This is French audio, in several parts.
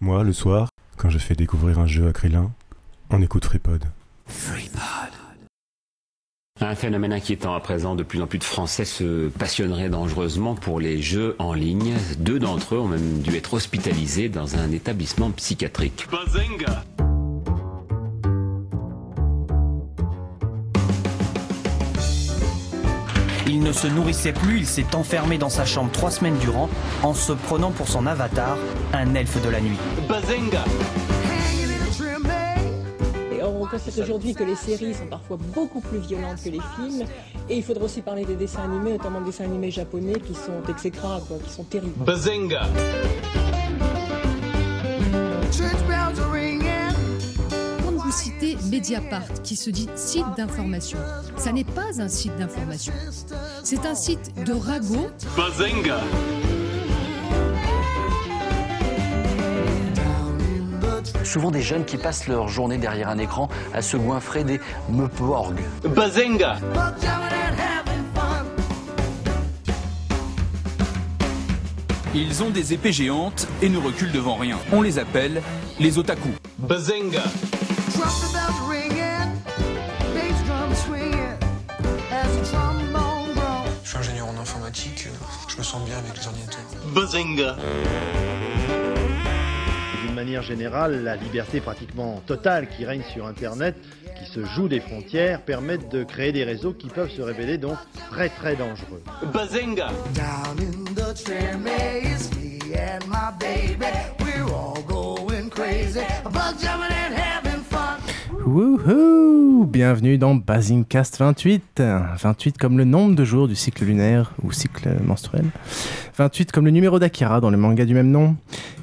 Moi, le soir, quand je fais découvrir un jeu à Krillin, on écoute FreePod. Un phénomène inquiétant à présent, de plus en plus de Français se passionneraient dangereusement pour les jeux en ligne. Deux d'entre eux ont même dû être hospitalisés dans un établissement psychiatrique. Ne se nourrissait plus, il s'est enfermé dans sa chambre trois semaines durant en se prenant pour son avatar, un elfe de la nuit. Et on constate aujourd'hui que les séries sont parfois beaucoup plus violentes que les films. Et il faudra aussi parler des dessins animés, notamment des dessins animés japonais qui sont exécrables, quoi, qui sont terribles. Quand citez Mediapart, qui se dit site d'information, ça n'est pas un site d'information. C'est un site de ragot Souvent des jeunes qui passent leur journée derrière un écran à se goinfrer des meuporgs. Ils ont des épées géantes et ne reculent devant rien. On les appelle les otaku. Je suis ingénieur en informatique, je me sens bien avec les ordinateurs. D'une manière générale, la liberté pratiquement totale qui règne sur Internet, qui se joue des frontières, permettent de créer des réseaux qui peuvent se révéler donc très très dangereux. Wouhou Bienvenue dans Basingcast 28. 28 comme le nombre de jours du cycle lunaire ou cycle menstruel. 28 comme le numéro d'Akira dans le manga du même nom.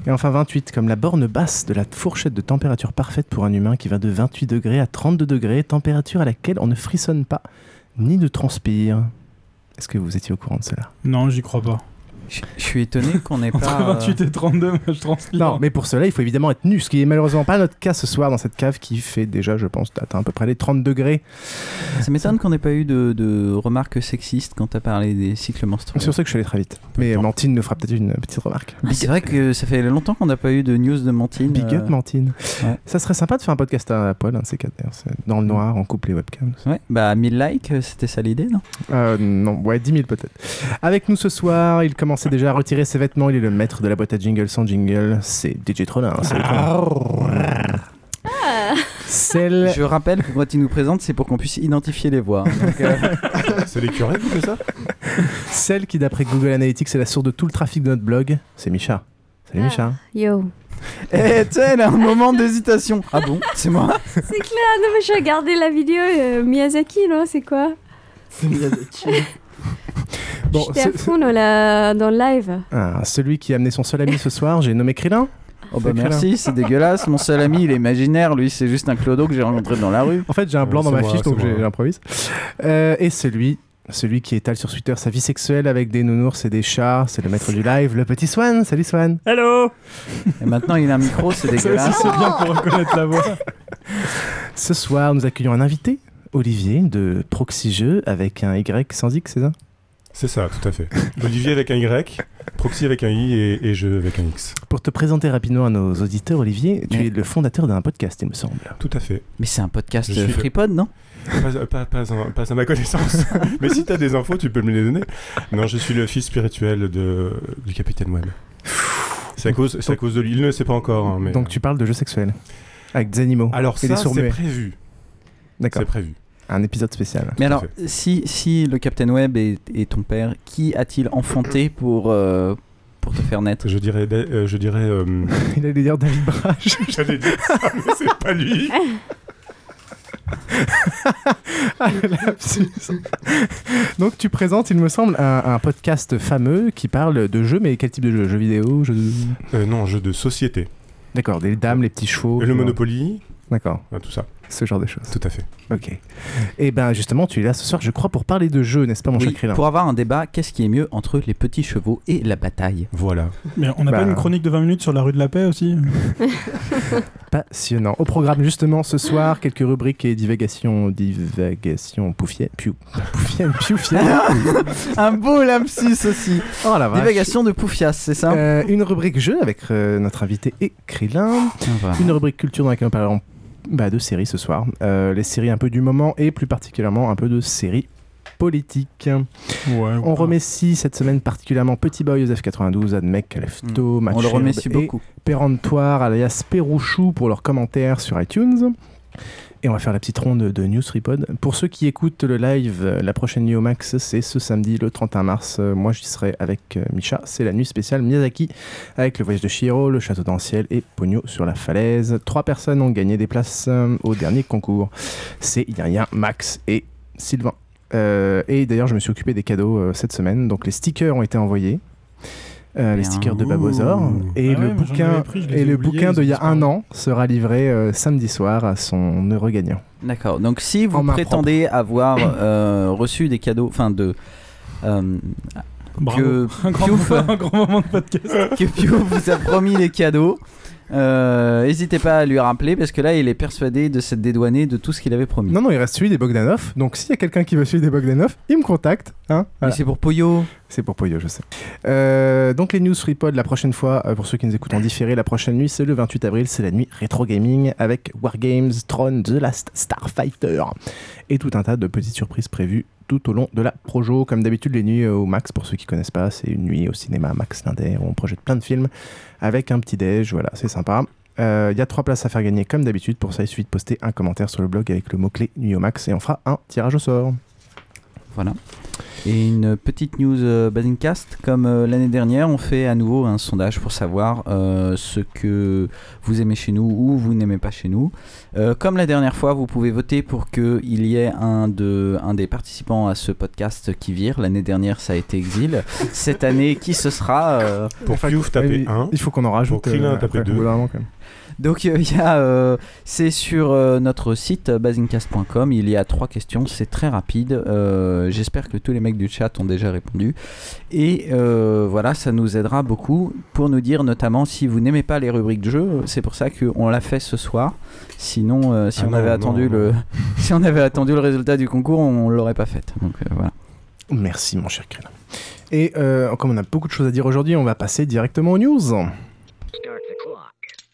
Et enfin 28 comme la borne basse de la fourchette de température parfaite pour un humain qui va de 28 degrés à 32 degrés, température à laquelle on ne frissonne pas ni ne transpire. Est-ce que vous étiez au courant de cela? Non, j'y crois pas. Je, je suis étonné qu'on n'ait Entre pas. euh, 28 et 32, moi je transpire. Non, mais pour cela, il faut évidemment être nu, ce qui est malheureusement pas notre cas ce soir dans cette cave qui fait déjà, je pense, atteint à peu près les 30 degrés. Ça m'étonne qu'on n'ait pas eu de, de remarques sexistes quand tu as parlé des cycles menstruels. C'est pour ça que je suis allé très vite. Mais Mantine nous fera peut-être une petite remarque. Ah, c'est vrai que ça fait longtemps qu'on n'a pas eu de news de Mantine. Big up, euh, Mantine. ouais. Ça serait sympa de faire un podcast à poil, un de ces quatre, d'ailleurs. C'est Dans le noir, on coupe les webcams. Ouais, bah 1000 likes, euh, c'était ça l'idée, non? Euh, non, ouais, 10 000 peut-être. Avec nous ce soir, il commençait déjà à retirer ses vêtements. Il est le maître de la boîte à jingle sans jingle. C'est DJ Trollin. Salut, Trollin. Celle. Je rappelle que quand il nous présente, c'est pour qu'on puisse identifier les voix. Donc, euh, C'est l'écureuil qui fait ça Celle qui, d'après Google Analytics, est la source de tout le trafic de notre blog. C'est Micha. Salut Micha. Yo. Eh, tu sais, elle a un moment d'hésitation. Ah bon C'est moi C'est clair, non mais j'ai regardé la vidéo euh, Miyazaki, non C'est quoi Bon, J'étais à fond dans, la... dans le live. Ah, celui qui a amené son seul ami ce soir, j'ai nommé Krillin. Oh bah C'est merci, c'est dégueulasse. Mon seul ami, il est imaginaire. Lui, c'est juste un clodo que j'ai rencontré dans la rue. En fait, j'ai un blanc Ouais, dans ma moi, fiche, donc j'improvise. Euh, et celui, celui qui étale sur Twitter sa vie sexuelle avec des nounours et des chats, c'est le maître du live, le petit Swan. Salut Swan. Hello Et maintenant, il a un micro, c'est dégueulasse. c'est bien pour reconnaître la voix. Ce soir, nous accueillons un invité, Olivier de Proxy Jeux avec un Y sans X, c'est ça? C'est ça, tout à fait. Olivier avec un Y, Proxy avec un I et, et jeu avec un X. Pour te présenter rapidement à nos auditeurs, Olivier, tu Ouais. es le fondateur d'un podcast, il me semble. Tout à fait. Mais c'est un podcast Je suis le- FreePod, non? Pas, pas, pas, en- pas à ma connaissance. Mais si t'as des infos, tu peux me les donner. Non, je suis le fils spirituel de, du capitaine Web. C'est à cause, c'est à cause de lui. Il ne le sait pas encore. hein, mais... Donc tu parles de jeux sexuels avec des animaux Alors et des ça, c'est prévu. D'accord, C'est prévu. un épisode spécial. Mais Tout alors, si, si le Captain Web est, est ton père, qui a-t-il enfanté pour, euh, pour te faire naître? Je dirais, euh, je dirais. euh, Il allait dire David Brage. J'allais dire ça, mais c'est pas lui. Ah, le lapsus. Donc tu présentes, il me semble, un, un podcast fameux qui parle de jeux, mais quel type de jeux? Jeux vidéo jeux de- Euh, non, jeu de société. D'accord, des dames, les petits chevaux. Et le. Monopoly, D'accord. euh, tout ça. Ce genre de choses. Tout à fait. Ok. Et ben justement, tu es là ce soir, je crois, pour parler de jeux, n'est-ce pas, mon Oui, cher Krillin? pour avoir un débat, qu'est-ce qui est mieux entre les petits chevaux et la bataille? Voilà. Mais on n'a Bah. pas une chronique de 20 minutes sur la rue de la paix aussi? Passionnant. Au programme, justement, ce soir, quelques rubriques et divagations, divagations poufiennes, piou, poufiennes, pioufiennes. Un beau lapsus aussi. Oh la vache. Divagation de Poufias, c'est ça? Euh, une rubrique jeu avec euh, notre invité et Krillin. voilà. Une rubrique culture dans laquelle on parlera bah, de séries ce soir. Euh, les séries un peu du moment et plus particulièrement un peu de séries politiques. on remercie cette semaine particulièrement Petit Boy, Joseph 92, Admec, Lefto, Mm. Match On le remercie et beaucoup. Péremptoire, alias Pérouchou pour leurs commentaires sur iTunes. Et on va faire la petite ronde de News Repod. Pour ceux qui écoutent le live, euh, la prochaine Nuit au Max, c'est ce samedi, le 31 mars. Euh, Moi, j'y serai avec euh, Micha. C'est la nuit spéciale Miyazaki, avec le voyage de Shiro, le château d'Anciel et Pogno sur la falaise. Trois personnes ont gagné des places au dernier concours. C'est Irien, Max et Sylvain. Et d'ailleurs, je me suis occupé des cadeaux cette semaine. Donc, les stickers ont été envoyés. Euh, les stickers de Babozor et Ah le ouais, moi, j'en bouquin pris, et le bouquin de il y a un an sera livré euh, samedi soir à son heureux gagnant. D'accord. Donc si vous prétendez avoir euh, reçu des cadeaux, enfin de euh, Bravo. que Un grand Piouf, moment- un grand moment de podcast. que Piouf vous a promis les cadeaux. Euh, N'hésitez pas à lui rappeler parce que là il est persuadé de s'être dédouané de tout ce qu'il avait promis. Non, non, il reste celui des Bogdanov. Donc, s'il y a quelqu'un qui veut celui des Bogdanov, il me contacte. Hein Mais c'est pour Poyo. C'est pour Poyo, je sais. Euh, donc, les news FreePod, la prochaine fois, euh, pour ceux qui nous écoutent en différé, la prochaine nuit, c'est le 28 avril, c'est la nuit rétro gaming avec Wargames, Tron, The Last Starfighter et tout un tas de petites surprises prévues tout au long de la projo. Comme d'habitude, les nuits au Max, pour ceux qui connaissent pas, c'est une nuit au cinéma Max Linder où on projette plein de films avec un petit déj. Voilà, c'est sympa. Euh, Il y a trois places à faire gagner comme d'habitude. Pour ça, il suffit de poster un commentaire sur le blog avec le mot-clé Nuit au Max et on fera un tirage au sort. Voilà. Et une petite news euh, Basingcast, comme euh, l'année dernière, on fait à nouveau un sondage pour savoir euh, ce que vous aimez chez nous ou vous n'aimez pas chez nous. Euh, comme la dernière fois, vous pouvez voter pour qu'il y ait un, de, un des participants à ce podcast qui vire. L'année dernière, ça a été Exil. Cette année, qui ce sera Pour Fiouf, taper 1. Il faut qu'on en rajoute. Pour Krillin, taper donc euh, il y a, euh, c'est sur euh, notre site basingcast.com. Il y a trois questions, c'est très rapide. Euh, J'espère que tous les mecs du chat ont déjà répondu. Et euh, voilà, ça nous aidera beaucoup pour nous dire notamment si vous n'aimez pas les rubriques de jeu. C'est pour ça qu'on l'a fait ce soir. Sinon, euh, si Ah on non, avait non, attendu non. le, si on avait attendu le résultat du concours, on l'aurait pas fait. Donc euh, voilà. Merci, mon cher Krillin. Et euh, comme on a beaucoup de choses à dire aujourd'hui, on va passer directement aux news.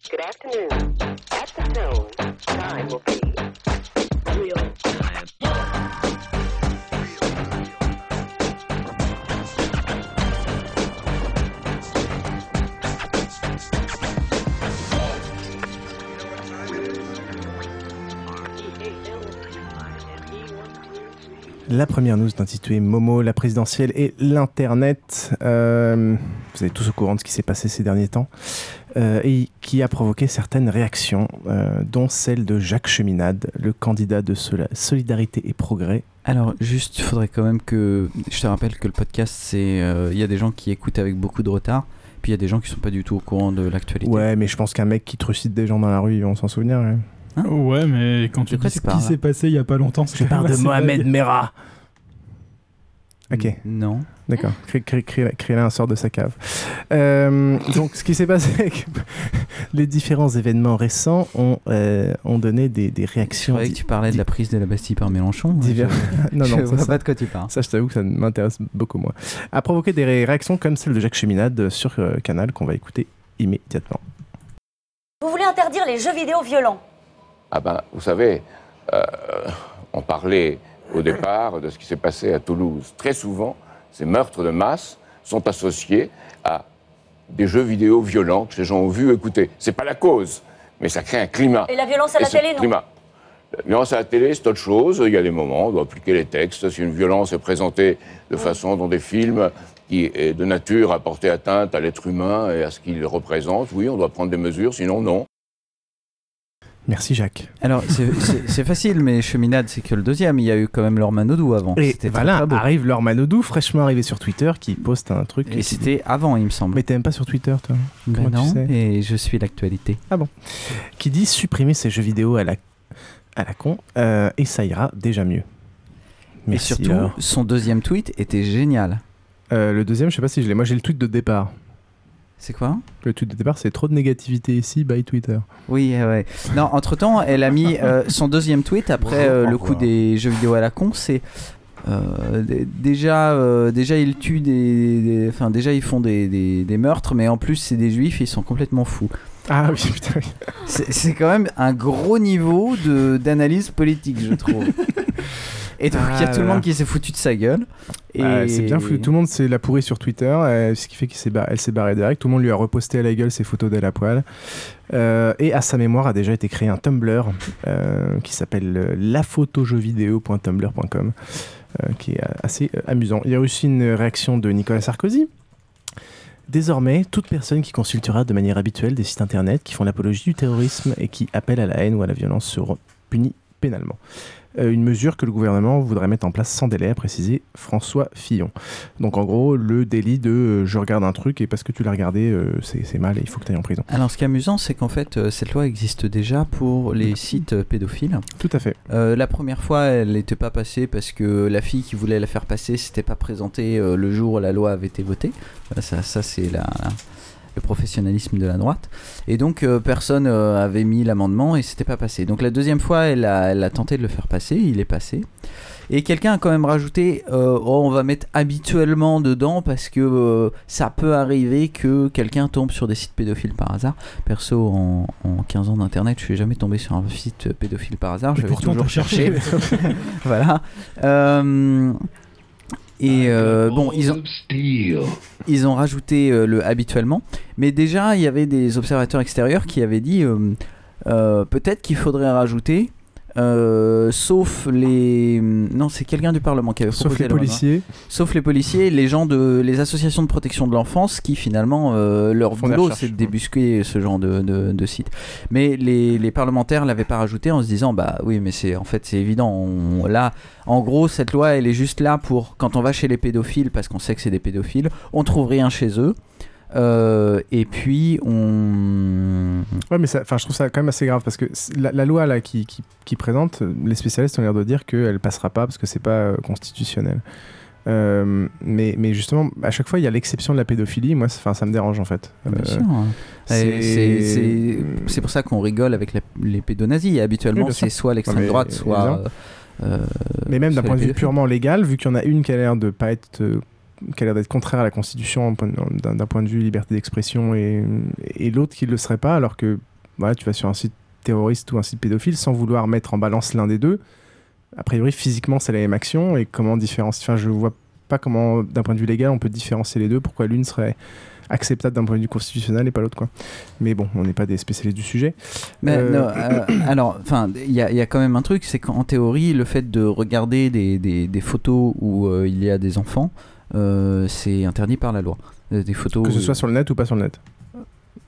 Good afternoon. Will be. La première news est intitulée Momo, la présidentielle et l'Internet. Euh, vous êtes tous au courant de ce qui s'est passé ces derniers temps euh, et qui a provoqué certaines réactions, euh, dont celle de Jacques Cheminade, le candidat de Solidarité et Progrès. Alors, juste, il faudrait quand même que. Je te rappelle que le podcast, c'est. euh, Il y a des gens qui écoutent avec beaucoup de retard, puis il y a des gens qui sont pas du tout au courant de l'actualité. Ouais, mais je pense qu'un mec qui trucide des gens dans la rue, ils vont s'en souvenir. ouais. Ouais, mais quand tu dis ce qui s'est passé il y a pas longtemps, c'est Je parle de Mohamed. Merah. Ok. Non. D'accord, crée, crée, crée, crée-là un sort de sa cave. Euh, donc, ce qui s'est passé, les différents événements récents ont, euh, ont donné des, des Je réactions. croyais que tu parlais de la prise de la Bastille par Mélenchon. divers- je- non, non, je ça, vois ça- pas de quoi tu parles. Ça, je t'avoue que ça m'intéresse beaucoup moins. A provoqué des ré- réactions comme celle de Jacques Cheminade sur euh, Canal qu'on va écouter immédiatement. Vous voulez interdire les jeux vidéo violents? Ah ben, vous savez, euh, on parlait au départ de ce qui s'est passé à Toulouse. Très souvent, ces meurtres de masse sont associés à des jeux vidéo violents que ces gens ont vus, écoutés. C'est pas la cause, mais ça crée un climat. Et la violence à Et la télé, non climat. La violence à la télé, c'est autre chose. Il y a des moments où on doit appliquer les textes. Si une violence est présentée de façon dans des films qui est de nature à porter atteinte à l'être humain et à ce qu'il représente, oui, on doit prendre des mesures, sinon non. Merci Jacques. Alors, c'est- facile, mais Cheminade, c'est que le deuxième. Il y a eu quand même Laure Manodou avant. Et très, voilà, très arrive Laure Manodou, fraîchement arrivé sur Twitter, qui poste un truc. Et c'était avant, il me semble. Mais t'es même pas sur Twitter, toi? Ben Comment tu non, sais? et je suis l'actualité. Ah bon Qui dit supprimer ces jeux vidéo à la à la con, euh, et ça ira déjà mieux. Et Merci, surtout, Laure. son deuxième tweet était génial. Euh, le deuxième, je sais pas si je l'ai. Moi, j'ai le tweet de départ. C'est quoi Le tweet de départ, c'est trop de négativité ici, by Twitter. Oui, euh, ouais. Non, entre temps, elle a mis euh, son deuxième tweet après euh, le coup des jeux vidéo à la con. C'est euh, déjà, déjà ils tuent des, enfin déjà ils font des, des- des meurtres, mais en plus c'est des juifs, et ils sont complètement fous. Ah oui, putain. c'est quand même un gros niveau de d'analyse politique, je trouve. Et donc il y a tout le monde qui s'est foutu de sa gueule. Et Ah, c'est bien foutu. Tout le monde s'est la pourri sur Twitter, euh, ce qui fait qu'elle s'est bar- barrée direct. Tout le monde lui a reposté à la gueule ses photos d'elle à poil. Euh, et à sa mémoire a déjà été créé un Tumblr euh, qui s'appelle euh, laphotojeuxvideo.tumblr.com qui est assez amusant. Il y a aussi une réaction de Nicolas Sarkozy. Désormais, toute personne qui consultera de manière habituelle des sites internet qui font l'apologie du terrorisme et qui appellent à la haine ou à la violence seront punis pénalement. Euh, une mesure que le gouvernement voudrait mettre en place sans délai, a précisé François Fillon. Donc en gros, le délit de euh, je regarde un truc et parce que tu l'as regardé, euh, c'est c'est mal et il faut que tu ailles en prison. Alors, ce qui est amusant, c'est qu'en fait, cette loi existe déjà pour les sites pédophiles. Tout à fait. Euh, la première fois, elle n'était pas passée parce que la fille qui voulait la faire passer s'était pas présentée le jour où la loi avait été votée. Ça, ça c'est la, la- le professionnalisme de la droite. Et donc, euh, personne euh, avait mis l'amendement et c'était pas passé. Donc, la deuxième fois, elle a, elle a tenté de le faire passer. Il est passé. Et quelqu'un a quand même rajouté euh, oh, on va mettre habituellement dedans parce que euh, ça peut arriver que quelqu'un tombe sur des sites pédophiles par hasard. Perso, en, en 15 ans d'internet, je suis jamais tombé sur un site pédophile par hasard. Je vais toujours chercher. voilà. Et euh, bon, ils ont, ils ont rajouté euh, le habituellement, mais déjà il y avait des observateurs extérieurs qui avaient dit euh, euh, peut-être qu'il faudrait rajouter. Euh, sauf les non c'est quelqu'un du parlement qui avait Sauf proposé les la loi, policiers. hein. sauf les policiers les gens de les associations de protection de l'enfance qui finalement euh, leur boulot c'est de débusquer ce genre de, de, de site mais les, les parlementaires l'avaient pas rajouté en se disant bah oui mais c'est en fait c'est évident on- là en gros cette loi elle est juste là pour quand on va chez les pédophiles parce qu'on sait que c'est des pédophiles on trouve rien chez eux Euh, et puis on Ouais, mais ça, je trouve ça quand même assez grave parce que la, la loi là qui, qui, qui présente, les spécialistes ont l'air de dire qu'elle passera pas parce que c'est pas euh, constitutionnel. Euh, mais, mais justement, à chaque fois, il y a l'exception de la pédophilie. Moi, ça- me dérange en fait. Bien Euh, sûr. hein. C'est pour ça qu'on rigole avec la- les pédonazis. Habituellement, c'est soit l'extrême droite, soit. euh, Mais même d'un point de vue purement légal, vu qu'il y en a une qui a l'air de pas être, qui a l'air d'être contraire à la Constitution d'un point de vue liberté d'expression et, et l'autre qui le serait pas, alors que voilà, tu vas sur un site terroriste ou un site pédophile sans vouloir mettre en balance l'un des deux. A priori, physiquement, c'est la même action et comment différencier. Enfin, je vois pas comment, d'un point de vue légal, on peut différencier les deux. Pourquoi l'une serait acceptable d'un point de vue constitutionnel et pas l'autre quoi. Mais bon, on n'est pas des spécialistes du sujet. Mais Euh, non, euh, alors, enfin, il y, a- il y a quand même un truc, c'est qu'en théorie, le fait de regarder des, des- des photos où euh, il y a des enfants, c'est interdit par la loi. Euh, Des photos. que ce soit sur le net ou pas sur le net.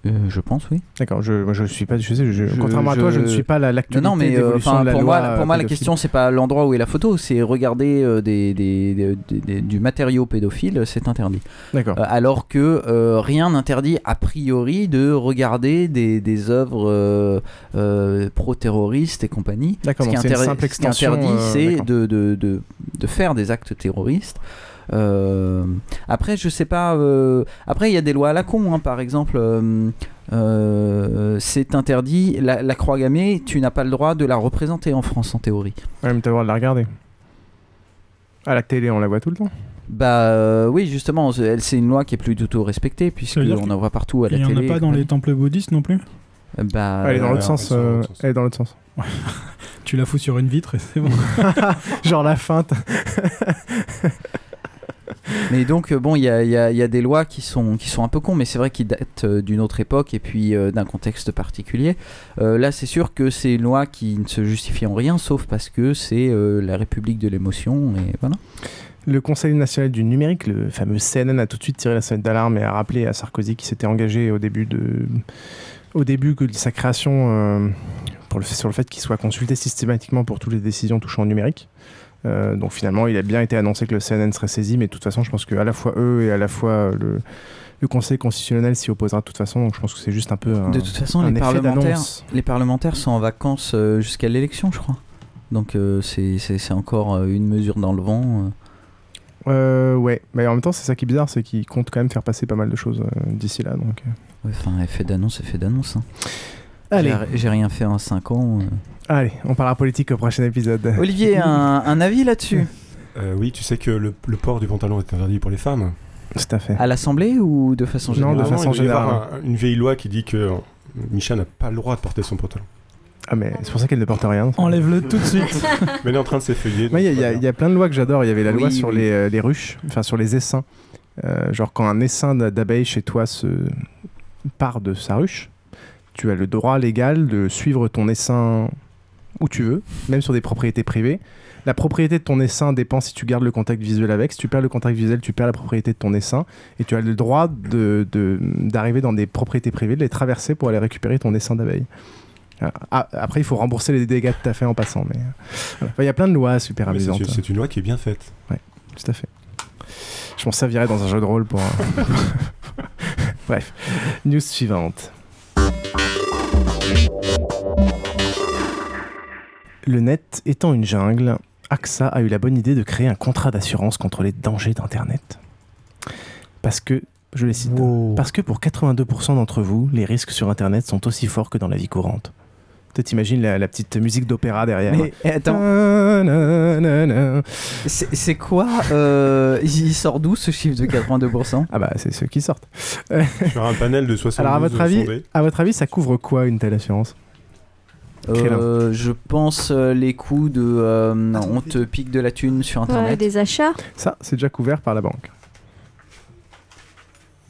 Euh, je pense, oui. D'accord, je, moi je suis pas, je sais, je- Je- contrairement à toi, je ne suis pas la- Non, l'actualité non, mais euh, la pour, loi. moi, pour moi, la question, c'est pas l'endroit où est la photo, c'est regarder euh, des, des- des- des- des- du matériau pédophile, c'est interdit. D'accord. Euh, alors que euh, rien n'interdit a priori de regarder des, des œuvres euh, euh, pro-terroristes et compagnie. D'accord, Ce simple ce qui est extension, interdit, euh, c'est de, de, de, de faire des actes terroristes. Euh, après, je sais pas. euh, après, il y a des lois à la con, hein, par exemple. euh, euh, c'est interdit. La, la croix gammée, tu n'as pas le droit de la représenter en France, en théorie. Ouais, mais t'as le droit de la regarder. À la télé, on la voit tout le temps. Bah euh, oui, justement, c'est une loi qui est plus du tout respectée, puisqu'on en voit partout à la Il n'y en télé. a pas dans les temples bouddhistes non plus? Bah, elle est dans l'autre sens. euh, elle est dans l'autre sens. Tu la fous sur une vitre et c'est bon. Genre la feinte. Mais donc, euh, bon, il y a, des lois qui sont, un peu cons, mais c'est vrai qu'ils datent euh, d'une autre époque et puis euh, d'un contexte particulier. Là, c'est sûr que c'est une loi qui ne se justifie en rien, sauf parce que c'est la République de l'émotion. Le Conseil national du numérique, le fameux CNN, a tout de suite tiré la sonnette d'alarme et a rappelé à Sarkozy qui s'était engagé au début de, sa création pour le, sur le fait qu'il soit consulté systématiquement pour toutes les décisions touchant au numérique. Euh, donc finalement, il a bien été annoncé que le CNN serait saisi, mais de toute façon, je pense qu'à la fois eux et à la fois euh, le, le Conseil constitutionnel s'y opposera de toute façon. Donc je pense que c'est juste un peu un, De toute façon, un les effet parlementaires, les parlementaires sont en vacances euh, jusqu'à l'élection, je crois. Donc euh, c'est encore une mesure dans le vent. euh. Ouais, mais en même temps, c'est ça qui est bizarre, c'est qu'ils comptent quand même faire passer pas mal de choses euh, d'ici là. Donc. Ouais, Enfin, effet d'annonce, effet d'annonce. hein. Allez. J'ai- J'ai rien fait en 5 ans. Allez, on parlera politique au prochain épisode. Olivier, un, un avis là-dessus Euh, oui, tu sais que le, le port du pantalon est interdit pour les femmes. Tout à fait. À l'Assemblée ou de façon générale de Normalement, façon générale. un- une vieille loi qui dit que Micha n'a pas le droit de porter son pantalon. Ah, mais c'est pour ça qu'elle ne porte rien. Enlève-le tout de suite. Mais elle est en train de s'effeuiller. Il y, a- y y plein de lois que j'adore. Il y avait la loi Oui, sur oui. Les, euh, les ruches, enfin sur les essaims. Euh, genre quand un essaim d'a- d'abeilles chez toi se part de sa ruche, tu as le droit légal de suivre ton essaim où tu veux, même sur des propriétés privées. La propriété de ton essaim dépend si tu gardes le contact visuel avec. Si tu perds le contact visuel, tu perds la propriété de ton essaim. Et tu as le droit de- de- d'arriver dans des propriétés privées, de les traverser pour aller récupérer ton essaim d'abeilles. Ah, après, il faut rembourser les dégâts que tu as fait en passant. Mais euh. Enfin, il y a plein de lois super amusantes. C'est une loi qui est bien faite. Ouais, tout à fait. Je m'en servirais dans un jeu de rôle pour. un- Bref, news suivante. Le net étant une jungle, AXA a eu la bonne idée de créer un contrat d'assurance contre les dangers d'Internet. Parce que, je les cite, parce que pour 82% d'entre vous, les risques sur Internet sont aussi forts que dans la vie courante. Toi, t'imagines la, la petite musique d'opéra derrière. Mais attends, c'est c'est quoi euh, Il sort d'où ce chiffre de 82% Ah bah c'est ceux qui sortent. Sur un panel de 72 Alors à votre avis, sondés. à votre avis, ça couvre quoi une telle assurance? Euh, Je pense euh, les coûts de. euh, on te pique de la thune sur Ouais, internet. des achats. Ça, c'est déjà couvert par la banque.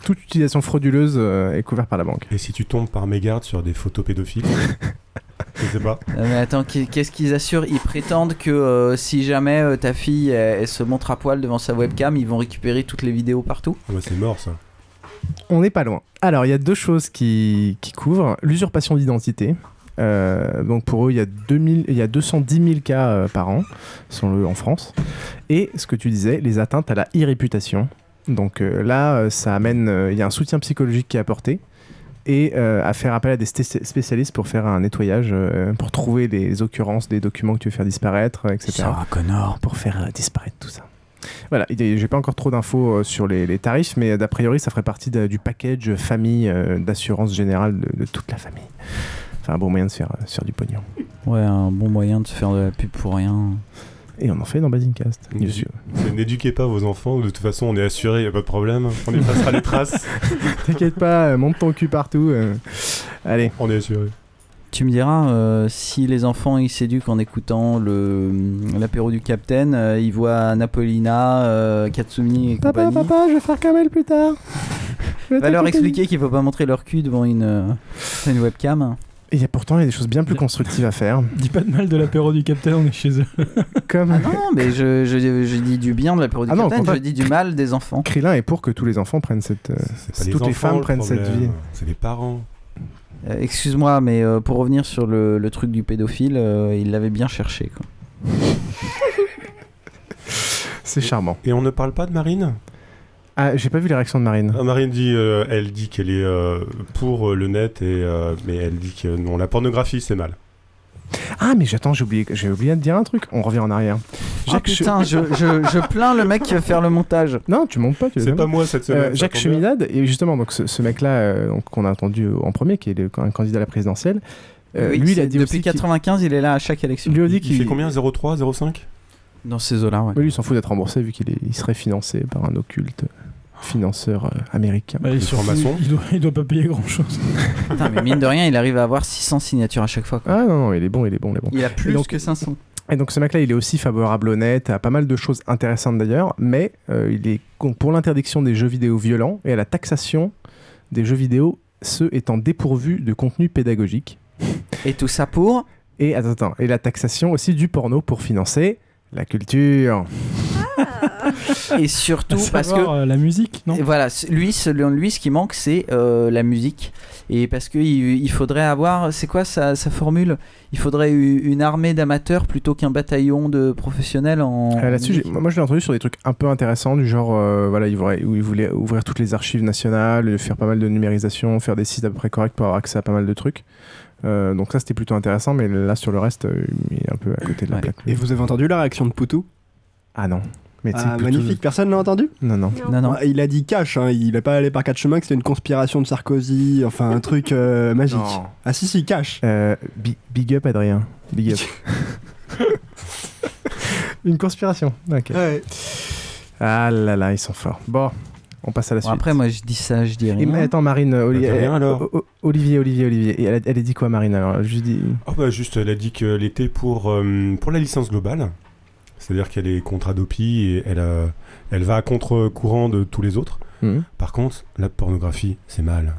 Toute utilisation frauduleuse euh, est couverte par la banque. Et si tu tombes par mégarde sur des photos pédophiles Je sais pas. Euh, mais attends, qu'est- qu'est-ce qu'ils assurent? Ils prétendent que euh, si jamais euh, ta fille elle, elle se montre à poil devant sa webcam, ils vont récupérer toutes les vidéos partout? Ah bah, c'est mort ça. On n'est pas loin. Alors, il y a deux choses qui, qui couvrent. L'usurpation d'identité. Euh, donc pour eux, il y, a 2000, il y a 210 000 cas euh, par an sont le- en France. Et ce que tu disais, les atteintes à la e-réputation. Donc euh, là, ça amène, il y a un soutien psychologique qui est apporté et euh, à faire appel à des spécialistes pour faire un nettoyage, euh, pour trouver les occurrences des documents que tu veux faire disparaître, etc. Sarah Connor. Pour faire euh, disparaître tout ça. Voilà, j'ai pas encore trop d'infos sur les, les tarifs, mais d'a priori, ça ferait partie de- du package famille d'assurance générale de, de toute la famille. Enfin, un bon moyen de se faire, euh, se faire du pognon. Ouais, un bon moyen de se faire de la pub pour rien. Et on en fait dans Basingcast. bien sûr. C'est- N'éduquez pas vos enfants, de toute façon on est assuré, y a pas de problème. On effacera les traces. T'inquiète pas, euh, monte ton cul partout. euh. Allez. On est assuré. Tu me diras, euh, si les enfants ils s'éduquent en écoutant le l'apéro du Capitaine, euh, ils voient Napolina, euh, Katsumi et Papa, compagnie. papa, je vais faire Kamel plus tard. Je vais Va leur expliquer qu'il faut pas montrer leur cul devant une, euh, une webcam. Et pourtant il y a des choses bien plus constructives à faire. Dis pas de mal de l'apéro du capitaine, on est chez eux. Comme Ah non, mais je, je, je dis du bien de l'apéro du Ah non, Capitaine, je contraire. dis du mal des enfants. Krillin est pour que tous les enfants prennent cette. euh, C'est pas toutes les enfants, femmes le prennent cette vie. C'est les parents. Euh, Excuse-moi, mais euh, pour revenir sur le, le truc du pédophile, euh, il l'avait bien cherché. Quoi. C'est charmant. Et on ne parle pas de Marine? Ah, j'ai pas vu les réactions de Marine. Ah, Marine dit, euh, elle dit qu'elle est euh, pour euh, le net, et, euh, mais elle dit que non, la pornographie c'est mal. Ah, mais j'attends, j'ai oublié, j'ai oublié de dire un truc. On revient en arrière. Ah putain, je, je, je plains le mec qui va faire le montage. Non, tu montes pas. tu C'est as pas moi cette semaine. Euh, ça Jacques tombe bien. Cheminade, et justement, donc ce, ce mec-là euh, donc, qu'on a entendu en premier, qui est le- un candidat à la présidentielle, euh, Oui, lui, il c'est- a dit depuis aussi qu'il- 95, il est là à chaque élection. lui a dit Il qu'il fait combien 0,3, 0,5 Dans ces eaux-là, ouais. Oui, lui, il s'en fout d'être remboursé vu qu'il est- il serait financé par un occulte financeur euh, américain. Bah, il, doit, il doit pas payer grand chose. Putain, mais mine de rien, il arrive à avoir 600 signatures à chaque fois. quoi. Ah non, non, il est bon, il est bon, il est bon. Il a plus donc- que 500. Et donc ce mec-là, il est aussi favorable au net, à pas mal de choses intéressantes d'ailleurs, mais euh, il est pour l'interdiction des jeux vidéo violents et à la taxation des jeux vidéo, ceux étant dépourvus de contenu pédagogique. Et tout ça pour Et attends, attends, et la taxation aussi du porno pour financer la culture. Et surtout À parce que euh, la musique, non? Et voilà, lui, selon lui, ce qui manque, c'est euh, la musique. Et parce qu'il il faudrait avoir, c'est quoi sa, sa formule? Il faudrait une armée d'amateurs plutôt qu'un bataillon de professionnels en. Euh, Là-dessus, moi je l'ai entendu sur des trucs un peu intéressants, du genre, euh, voilà, il voulait, où il voulait ouvrir toutes les archives nationales, faire pas mal de numérisation, faire des sites à peu près corrects pour avoir accès à pas mal de trucs. Euh, donc ça c'était plutôt intéressant, mais là sur le reste, euh, il est un peu à côté de la plaque. Et vous avez entendu la réaction de Poutou? Ah non. Mais Ah, magnifique, personne l'a entendu? Non, non. Non, non. Ah, Il a dit cash, hein, il a pas allé par quatre chemins, que c'était une conspiration de Sarkozy, enfin un truc euh, magique. Non. Ah si, si, cash. Euh, bi- big up Adrien. Big up. Une conspiration. Ok. Ouais. Ah là là, ils sont forts. Bon, on passe à la Bon, suite. après, moi, je dis ça, je dis Et, rien. mais attends, Marine, Oli- Bah, rien, euh, alors. Olivier, Olivier, Olivier. Et elle, a, elle a dit quoi, Marine alors? Je dis. Oh bah juste, elle a dit qu'elle était pour, euh, pour la licence globale. C'est-à-dire qu'elle est contre Adopi et elle, euh, elle va à contre-courant de tous les autres. Mhm. Par contre, la pornographie, c'est mal.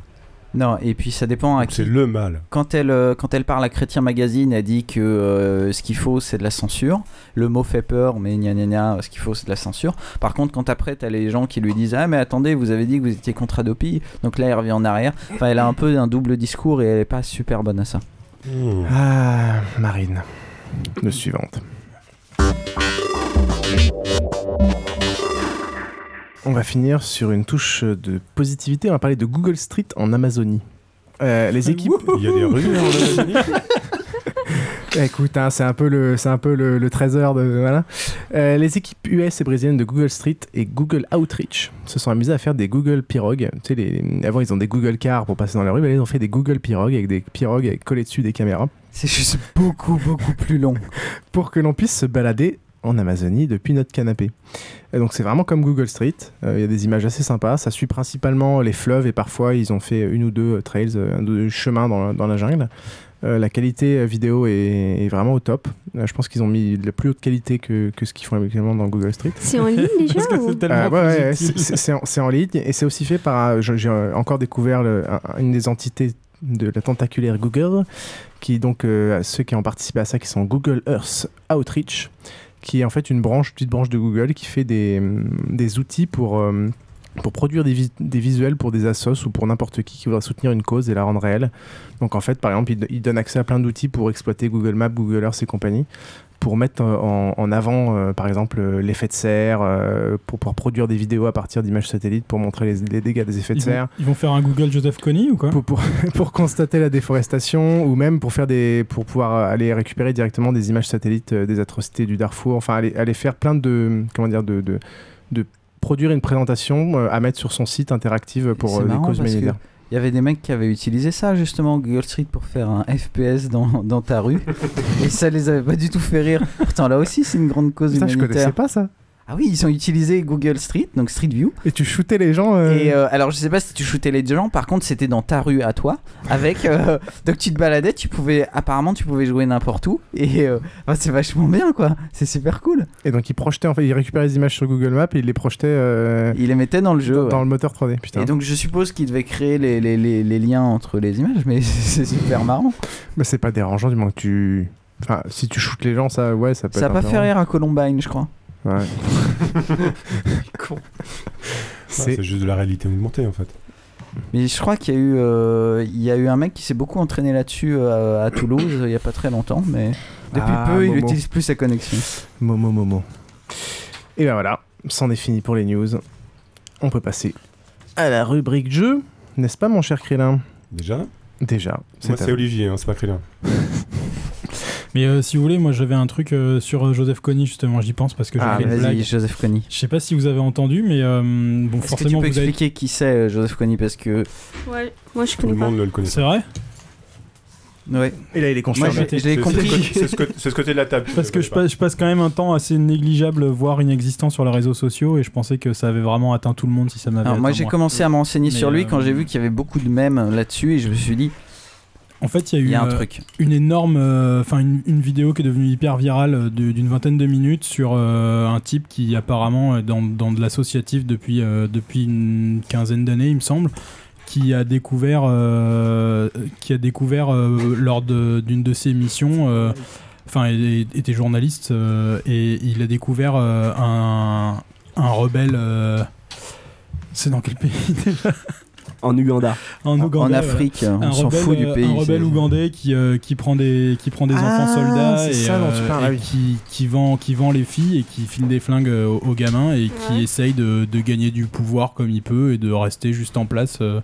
Non, et puis ça dépend à qui. C'est le mal. Quand elle, euh, quand elle parle à Chrétien Magazine, elle dit que euh, ce qu'il faut, c'est de la censure. Le mot fait peur, mais gna gna gna, ce qu'il faut, c'est de la censure. Par contre, quand après, t'as les gens qui lui disent Ah, mais attendez, vous avez dit que vous étiez contre Adopi. Donc là, elle revient en arrière. Enfin, elle a un peu un double discours et elle est pas super bonne à ça. Hmm. Ah, Marine. Le suivante. On va finir sur une touche de positivité. On va parler de Google Street en Amazonie. Euh, les équipes. Il y a des rues en Amazonie Écoute, hein, c'est un peu le, c'est un peu le, le trésor de voilà. Euh, les équipes US et brésiliennes de Google Street et Google Outreach se sont amusées à faire des Google pirogues. Tu sais, les, avant ils ont des Google cars pour passer dans la rue, mais là ils ont fait des Google pirogues avec des pirogues collées dessus des caméras. C'est juste beaucoup, beaucoup plus long. pour que l'on puisse se balader en Amazonie depuis notre canapé. Et donc c'est vraiment comme Google Street. Euh, Il y a des images assez sympas. Ça suit principalement les fleuves et parfois ils ont fait une ou deux euh, trails, euh, un ou deux chemins dans, la- dans la jungle. Euh, la qualité vidéo est, est vraiment au top. Euh, je pense qu'ils ont mis de la plus haute qualité que, que ce qu'ils font habituellement dans Google Street. C'est en ligne déjà c'est Euh, ouais, ouais, ouais, plus c'est- en, ligne et c'est aussi fait par. J'ai encore découvert le- une des entités de la tentaculaire Google, qui donc euh, ceux qui ont participé à ça, qui sont Google Earth Outreach, qui est en fait une branche, petite branche de Google qui fait des, hum, outils pour pour produire des visuels pour des assos ou pour n'importe qui qui voudrait soutenir une cause et la rendre réelle. Donc en fait, par exemple, il, il donne accès à plein d'outils pour exploiter Google Maps, Google Earth et compagnie pour mettre en, en avant, euh, par exemple, euh, l'effet de serre, euh, pour pouvoir produire des vidéos à partir d'images satellites pour montrer les, les dégâts des effets de Ils vont, serre, ils vont faire un Google Joseph Kony ou quoi pour, pour, pour constater la déforestation ou même pour, faire des, pour pouvoir aller récupérer directement des images satellites euh, des atrocités du Darfour, enfin aller, aller faire plein de, comment dire, de, de, de produire une présentation euh, à mettre sur son site interactive pour euh, marrant causes humanitaires. Il y avait des mecs qui avaient utilisé ça justement, Google Street, pour faire un FPS dans, dans ta rue. et ça les avait pas du tout fait rire. Pourtant, là aussi, c'est une grande cause je humanitaire. connaissais pas ça. Ah oui, ils ont utilisé Google Street, donc Street View. Et tu shootais les gens. euh, Et euh, alors, je sais pas si tu shootais les gens, par contre, c'était dans ta rue à toi. Avec. euh, donc, tu te baladais, tu pouvais. Apparemment, tu pouvais jouer n'importe où. Et euh, c'est vachement bien, quoi. C'est super cool. Et donc ils projetaient, en fait, ils récupéraient les images sur Google Maps et ils les projetaient Ils les mettaient dans le jeu. dans, ouais. dans le moteur 3D. Putain. Et donc, je suppose qu'ils devaient créer les, les, les, les liens entre les images, mais c'est super marrant. Mais c'est pas dérangeant du moment que tu. Enfin, si tu shootes les gens, ça, ouais, ça peut Ça être. a pas fait rire à Columbine, je crois. Ouais. Ah, C'est juste de la réalité augmentée en fait. Mais je crois qu'il y a eu, euh, il y a eu un mec qui s'est beaucoup entraîné là-dessus euh, à Toulouse il y a pas très longtemps, mais depuis Ah, peu il Momo. utilise plus sa connexion. Momo Momo. Et ben voilà, c'en est fini pour les news. On peut passer à la rubrique jeu, n'est-ce pas mon cher Krillin? Déjà? Déjà. Moi c'est. Olivier, hein, c'est pas Krillin. Mais euh, si vous voulez, moi j'avais un truc euh, sur euh, Joseph Kony justement, j'y pense parce que j'ai Ah, fait une vas-y, blague. Joseph Kony. Je sais pas si vous avez entendu, mais euh, bon, Est-ce que tu forcément peux vous avez. expliquer qui c'est euh, Joseph Kony parce que Ouais, moi je Tout connais le pas. monde le connaît. C'est vrai ouais. Et là, il est Moi, consterné. je, je l'ai C'est- compris. C'est ce, côté- de la table. Parce que je passe, je passe quand même un temps assez négligeable, voire inexistant sur les réseaux sociaux, et je pensais que ça avait vraiment atteint tout le monde si ça m'avait. Alors, moi j'ai commencé à m'enseigner sur lui euh, quand j'ai vu qu'il y avait beaucoup de mèmes là-dessus et je me suis dit En fait, il y a eu il y a un euh, truc. une énorme, euh, enfin une, une vidéo qui est devenue hyper virale euh, de- d'une vingtaine de minutes sur euh, un type qui apparemment est dans, dans de l'associatif depuis depuis une quinzaine d'années, il me semble, qui a découvert, qui a découvert lors de- d'une de, ses missions. Enfin, il était journaliste et il a découvert un, un rebelle. C'est dans quel pays déjà? En Uganda. En Ougandais, en Afrique, voilà. on Un s'en rebelle, fout du euh, pays, Un rebelle ougandais qui, euh, qui prend des, qui prend des Ah, enfants soldats c'est et, ça dont tu euh, parles, ah et oui. qui, qui, vend, qui vend les filles et qui file des flingues euh, aux, aux gamins et qui essaye de, de gagner du pouvoir comme il peut et de rester juste en place euh,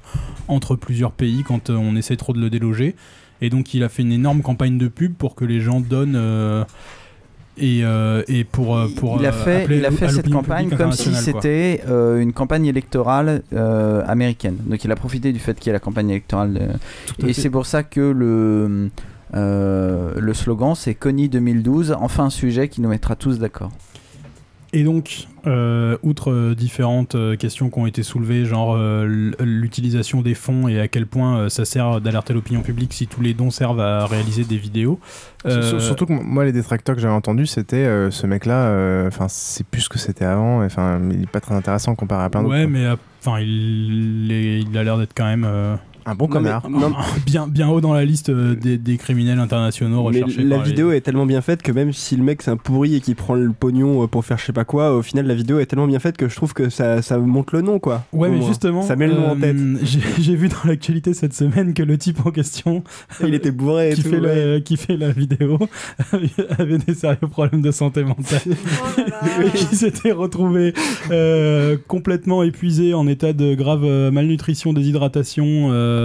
entre plusieurs pays quand euh, on essaie trop de le déloger. Et donc il a fait une énorme campagne de pub pour que les gens donnent. Euh, et, euh, et pour, euh, pour il a euh, fait, il a fait cette campagne comme si c'était euh, une campagne électorale euh, américaine. Donc il a profité du fait qu'il y a la campagne électorale. et c'est pour ça que le, euh, le slogan c'est Connie 2012, enfin un sujet qui nous mettra tous d'accord. Et donc, euh, outre euh, différentes euh, questions qui ont été soulevées, genre l'utilisation des fonds et à quel point ça sert d'alerter l'opinion publique si tous les dons servent à réaliser des vidéos. Sur- Surtout que moi, les détracteurs que j'avais entendus, c'était ce mec-là, enfin, c'est plus ce que c'était avant, enfin, il est pas très intéressant comparé à plein d'autres. Ouais, mais enfin, il, a l'air d'être quand même un bon Non, mais- connard. non, bien, bien haut dans la liste euh, des, des criminels internationaux Mais recherchés. la par les- vidéo est tellement bien faite que même si le mec c'est un pourri et qu'il prend le pognon euh, pour faire je sais pas quoi, au final la vidéo est tellement bien faite que je trouve que ça, ça montre le nom quoi. Ouais, mais moins. justement, ça met le nom en euh, tête. J'ai vu dans l'actualité cette semaine que le type en question, Il était bourré et qui tout, fait ouais. le, qui fait la vidéo, avait des sérieux problèmes de santé mentale qui s'était retrouvé euh, complètement épuisé, en état de grave euh, malnutrition, déshydratation euh,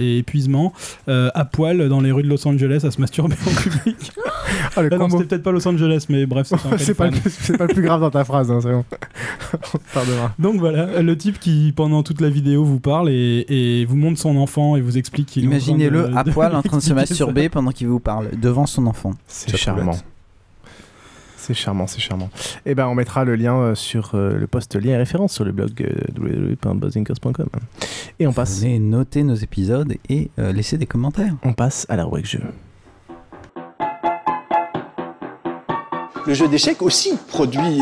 et épuisement, euh, à poil dans les rues de Los Angeles à se masturber en public. Ah, le Ah non, c'était peut-être pas Los Angeles, mais bref, c'est pas, le plus- c'est pas le plus grave dans ta phrase, hein, pardonnera. Donc voilà, le type qui pendant toute la vidéo vous parle et, et vous montre son enfant et vous explique qu'il Imaginez-le à de poil en train de se masturber pendant qu'il vous parle devant son enfant. C'est charmant. C'est charmant, c'est charmant. Et ben, on mettra le lien euh, sur euh, le post lien et référence sur le blog euh, www.buzzingcast.com. Et on passe. Venez noter nos épisodes et laisser des commentaires. On passe à la rubrique jeu. Le jeu d'échecs aussi produit,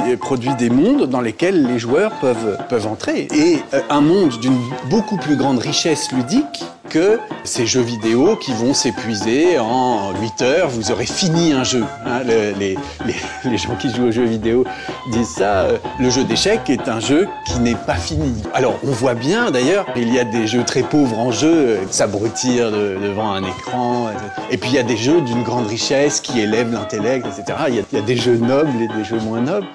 des mondes dans lesquels les joueurs peuvent, entrer. Et euh, un monde d'une beaucoup plus grande richesse ludique que ces jeux vidéo qui vont s'épuiser en 8 heures, vous aurez fini un jeu. hein. Le- les, les- gens qui jouent aux jeux vidéo disent ça. euh, Le jeu d'échecs est un jeu qui n'est pas fini. Alors on voit bien d'ailleurs, il y a des jeux très pauvres en jeu, euh, s'abrutir de- devant un écran. Et puis il y a des jeux d'une grande richesse qui élèvent l'intellect, etc. Y a des jeux nobles et des jeux moins nobles.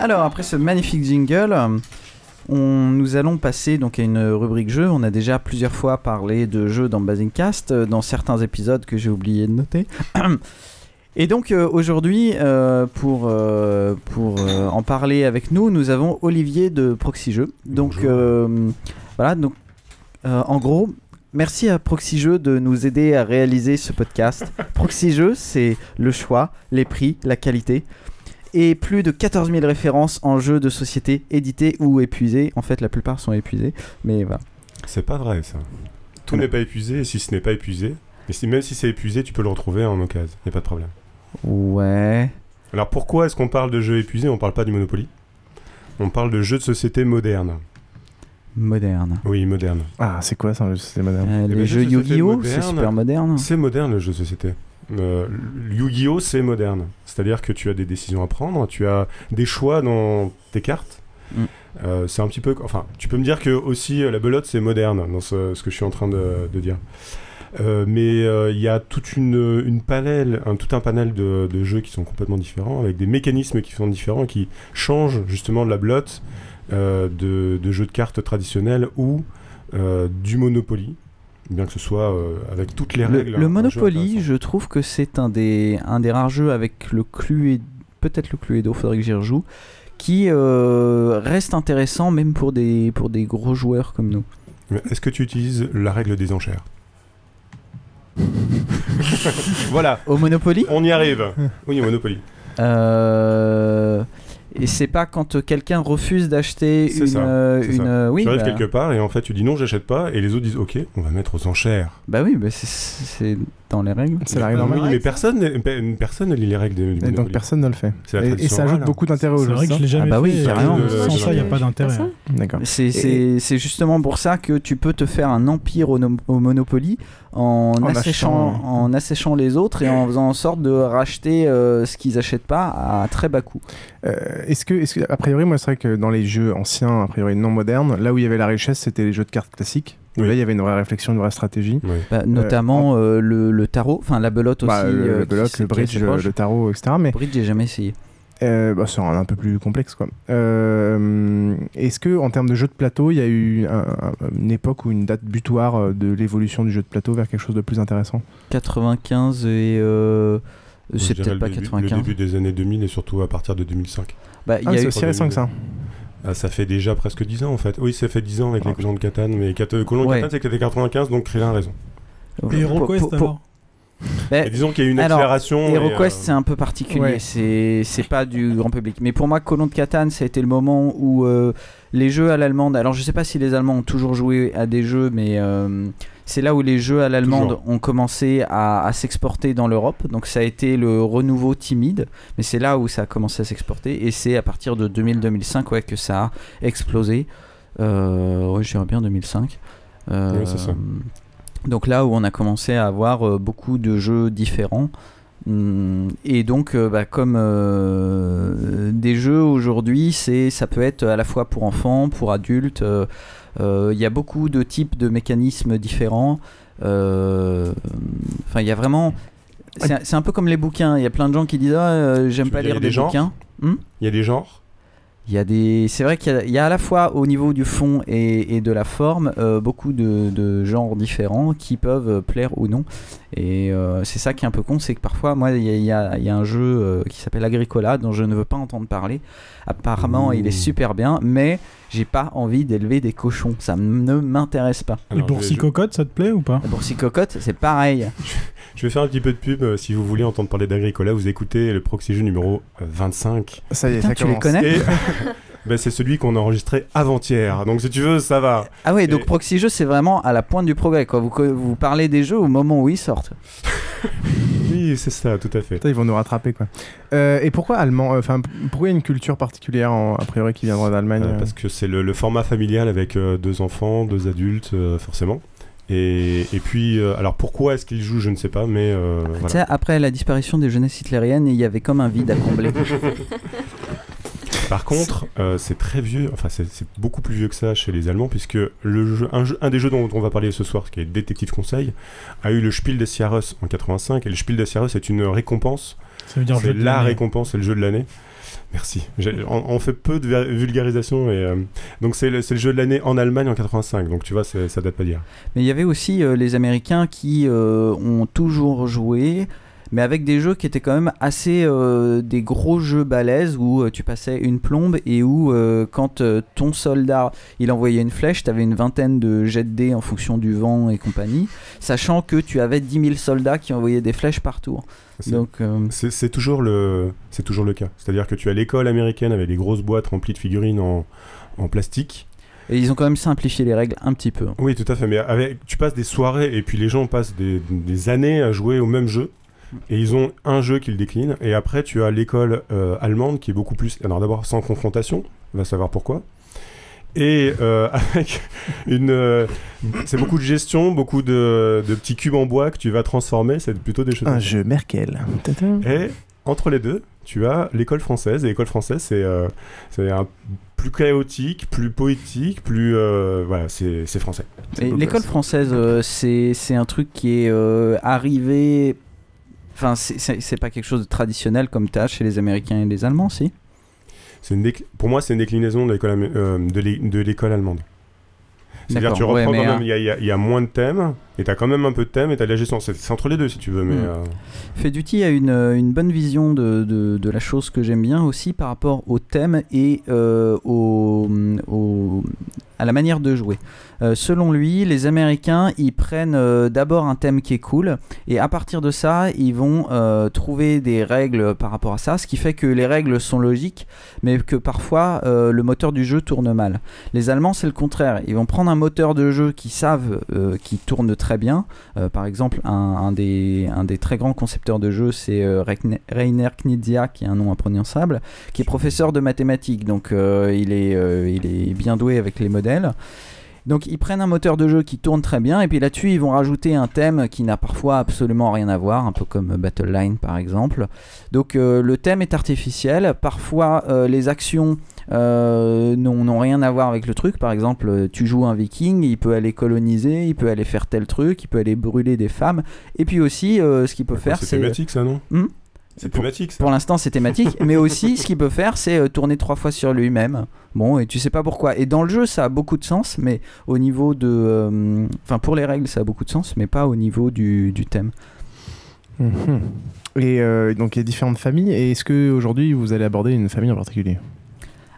Alors après ce magnifique jingle, on, nous allons passer donc à une rubrique jeu. On a déjà plusieurs fois parlé de jeux dans Basingcast, euh, dans certains épisodes que j'ai oublié de noter. Et donc euh, aujourd'hui, euh, pour, euh, pour euh, en parler avec nous, nous avons Olivier de Proxy Jeux. Donc euh, voilà, donc euh, en gros, merci à Proxy Jeux de nous aider à réaliser ce podcast. Proxy Jeux, c'est le choix, les prix, la qualité et plus de 14 000 références en jeux de société édités ou épuisés. En fait, la plupart sont épuisés, mais voilà. C'est pas vrai ça. Tout n'est pas épuisé, et si ce n'est pas épuisé, et si, même si c'est épuisé, tu peux le retrouver en occasion, y a pas de problème. Ouais. Alors pourquoi est-ce qu'on parle de jeux épuisés, on parle pas du Monopoly? On parle de jeux de société modernes. Moderne. Oui, moderne. Ah, c'est quoi ça, le système moderne Euh, Eh les ben, jeux société Yu-Gi-Oh, c'est moderne, super moderne. C'est moderne le jeu de société. Euh, le Yu-Gi-Oh, c'est moderne. C'est-à-dire que tu as des décisions à prendre, tu as des choix dans tes cartes. Mm. Euh, c'est un petit peu. Enfin, tu peux me dire que aussi la belote c'est moderne dans ce, ce que je suis en train de, de dire. Euh, mais euh, il y a toute une, une panel, un, tout un panel de, de jeux qui sont complètement différents, avec des mécanismes qui sont différents, qui changent justement de la belote, euh, de, de jeux de cartes traditionnels ou euh, du Monopoly, bien que ce soit euh, avec toutes les Le, règles. le un jeu Monopoly, je trouve que c'est un des, un des rares jeux avec le Cluedo, peut-être le Cluedo, faudrait que j'y rejoue, qui euh, reste intéressant même pour des, pour des gros joueurs comme nous. Est-ce que tu utilises la règle des enchères Voilà. Au Monopoly? On y arrive. Oui, au Monopoly. Euh, Et c'est pas quand quelqu'un refuse d'acheter une, ça. euh, une ça. euh, oui, tu arrives bah- quelque part et en fait tu dis non, j'achète pas, et les autres disent ok, on va mettre aux enchères. Bah oui, bah c'est dans les règles. C'est la règle Oui, normale. mais personne, ne- personne ne lit les règles du Et donc Monopoly. personne ne le fait. C'est la Et, ça ajoute beaucoup d'intérêt au C'est jeu. vrai que je l'ai jamais Ah bah oui, fait. carrément. euh, Sans ça, il n'y a pas d'intérêt. D'accord. C'est- C'est c'est justement pour ça que tu peux te faire un empire au, au Monopoly en, En asséchant, achetant- en asséchant les autres et en faisant en sorte de racheter euh, ce qu'ils achètent pas à très bas coût. Euh, est-ce que, est-ce que, a priori, moi, c'est vrai que dans les jeux anciens, a priori non modernes, là où il y avait la richesse, c'était les jeux de cartes classiques. Oui. Là, il y avait une vraie réflexion, une vraie stratégie. Oui. Bah, notamment euh, le, le tarot, enfin la belote aussi. Bah, le, euh, le qui- belote, le bridge, le, tarot, etc. Mais Bridge, j'ai jamais essayé. euh, bah, c'est un, un peu plus complexe, quoi. Euh, est-ce que, en termes de jeu de plateau, il y a eu un- un- une époque ou une date butoir euh, de l'évolution du jeu de plateau vers quelque chose de plus intéressant? 95 et euh, c'est peut-être pas début, 95. Le début des années 2000 et surtout à partir de 2005. Bah, il Ah, y a c'est eu aussi récent que ça. Ah, ça fait déjà presque 10 ans en fait. Oui, ça fait 10 ans avec Ah. les colons de Catane, mais Cat- colons de Ouais. Catane c'était 95, donc Krillin a raison. Et HeroQuest alors? Bah, Et disons qu'il y a eu une accélération. et, HeroQuest, euh, c'est un peu particulier. Ouais. C'est c'est pas du grand public. Mais pour moi, Colon de Catane, ça a été le moment où euh, les jeux à l'allemande. Alors, je sais pas si les Allemands ont toujours joué à des jeux, mais euh, c'est là où les jeux à l'allemande Toujours. ont commencé à, à s'exporter dans l'Europe. Donc, ça a été le renouveau timide. Mais c'est là où ça a commencé à s'exporter. Et c'est à partir de 2000-2005 ouais, que ça a explosé. Euh, ouais, je dirais bien 2005. Euh, Oui, c'est ça. Donc là où on a commencé à avoir euh, beaucoup de jeux différents. Hum, Et donc, euh, bah, comme euh, des jeux aujourd'hui, c'est ça peut être à la fois pour enfants, pour adultes. euh, Il y a beaucoup de types de mécanismes différents. Euh, Enfin, il y a vraiment. C'est un- peu comme les bouquins. Il y a plein de gens qui disent ah, euh, j'aime pas lire des bouquins. Hum Il y a des genres? il y a des, c'est vrai qu'il y a, il y a à la fois au niveau du fond et, et de la forme euh, beaucoup de, de genres différents qui peuvent euh, plaire ou non. Et euh, c'est ça qui est un peu con, c'est que parfois, moi, il y a, y y un jeu euh, qui s'appelle Agricola dont je ne veux pas entendre parler. Apparemment, il est super bien, mais j'ai pas envie d'élever des cochons. Ça ne m'intéresse pas. Et Alors, je Boursicocotte, ça te plaît ou pas? Boursicocotte, c'est pareil. Je vais faire un petit peu de pub. euh, Si vous voulez entendre parler d'Agricola, vous écoutez le Proxy Jeu numéro euh, 25. Ça y est, Putain, ça tu les connais? Et ben, c'est celui qu'on a enregistré avant-hier. Donc si tu veux, ça va. Ah ouais, donc Et- Proxy Jeux, c'est vraiment à la pointe du progrès. Quoi. Vous, vous parlez des jeux au moment où ils sortent. Oui, c'est ça, tout à fait. Ils vont nous rattraper quoi. Euh, et pourquoi allemand euh, Enfin, pourquoi il y a une culture particulière en- a priori qui viendra d'Allemagne Euh, parce que c'est le, le format familial avec euh, deux enfants, deux adultes, euh, forcément. Et, et puis, euh, alors pourquoi est-ce qu'il joue, je ne sais pas, mais euh, voilà. après la disparition des jeunesses hitlériennes, il y avait comme un vide à combler. Par contre, euh, c'est très vieux, enfin c'est beaucoup plus vieux que ça chez les Allemands, puisque le jeu, un, jeu- un des jeux dont on va parler ce soir, qui est Détective Conseil, a eu le Spiel des Jahres en 85, et le Spiel des Jahres est une récompense, Ça veut dire c'est jeu de la récompense, c'est le jeu de l'année. Merci. On, on fait peu de vu- vulgarisation, et euh, donc c'est le, jeu de l'année en Allemagne en 85, donc tu vois, ça date pas d'hier. Mais il y avait aussi euh, les Américains qui euh, ont toujours joué, mais avec des jeux qui étaient quand même assez euh, des gros jeux balèzes où euh, tu passais une plombe et où euh, quand ton soldat il envoyait une flèche, tu avais une vingtaine de jets de dés en fonction du vent et compagnie, sachant que tu avais 10 000 soldats qui envoyaient des flèches partout. C'est- Donc C'est c'est toujours le, c'est toujours le cas. C'est-à-dire que tu as l'école américaine avec des grosses boîtes remplies de figurines en, en plastique. et ils ont quand même simplifié les règles un petit peu. Oui, tout à fait. Mais avec, tu passes des soirées et puis les gens passent des, des années à jouer au même jeu. Et ils ont un jeu qu'ils déclinent. Et après, tu as l'école euh, allemande qui est beaucoup plus. Alors d'abord, sans confrontation, on va savoir pourquoi. Et euh, avec une. euh, c'est beaucoup de gestion, beaucoup de, de petits cubes en bois que tu vas transformer. C'est plutôt des choses. Un jeu Merkel. Et entre les deux, tu as l'école française. Et l'école française, c'est euh, c'est un plus chaotique, plus poétique, plus. euh, voilà, c'est c'est français. L'école française, euh, c'est c'est un truc qui est euh, arrivé. Enfin, c'est- pas quelque chose de traditionnel comme t'as chez les Américains et les Allemands, si? Une Pour moi, c'est une déclinaison de l'école euh, de l'école allemande. C'est-à-dire tu reprends ouais, quand euh, même, il y, a- il y a- il y a moins de thèmes, et tu as quand même un peu de thèmes, et tu as de la gestion. C'est entre les deux si tu veux, mais... Mm. euh, Feduti a une, euh, une bonne vision de, de, de la chose que j'aime bien aussi par rapport au thème et euh, au, au- à la manière de jouer. Euh, selon lui, les Américains, ils prennent euh, d'abord un thème qui est cool et à partir de ça, ils vont euh, trouver des règles par rapport à ça, ce qui fait que les règles sont logiques, mais que parfois le moteur du jeu tourne mal. Les Allemands, c'est le contraire. Ils vont prendre un moteur de jeu qui savent, qui tourne très bien. Par exemple, un, des, très grands concepteurs de jeux, c'est Rainer Knizia, qui est un nom imprononçable, qui est professeur de mathématiques. Donc, il est bien doué avec les modèles. Donc ils prennent un moteur de jeu qui tourne très bien et puis là-dessus ils vont rajouter un thème qui n'a parfois absolument rien à voir, un peu comme Battle Line par exemple. Donc euh, le thème est artificiel, parfois euh, les actions euh, n'ont rien à voir avec le truc. Par exemple, tu joues un viking, il peut aller coloniser, il peut aller faire tel truc, il peut aller brûler des femmes. Et puis aussi, ce qu'il peut faire, C'est c'est... thématique, ça, non? Hmm? C'est thématique, ça. Pour l'instant, c'est thématique, mais aussi ce qu'il peut faire, c'est euh, tourner trois fois sur lui-même. Bon, et tu sais pas pourquoi. Et dans le jeu, ça a beaucoup de sens, mais au niveau de. euh, Enfin, pour les règles, ça a beaucoup de sens, mais pas au niveau du, du thème. Et euh, donc il y a différentes familles. Et est-ce que aujourd'hui vous allez aborder une famille en particulier?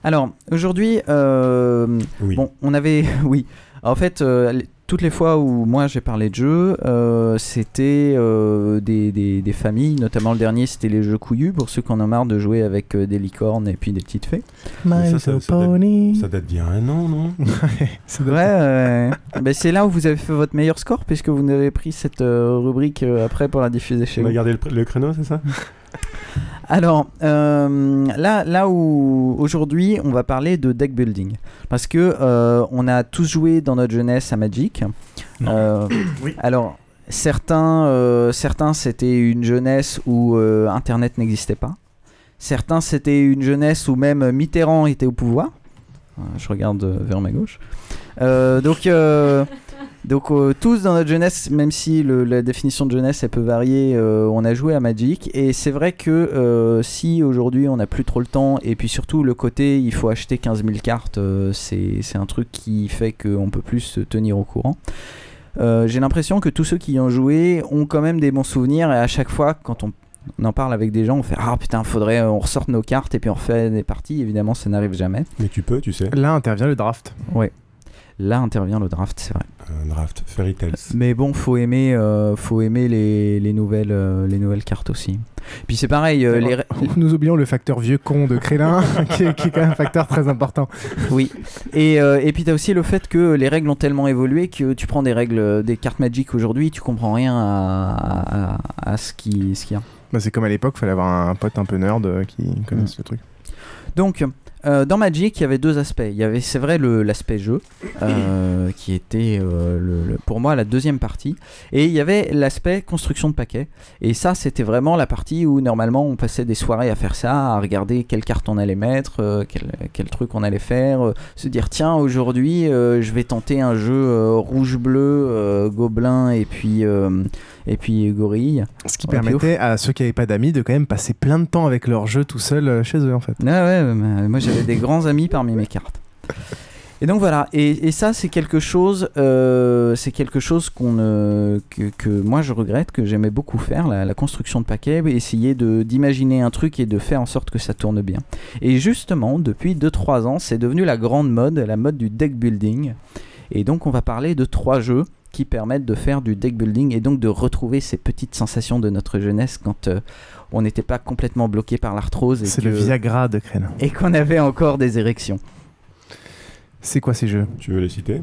Alors, aujourd'hui, euh, bon, on avait. oui. En fait, euh, toutes les fois où moi j'ai parlé de jeux, euh, c'était euh, des, des- des familles, notamment le dernier, c'était les jeux couillus, pour ceux qui en ont marre de jouer avec euh, des licornes et puis des petites fées. Mais ça, ça, ça date, ça date d'il y a un an, non? C'est vrai, euh, ben, c'est là où vous avez fait votre meilleur score, puisque vous avez pris cette euh, rubrique euh, après pour la diffuser chez On vous. a gardé le, le créneau, c'est ça? Alors, euh, là, là où aujourd'hui on va parler de deck building, parce que euh, on a tous joué dans notre jeunesse à Magic. Euh, Alors, certains, euh, certains c'était une jeunesse où euh, Internet n'existait pas. Certains c'était une jeunesse où même Mitterrand était au pouvoir. Je regarde vers ma gauche. Euh, donc, euh, donc euh, tous dans notre jeunesse, même si le- la définition de jeunesse elle peut varier, euh, on a joué à Magic. Et c'est vrai que euh, si aujourd'hui on n'a plus trop le temps, et puis surtout le côté il faut acheter 15 000 cartes, euh, c'est un truc qui fait qu'on peut plus se tenir au courant. Euh, J'ai l'impression que tous ceux qui y ont joué ont quand même des bons souvenirs, et à chaque fois quand on on en parle avec des gens, on fait Ah putain, faudrait, on ressorte nos cartes et puis on refait des parties. Évidemment, ça n'arrive jamais. Mais tu peux, tu sais. Là intervient le draft. Ouais. Là intervient le draft, c'est vrai. Un draft, Fairy Tales. Mais bon, faut aimer, euh, faut aimer les, les nouvelles, euh, les nouvelles cartes aussi. Puis c'est pareil, euh, les, Nous oublions le facteur vieux con de Crélin, qui, est, qui est quand même un facteur très important. Oui. Et, euh, et puis t'as aussi le fait que les règles ont tellement évolué que tu prends des règles, des cartes Magic aujourd'hui, tu comprends rien à, à, à ce qui, ce qu'il y a. Bah, c'est comme à l'époque, fallait avoir un pote un peu nerd qui connaisse le truc. Donc, euh, dans Magic, il y avait deux aspects. Il y avait, c'est vrai, l'aspect jeu, euh, qui était euh, le- le- pour moi la deuxième partie. Et il y avait l'aspect construction de paquets. Et ça, c'était vraiment la partie où normalement on passait des soirées à faire ça, à regarder quelle carte on allait mettre, quel, quel truc on allait faire, se dire tiens, aujourd'hui, je vais tenter un jeu rouge-bleu, gobelin et puis, et puis gorille. Ce qui permettait à ceux qui n'avaient pas d'amis de quand même passer plein de temps avec leur jeu tout seul euh, chez eux en fait. Ouais, ouais, mais moi j'avais des grands amis parmi mes cartes. Et donc voilà, et, et ça c'est quelque chose, euh, c'est quelque chose qu'on ne- que, que moi je regrette, que j'aimais beaucoup faire, la, la construction de paquets, essayer de d'imaginer un truc et de faire en sorte que ça tourne bien. Et justement, depuis 2-3 ans, c'est devenu la grande mode, la mode du deck building. Et donc on va parler de trois jeux qui permettent de faire du deck building et donc de retrouver ces petites sensations de notre jeunesse quand euh, on n'était pas complètement bloqué par l'arthrose. et C'est le Viagra de Crélin. et qu'on avait encore des érections. C'est quoi ces jeux? Tu veux les citer?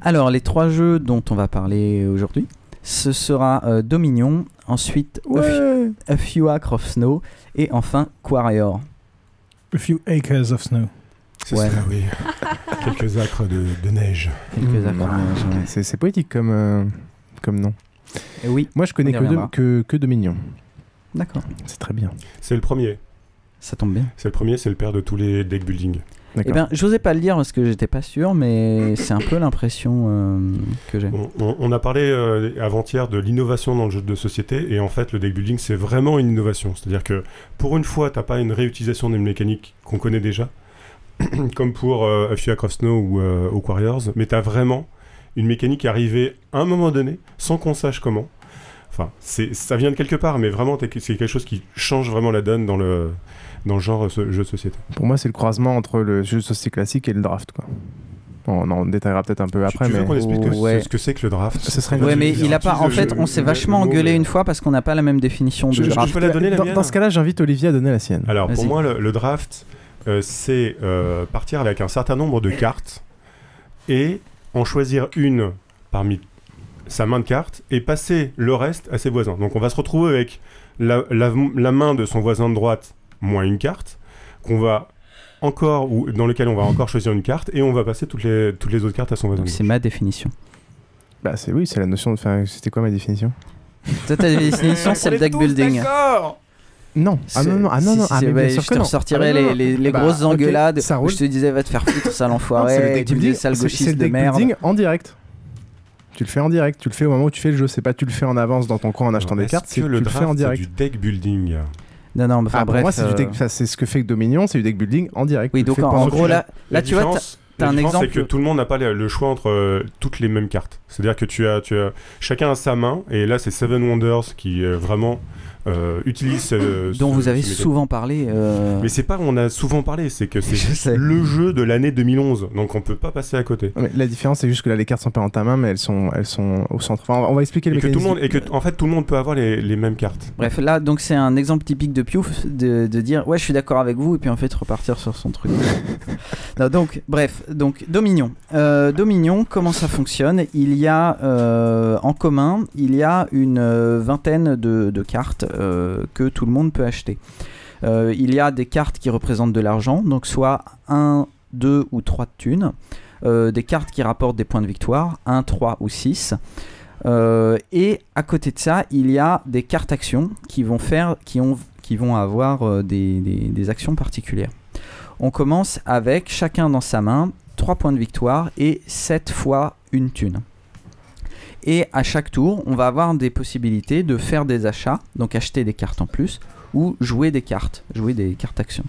Alors, les trois jeux dont on va parler aujourd'hui, ce sera euh, Dominion, ensuite a, Few, A Few Acres of Snow, et enfin Quarrior. A few acres of snow. C'est Ouais. ça, oui. Quelques acres de, de neige. Quelques Mmh, de neige, ouais. C'est c'est poétique comme, euh, comme nom. Et oui. Moi je connais que, deux, reviendra. que, que Dominion. D'accord. C'est très bien. C'est le premier. Ça tombe bien. C'est le premier, c'est le père de tous les deck building. Eh bien, j'osais pas le dire parce que j'étais pas sûr, mais c'est un peu l'impression euh, que j'ai. On, on- on a parlé euh, avant-hier de l'innovation dans le jeu de société, et en fait, le deck building, c'est vraiment une innovation. C'est-à-dire que pour une fois, t'as pas une réutilisation d'une mécanique qu'on connaît déjà, comme pour euh, A Few Acres of Snow ou euh, Warriors, mais t'as vraiment une mécanique qui est arrivée à un moment donné, sans qu'on sache comment. Enfin, ça vient de quelque part, mais vraiment, c'est quelque chose qui change vraiment la donne dans le, dans le genre ce- jeu de société. Pour moi c'est le croisement entre le jeu de société classique et le draft. Quoi. On en détaillera peut-être un peu après. tu veux mais... qu'on explique ce- Ouais. ce que c'est que le draft? Ce serait Ouais, mais il a pas. En fait, on s'est vachement engueulé mais- une fois parce qu'on n'a pas la même définition Je- de je- draft. je peux la donner la dans, mienne dans ce cas-là, j'invite Olivier à donner la sienne. Alors pour moi, le, le draft, euh, c'est euh, partir avec un certain nombre de cartes et en choisir une parmi sa main de cartes et passer le reste à ses voisins. Donc on va se retrouver avec la, la- la main de son voisin de droite moins une carte, qu'on va encore, ou dans lequel on va encore choisir une carte, et on va passer toutes les, toutes les autres cartes à son voisin. de C'est ma définition. Bah c'est oui, c'est la notion de. Enfin, c'était quoi ma définition? Toi, ta définition, c'est le deck building. Non. Ah non, non, ah non, si, non. si, ah, c'est- mais bien sûr je que te non. ressortirais Ah, les, les, les bah, grosses ok, engueulades ça où je te disais va te faire foutre, sale enfoiré, deck tu me building, sale gauchiste de merde. en direct. Tu le fais en direct, tu le fais au moment où tu fais le jeu, c'est pas tu le fais en avance dans ton coin en achetant des cartes, c'est que tu le fais en c'est direct. du deck building. Non, non, enfin Ah, pour bref. moi, c'est du euh, c'est ce que fait Dominion, c'est du deck building en direct. Oui, donc en- gros, là, tu vois, t'as un exemple. c'est que tout le monde n'a pas le le choix entre euh, toutes les mêmes cartes. C'est-à-dire que tu as, tu as chacun a sa main, et là c'est Seven Wonders qui euh, vraiment euh, utilise euh, dont ce- vous avez souvent parlé. euh, Mais c'est pas on a souvent parlé, c'est que c'est le jeu de l'année 2011, donc on peut pas passer à côté. Mais la différence, c'est juste que là, les cartes sont pas en ta main, mais elles sont, elles sont au centre. Enfin, on va- on va expliquer les Et que tout le monde, et que en fait tout le monde peut avoir les, les mêmes cartes. Bref, là, donc c'est un exemple typique de Piouf de, de dire ouais, je suis d'accord avec vous, et puis en fait repartir sur son truc. Non, donc, bref, donc Dominion. Euh, Dominion, comment ça fonctionne? Il y a euh, en commun, il y a une vingtaine de, de cartes que tout le monde peut acheter. Euh, il y a des cartes qui représentent de l'argent, donc soit 1, 2 ou 3 de thunes. Euh, des cartes qui rapportent des points de victoire, 1, 3 ou 6. Euh, et à côté de ça, il y a des cartes actions qui vont, faire, qui ont, qui vont avoir euh, des, des- des actions particulières. On commence avec chacun dans sa main 3 points de victoire et 7 fois une thune. Et à chaque tour, on va avoir des possibilités de faire des achats, donc acheter des cartes en plus, ou jouer des cartes, jouer des cartes actions.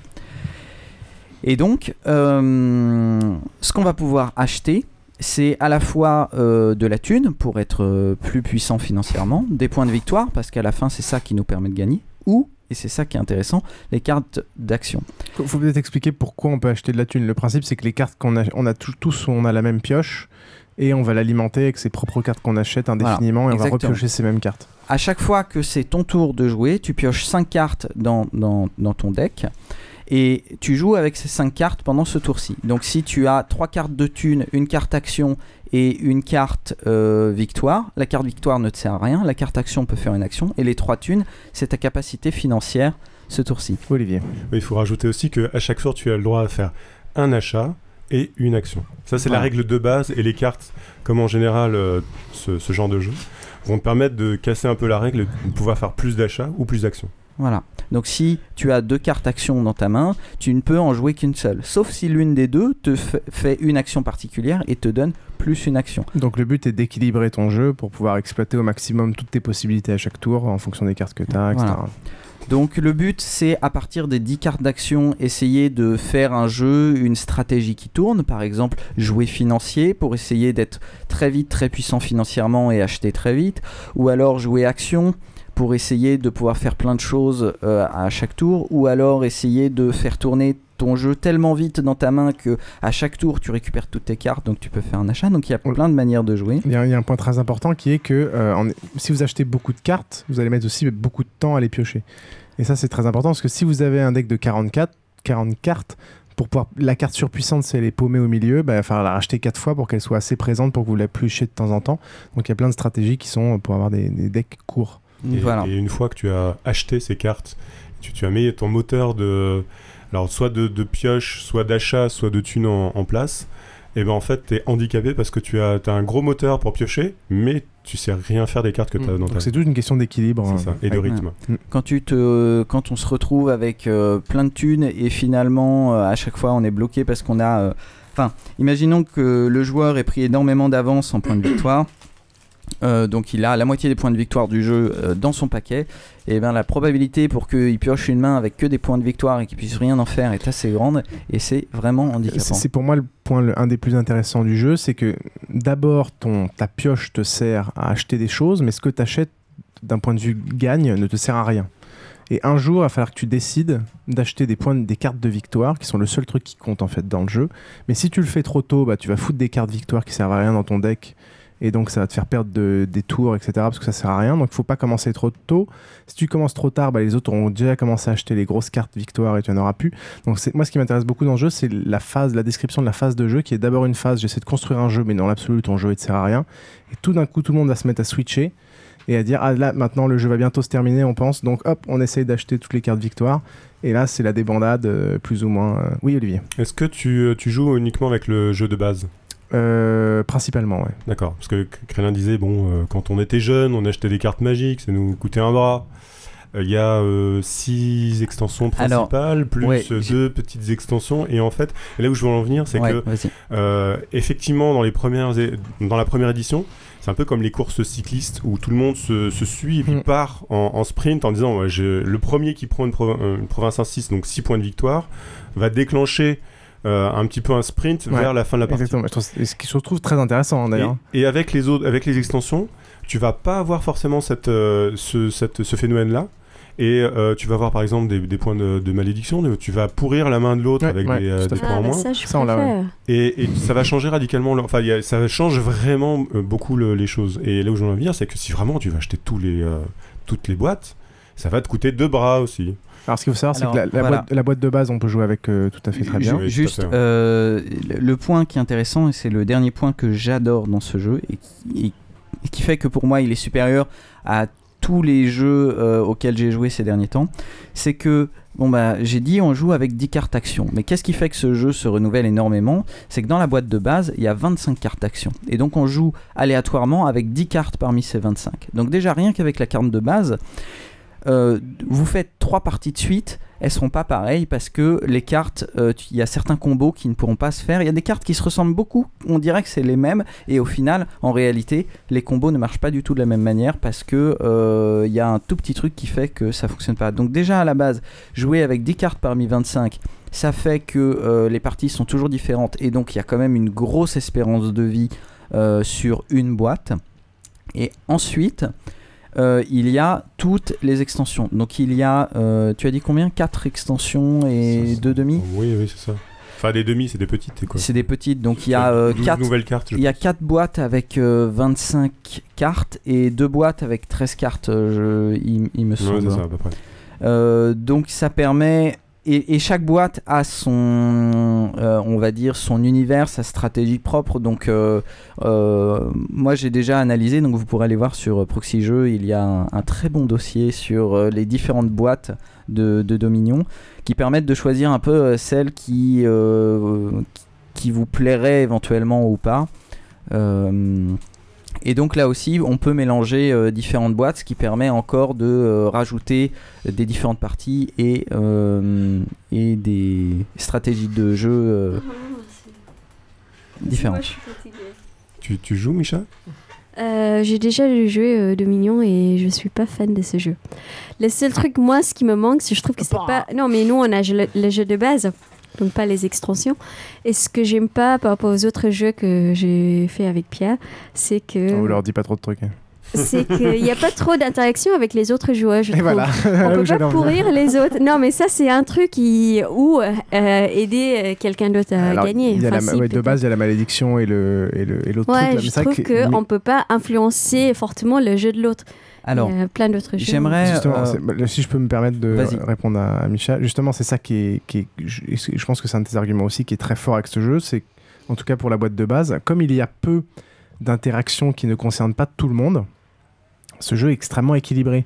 Et donc, euh, ce qu'on va pouvoir acheter, c'est à la fois euh, de la thune pour être euh, plus puissant financièrement, des points de victoire, parce qu'à la fin, c'est ça qui nous permet de gagner, ou, et c'est ça qui est intéressant, les cartes d'action. Faut faut peut-être expliquer pourquoi on peut acheter de la thune. Le principe, c'est que les cartes qu'on a, on a tous, tous, on a la même pioche et on va l'alimenter avec ses propres cartes qu'on achète indéfiniment Voilà, et on va repiocher ces mêmes cartes. À chaque fois que c'est ton tour de jouer, tu pioches 5 cartes dans, dans, dans ton deck et tu joues avec ces 5 cartes pendant ce tour-ci. Donc si tu as 3 cartes de thune, une carte action et une carte euh, victoire, la carte victoire ne te sert à rien, la carte action peut faire une action et les 3 thunes, c'est ta capacité financière ce tour-ci. Olivier. Il faut rajouter aussi que à chaque tour tu as le droit à faire un achat et une action. Ça c'est la règle de base et les cartes, comme en général euh, ce, ce genre de jeu, vont te permettre de casser un peu la règle, de pouvoir faire plus d'achats ou plus d'actions. Voilà. Donc si tu as deux cartes action dans ta main, tu ne peux en jouer qu'une seule. Sauf si l'une des deux te fa- fait une action particulière et te donne plus une action. Donc le but est d'équilibrer ton jeu pour pouvoir exploiter au maximum toutes tes possibilités à chaque tour en fonction des cartes que tu as, etc. Voilà. Donc le but c'est à partir des 10 cartes d'action essayer de faire un jeu, une stratégie qui tourne, par exemple jouer financier pour essayer d'être très vite très puissant financièrement et acheter très vite, ou alors jouer action pour essayer de pouvoir faire plein de choses euh, à chaque tour, ou alors essayer de faire tourner ton jeu tellement vite dans ta main que à chaque tour tu récupères toutes tes cartes donc tu peux faire un achat donc il y a plein de manières de jouer Il y, a, il y a un point très important qui est que euh, en- si vous achetez beaucoup de cartes, vous allez mettre aussi beaucoup de temps à les piocher. Et ça, c'est très important parce que si vous avez un deck de 44, 40 cartes, pour pouvoir, la carte surpuissante, si elle est paumée au milieu, bah, il va falloir la racheter 4 fois pour qu'elle soit assez présente pour que vous la piochiez de temps en temps. Donc il y a plein de stratégies qui sont pour avoir des, des decks courts. Et, et une fois que tu as acheté ces cartes, tu, tu as mis ton moteur de, alors soit de, de pioche, soit d'achat, soit de thunes en, en place, et ben en fait tu es handicapé parce que tu as, as un gros moteur pour piocher, mais tu sais rien faire des cartes que tu as dans Donc ta c'est toute une question d'équilibre. Euh, et de rythme. Quand, tu te, quand on se retrouve avec euh, plein de thunes et finalement euh, à chaque fois on est bloqué parce qu'on a... euh, Enfin, imaginons que le joueur ait pris énormément d'avance en points de victoire. Euh, donc il a la moitié des points de victoire du jeu euh, dans son paquet. Et bien la probabilité pour qu'il pioche une main avec que des points de victoire et qu'il puisse rien en faire est assez grande. Et c'est vraiment handicapant. C'est pour moi le point, le- un des plus intéressants du jeu, c'est que d'abord ton ta pioche te sert à acheter des choses, mais ce que tu achètes d'un point de vue gagne ne te sert à rien. Et un jour, il va falloir que tu décides d'acheter des points, des cartes de victoire, qui sont le seul truc qui compte en fait dans le jeu. Mais si tu le fais trop tôt, bah, tu vas foutre des cartes victoire qui servent à rien dans ton deck. Et donc ça va te faire perdre de- des tours, etc. Parce que ça sert à rien. Donc faut pas commencer trop tôt. Si tu commences trop tard, bah, les autres auront déjà commencé à acheter les grosses cartes victoire et tu en auras plus. Donc moi ce qui m'intéresse beaucoup dans le jeu, c'est la phase, la description de la phase de jeu qui est d'abord une phase. J'essaie de construire un jeu, mais dans l'absolu ton jeu te sert à rien. Et tout d'un coup tout le monde va se mettre à switcher et à dire ah là maintenant le jeu va bientôt se terminer on pense donc hop on essaye d'acheter toutes les cartes victoire et là c'est la débandade euh, plus ou moins euh. oui Olivier Est-ce que euh, tu joues uniquement avec le jeu de base? Euh, principalement ouais D'accord, parce que Krélin disait, bon, euh, quand on était jeune, on achetait des cartes magiques, ça nous coûtait un bras. Euh, Il y a euh, six extensions Alors, principales, plus ouais, deux petites extensions. Et en fait, là où je veux en venir, c'est Ouais, que, euh, effectivement, dans, les premières, dans la première édition, c'est un peu comme les courses cyclistes où tout le monde se, se suit et puis part en, en sprint en disant ouais, je- le premier qui prend une, provi- une province 1-6, donc 6 points de victoire, va déclencher euh, un petit peu un sprint Ouais, vers la fin de la partie. exactement Je trouve- et ce qui se trouve très intéressant hein, d'ailleurs Et, et avec les autres, avec les extensions, tu vas pas avoir forcément cette, euh, ce, cette- ce phénomène-là. Et euh, tu vas avoir par exemple des, des points de, de malédiction, de- tu vas pourrir la main de l'autre Ouais, avec ouais, des, euh, points en Ah, bah moins. ça, je Ça, on l'a, ouais. préfère. Et, et ça va changer radicalement, le- enfin il y a- ça change vraiment euh, beaucoup le- les choses. Et là où je veux en venir, c'est que si vraiment tu vas acheter tous les, euh, toutes les boîtes, ça va te coûter deux bras aussi. Alors ce qu'il faut savoir c'est que la, la voilà. boîte, la boîte de base on peut jouer avec euh, tout à fait très bien Oui, Juste, fait, ouais. euh, le point qui est intéressant, et c'est le dernier point que j'adore dans ce jeu, et qui, et- et qui fait que pour moi il est supérieur à tous les jeux euh, auxquels j'ai joué ces derniers temps, c'est que, bon bah j'ai dit on joue avec 10 cartes action, mais qu'est-ce qui fait que ce jeu se renouvelle énormément? C'est que dans la boîte de base, il y a 25 cartes action, et donc on joue aléatoirement avec 10 cartes parmi ces 25. Donc déjà rien qu'avec la carte de base, euh, vous faites trois parties de suite, elles seront pas pareilles parce que les cartes, euh, il y a certains combos qui ne pourront pas se faire. Il y a des cartes qui se ressemblent beaucoup, on dirait que c'est les mêmes, et au final, en réalité, les combos ne marchent pas du tout de la même manière parce que euh, il y a un tout petit truc qui fait que ça fonctionne pas. Donc déjà à la base, jouer avec 10 cartes parmi 25, ça fait que les parties sont toujours différentes et donc il y a quand même une grosse espérance de vie sur une boîte. Et ensuite, euh, il y a toutes les extensions. Donc il y a, euh, tu as dit combien? 4 extensions et 2 demi? Oui, oui, c'est ça. Enfin, des demi, c'est des petites, c'est quoi C'est des petites, donc il y a euh, 12 4 nouvelles cartes, Il y a 4 boîtes avec euh, 25 cartes et 2 boîtes avec 13 cartes, euh, je- il, il me Ouais, semble. c'est ça, à peu près. Euh, donc ça permet et, chaque boîte a son euh, on va dire son univers sa stratégie propre. Donc euh, euh, moi j'ai déjà analysé. Donc vous pourrez aller voir sur Proxy Jeux. Il y a un, très bon dossier sur les différentes boîtes de, Dominion qui permettent de choisir un peu celle qui qui vous plairait éventuellement ou pas et donc là aussi, on peut mélanger euh, différentes boîtes, ce qui permet encore de euh, rajouter des différentes parties et, euh, et des stratégies de jeu euh, différentes. Tu, tu joues, Micha? Euh, j'ai déjà joué euh, Dominion et je suis pas fan de ce jeu. Le seul truc, moi, ce qui me manque, c'est que je trouve que c'est pas. Non, mais nous, on a le, le jeu de base, donc pas les extensions. Et ce que j'aime pas par rapport aux autres jeux que j'ai fait avec Pierre, c'est que. on leur dit pas trop de trucs hein. c'est qu'il n'y a pas trop d'interaction avec les autres joueurs, je trouve. voilà. On peut pas pourrir les autres. Non, mais ça, c'est un truc qui... ou euh, aider euh, quelqu'un d'autre à Alors, gagner. Enfin, la- si, ouais, de base il y a la malédiction et le et le- et l'autre truc Ouais, là. Mais je vrai trouve qu'on ne peut pas influencer fortement le jeu de l'autre. Alors, Il y a plein d'autres jeux. Justement, euh, bah, si je peux me permettre de répondre à, à Micha, justement, c'est ça qui est, qui est- je, je pense que c'est un de tes arguments aussi qui est très fort avec ce jeu, c'est en tout cas pour la boîte de base, comme il y a peu d'interactions qui ne concernent pas tout le monde. Ce jeu est extrêmement équilibré.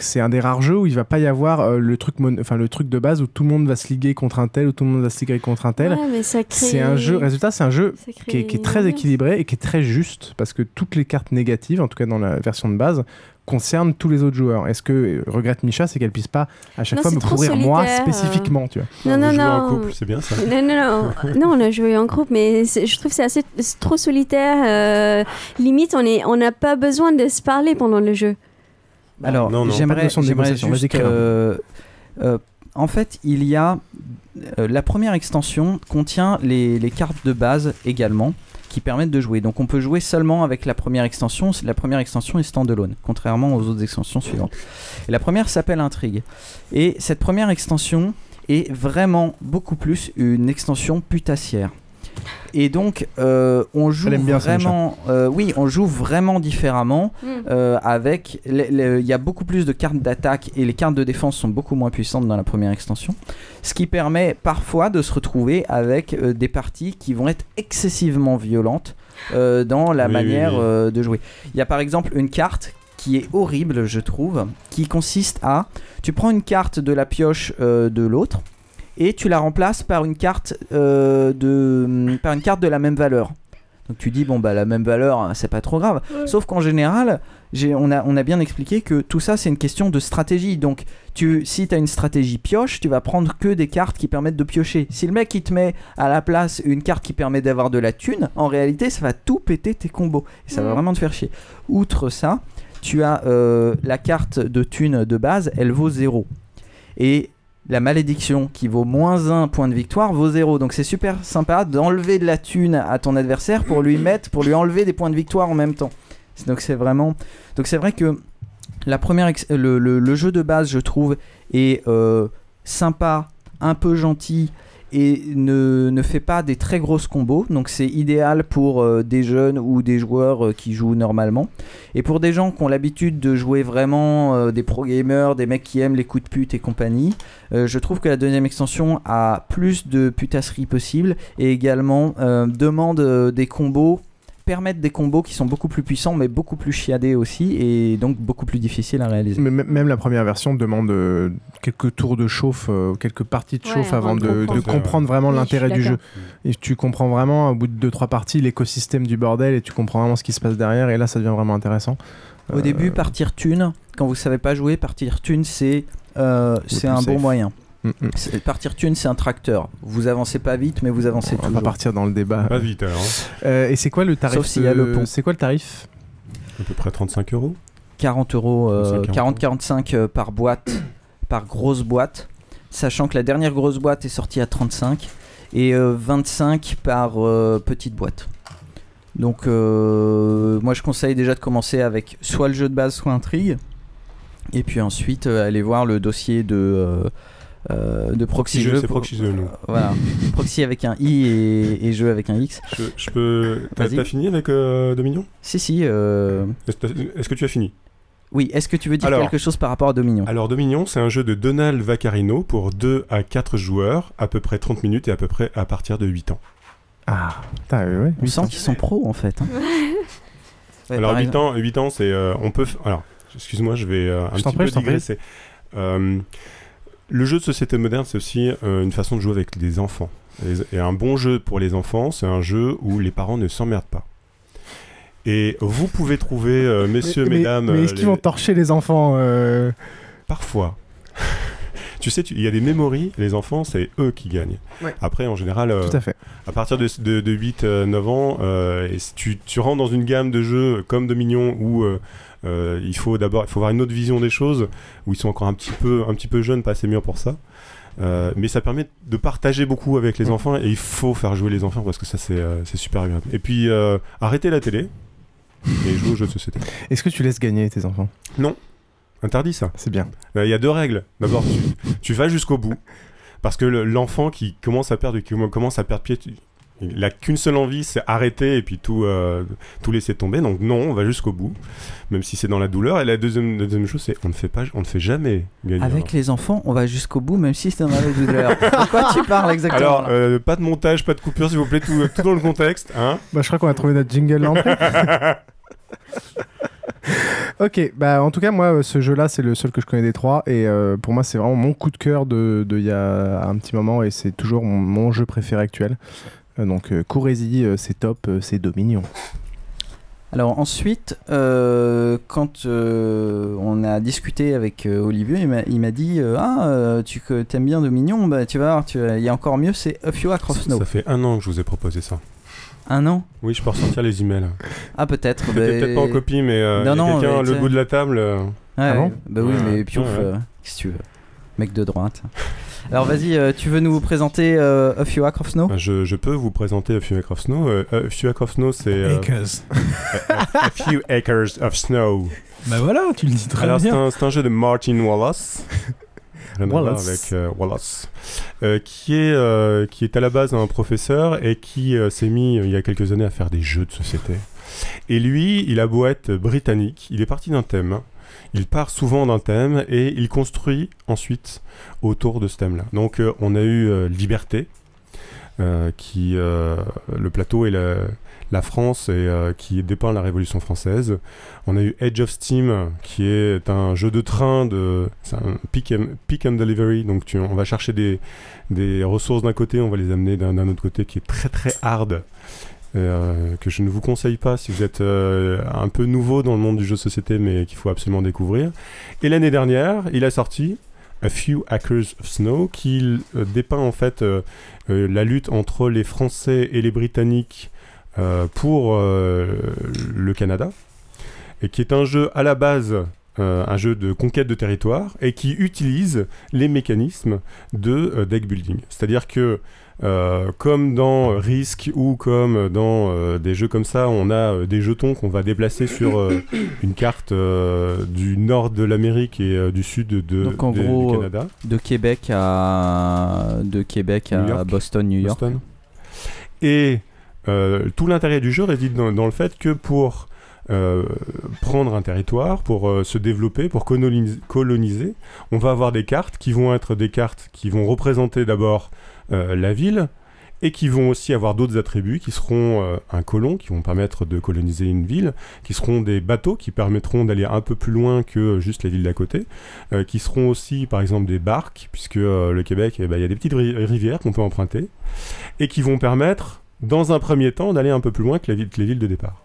C'est un des rares jeux où il va pas y avoir euh, le truc, enfin le truc de base où tout le monde va se liguer contre un tel ou tout le monde va se liguer contre un tel. Ouais, crée- C'est un jeu. Résultat, c'est un jeu crée qui est, qui est une très équilibré et qui est très juste parce que toutes les cartes négatives, en tout cas dans la version de base, concernent tous les autres joueurs. Est-ce que euh, regrette Micha, c'est qu'elle puisse pas à chaque Non, fois me pourrir moi spécifiquement, tu vois Non, non, jouez non. en couple, c'est bien ça. Non, non, non. non, on a joué en groupe, mais je trouve que c'est assez trop solitaire. euh, limite, on est, on n'a pas besoin de se parler pendant le jeu. Alors, non, non, pas de j'aimerais, juste. Euh, euh, en fait, il y a. euh, la première extension contient les, les cartes de base également qui permettent de jouer. Donc on peut jouer seulement avec la première extension. La première extension est standalone, contrairement aux autres extensions suivantes. Et la première s'appelle Intrigue. Et cette première extension est vraiment beaucoup plus une extension putassière. Et donc, euh, on joue bien, vraiment, euh, oui, on joue vraiment différemment. Mm. euh, avec, il y a beaucoup plus de cartes d'attaque et les cartes de défense sont beaucoup moins puissantes dans la première extension, ce qui permet parfois de se retrouver avec euh, des parties qui vont être excessivement violentes euh, dans la Oui, manière oui, oui. euh, de jouer. Il y a par exemple une carte qui est horrible, je trouve, qui consiste à, tu prends une carte de la pioche euh, de l'autre et tu la remplaces par une carte euh, de par une carte de la même valeur. Donc tu dis bon bah la même valeur hein, c'est pas trop grave. Sauf qu'en général on a on a bien expliqué que tout ça c'est une question de stratégie. Donc tu si tu as une stratégie pioche tu vas prendre que des cartes qui permettent de piocher. Si le mec il te met à la place une carte qui permet d'avoir de la thune, en réalité ça va tout péter tes combos et ça va Mm. vraiment te faire chier. Outre ça tu as euh, la carte de thune de base elle vaut 0 et la malédiction qui vaut moins 1 point de victoire vaut 0. Donc c'est super sympa d'enlever de la thune à ton adversaire pour lui mettre, pour lui enlever des points de victoire en même temps. Donc c'est vraiment. Donc c'est vrai que la première le- le jeu de base, je trouve, est euh, sympa, un peu gentil et ne, ne fait pas des très grosses combos. Donc c'est idéal pour euh, des jeunes ou des joueurs euh, qui jouent normalement. Et pour des gens qui ont l'habitude de jouer vraiment euh, des pro gamers, des mecs qui aiment les coups de pute et compagnie, je trouve que la deuxième extension a plus de putasserie possible et également demande des combos permettent des combos qui sont beaucoup plus puissants mais beaucoup plus chiadés aussi et donc beaucoup plus difficiles à réaliser. Mais même la première version demande euh, quelques tours de chauffe, euh, quelques parties de chauffe avant avant de de, de comprendre. vraiment Oui, l'intérêt du jeu. Et tu comprends vraiment, au bout de 2-3 parties, l'écosystème du bordel et tu comprends vraiment ce qui se passe derrière. Et là, ça devient vraiment intéressant. Au Euh, début, partir thune, quand vous savez pas jouer, partir thune c'est euh, un bon moyen. Partir thune c'est un tracteur. Vous avancez pas vite mais vous avancez On va toujours. pas partir dans le débat. Pas vite alors. Euh, et c'est quoi le tarif Sauf s'il y a de- le pont. C'est quoi le tarif À peu près 35 euros. 40 euros, euh, 40, 40-45 euh, par boîte, par grosse boîte, sachant que la dernière grosse boîte est sortie à 35 et euh, 25 par euh, petite boîte. Donc euh, moi je conseille déjà de commencer avec soit le jeu de base, soit intrigue, et puis ensuite euh, aller voir le dossier de euh, euh, de proxy Jeu, jeu. c'est Proxy Jeu, nous. Voilà, proxy avec un i et, et jeu avec un x. Je, je peux. T'as fini avec euh, Dominion? Si si. euh, Est-ce que- tu as fini? Oui. Est-ce que tu veux dire Alors- quelque chose par rapport à Dominion? Alors Dominion, c'est un jeu de Donald Vaccarino pour 2 à 4 joueurs, à peu près 30 minutes et à peu près à partir de 8 ans. Ah, putain, ouais, On sent qu'ils sont pros en fait. hein. Ouais, alors par 8 exemple. ans, 8 ans, c'est euh, on peut. Alors, excuse-moi, je vais euh, un Je t'en petit prie, peu je t'en prie. digresser. Euh, le jeu de société moderne, c'est aussi euh, une façon de jouer avec des enfants. Et, et un bon jeu pour les enfants, c'est un jeu où les parents ne s'emmerdent pas. Et vous pouvez trouver, euh, messieurs, Mais- mesdames, Mais euh, est-ce qu'ils les- vont torcher les enfants euh, Parfois. tu sais, tu- il y a des mémories, les enfants, c'est eux qui gagnent. Ouais. Après, en général, euh, Tout à fait. à partir de, de, de 8-9 ans, euh, et si tu, tu rentres dans une gamme de jeux comme Dominion où euh, il faut d'abord il faut avoir une autre vision des choses, où ils sont encore un petit peu, un petit peu jeunes, pas assez mûrs pour ça. Euh, mais ça permet de partager beaucoup avec les enfants et il faut faire jouer les enfants parce que ça c'est euh, super agréable. Et puis arrêtez la télé et jouer aux jeux de société. Est-ce que tu laisses gagner tes enfants? Non, interdit ça. C'est bien. Il y a deux règles. D'abord, tu, tu vas jusqu'au bout. Parce que le- l'enfant qui commence à perdre, qui commence à perdre pied, il a qu'une seule envie, c'est arrêter et puis tout, euh, tout laisser tomber. Donc non, on va jusqu'au bout, même si c'est dans la douleur. Et la deuxième, la deuxième chose, c'est on ne fait pas, on ne fait jamais gagner. Avec les enfants, on va jusqu'au bout, même si c'est dans la douleur. De quoi tu parles exactement Alors, euh, pas de montage, pas de coupure, s'il vous plaît, tout, tout dans le contexte. Hein Bah, je crois qu'on a trouvé notre jingle là. Ok, bah en tout cas moi euh, ce jeu-là c'est le seul que je connais des trois et euh, pour moi c'est vraiment mon coup de cœur de de il y a un petit moment et c'est toujours mon, mon jeu préféré actuel. Euh, donc euh, Courez-y, euh, c'est top, euh, c'est Dominion. Alors ensuite, euh, quand euh, on a discuté avec euh, Olivier, il m'a- dit euh, Ah, tu que- t'aimes bien Dominion bah, Tu vas voir, il y a encore mieux, c'est A Few Across Snow. Ça fait un an que je vous ai proposé ça. Un an? Oui, je peux ressortir les emails. Ah, peut-être. Bah, peut-être pas en copie, mais euh, Non, il y a non, quelqu'un le bout de la table. euh, Ouais, Ah bon? bah oui, Ouais, mais piouf, ouais, ouais. euh, qu'est-ce que tu veux? Mec de droite. Alors vas-y, euh, tu veux nous présenter euh, A Few Across Snow? Je, je peux vous présenter A Few Acres of Snow. Euh, a Few Acres of Snow, c'est. euh, Acres. a, a Few Acres of Snow. Bah voilà, tu le dis très Alors, bien. c'est un jeu de Martin Wallace. Wallace. avec euh, Wallace, Euh, qui, est, euh, qui est à la base un professeur et qui euh, s'est mis euh, il y a quelques années à faire des jeux de société. Et lui, il a beau être britannique, il est parti d'un thème. Il part souvent d'un thème et il construit ensuite autour de ce thème-là. Donc euh, on a eu euh, Liberté, euh, qui le plateau est la, France et qui dépeint la Révolution française. On a eu Edge of Steam, qui est un jeu de train de c'est un pick and, delivery. Donc on va chercher des, des ressources d'un côté, on va les amener d'un autre côté, qui est très très hard. Euh, que je ne vous conseille pas si vous êtes euh, un peu nouveau dans le monde du jeu de société, mais qu'il faut absolument découvrir. Et l'année dernière, il a sorti A Few Acres of Snow, qui euh, dépeint en fait la lutte entre les Français et les Britanniques pour le Canada, et qui est un jeu à la base, un jeu de conquête de territoire, et qui utilise les mécanismes de deck building. C'est-à-dire que euh, comme dans Risk ou comme dans euh, des jeux comme ça, on a euh, des jetons qu'on va déplacer sur une carte du nord de l'Amérique et du sud de, Donc en de- gros, du Canada. de Québec à de Québec à York. Boston, New York. Boston. Et tout l'intérêt du jeu réside dans, dans le fait que pour euh, prendre un territoire, pour euh, se développer, pour coloniser, coloniser, on va avoir des cartes qui vont être des cartes qui vont représenter d'abord la ville et qui vont aussi avoir d'autres attributs qui seront euh, un colon qui vont permettre de coloniser une ville, qui seront des bateaux qui permettront d'aller un peu plus loin que juste les villes d'à côté, euh, qui seront aussi par exemple des barques, puisque euh, le Québec, eh ben, il y a des petites ri- rivières qu'on peut emprunter, et qui vont permettre dans un premier temps d'aller un peu plus loin que, les villes de départ.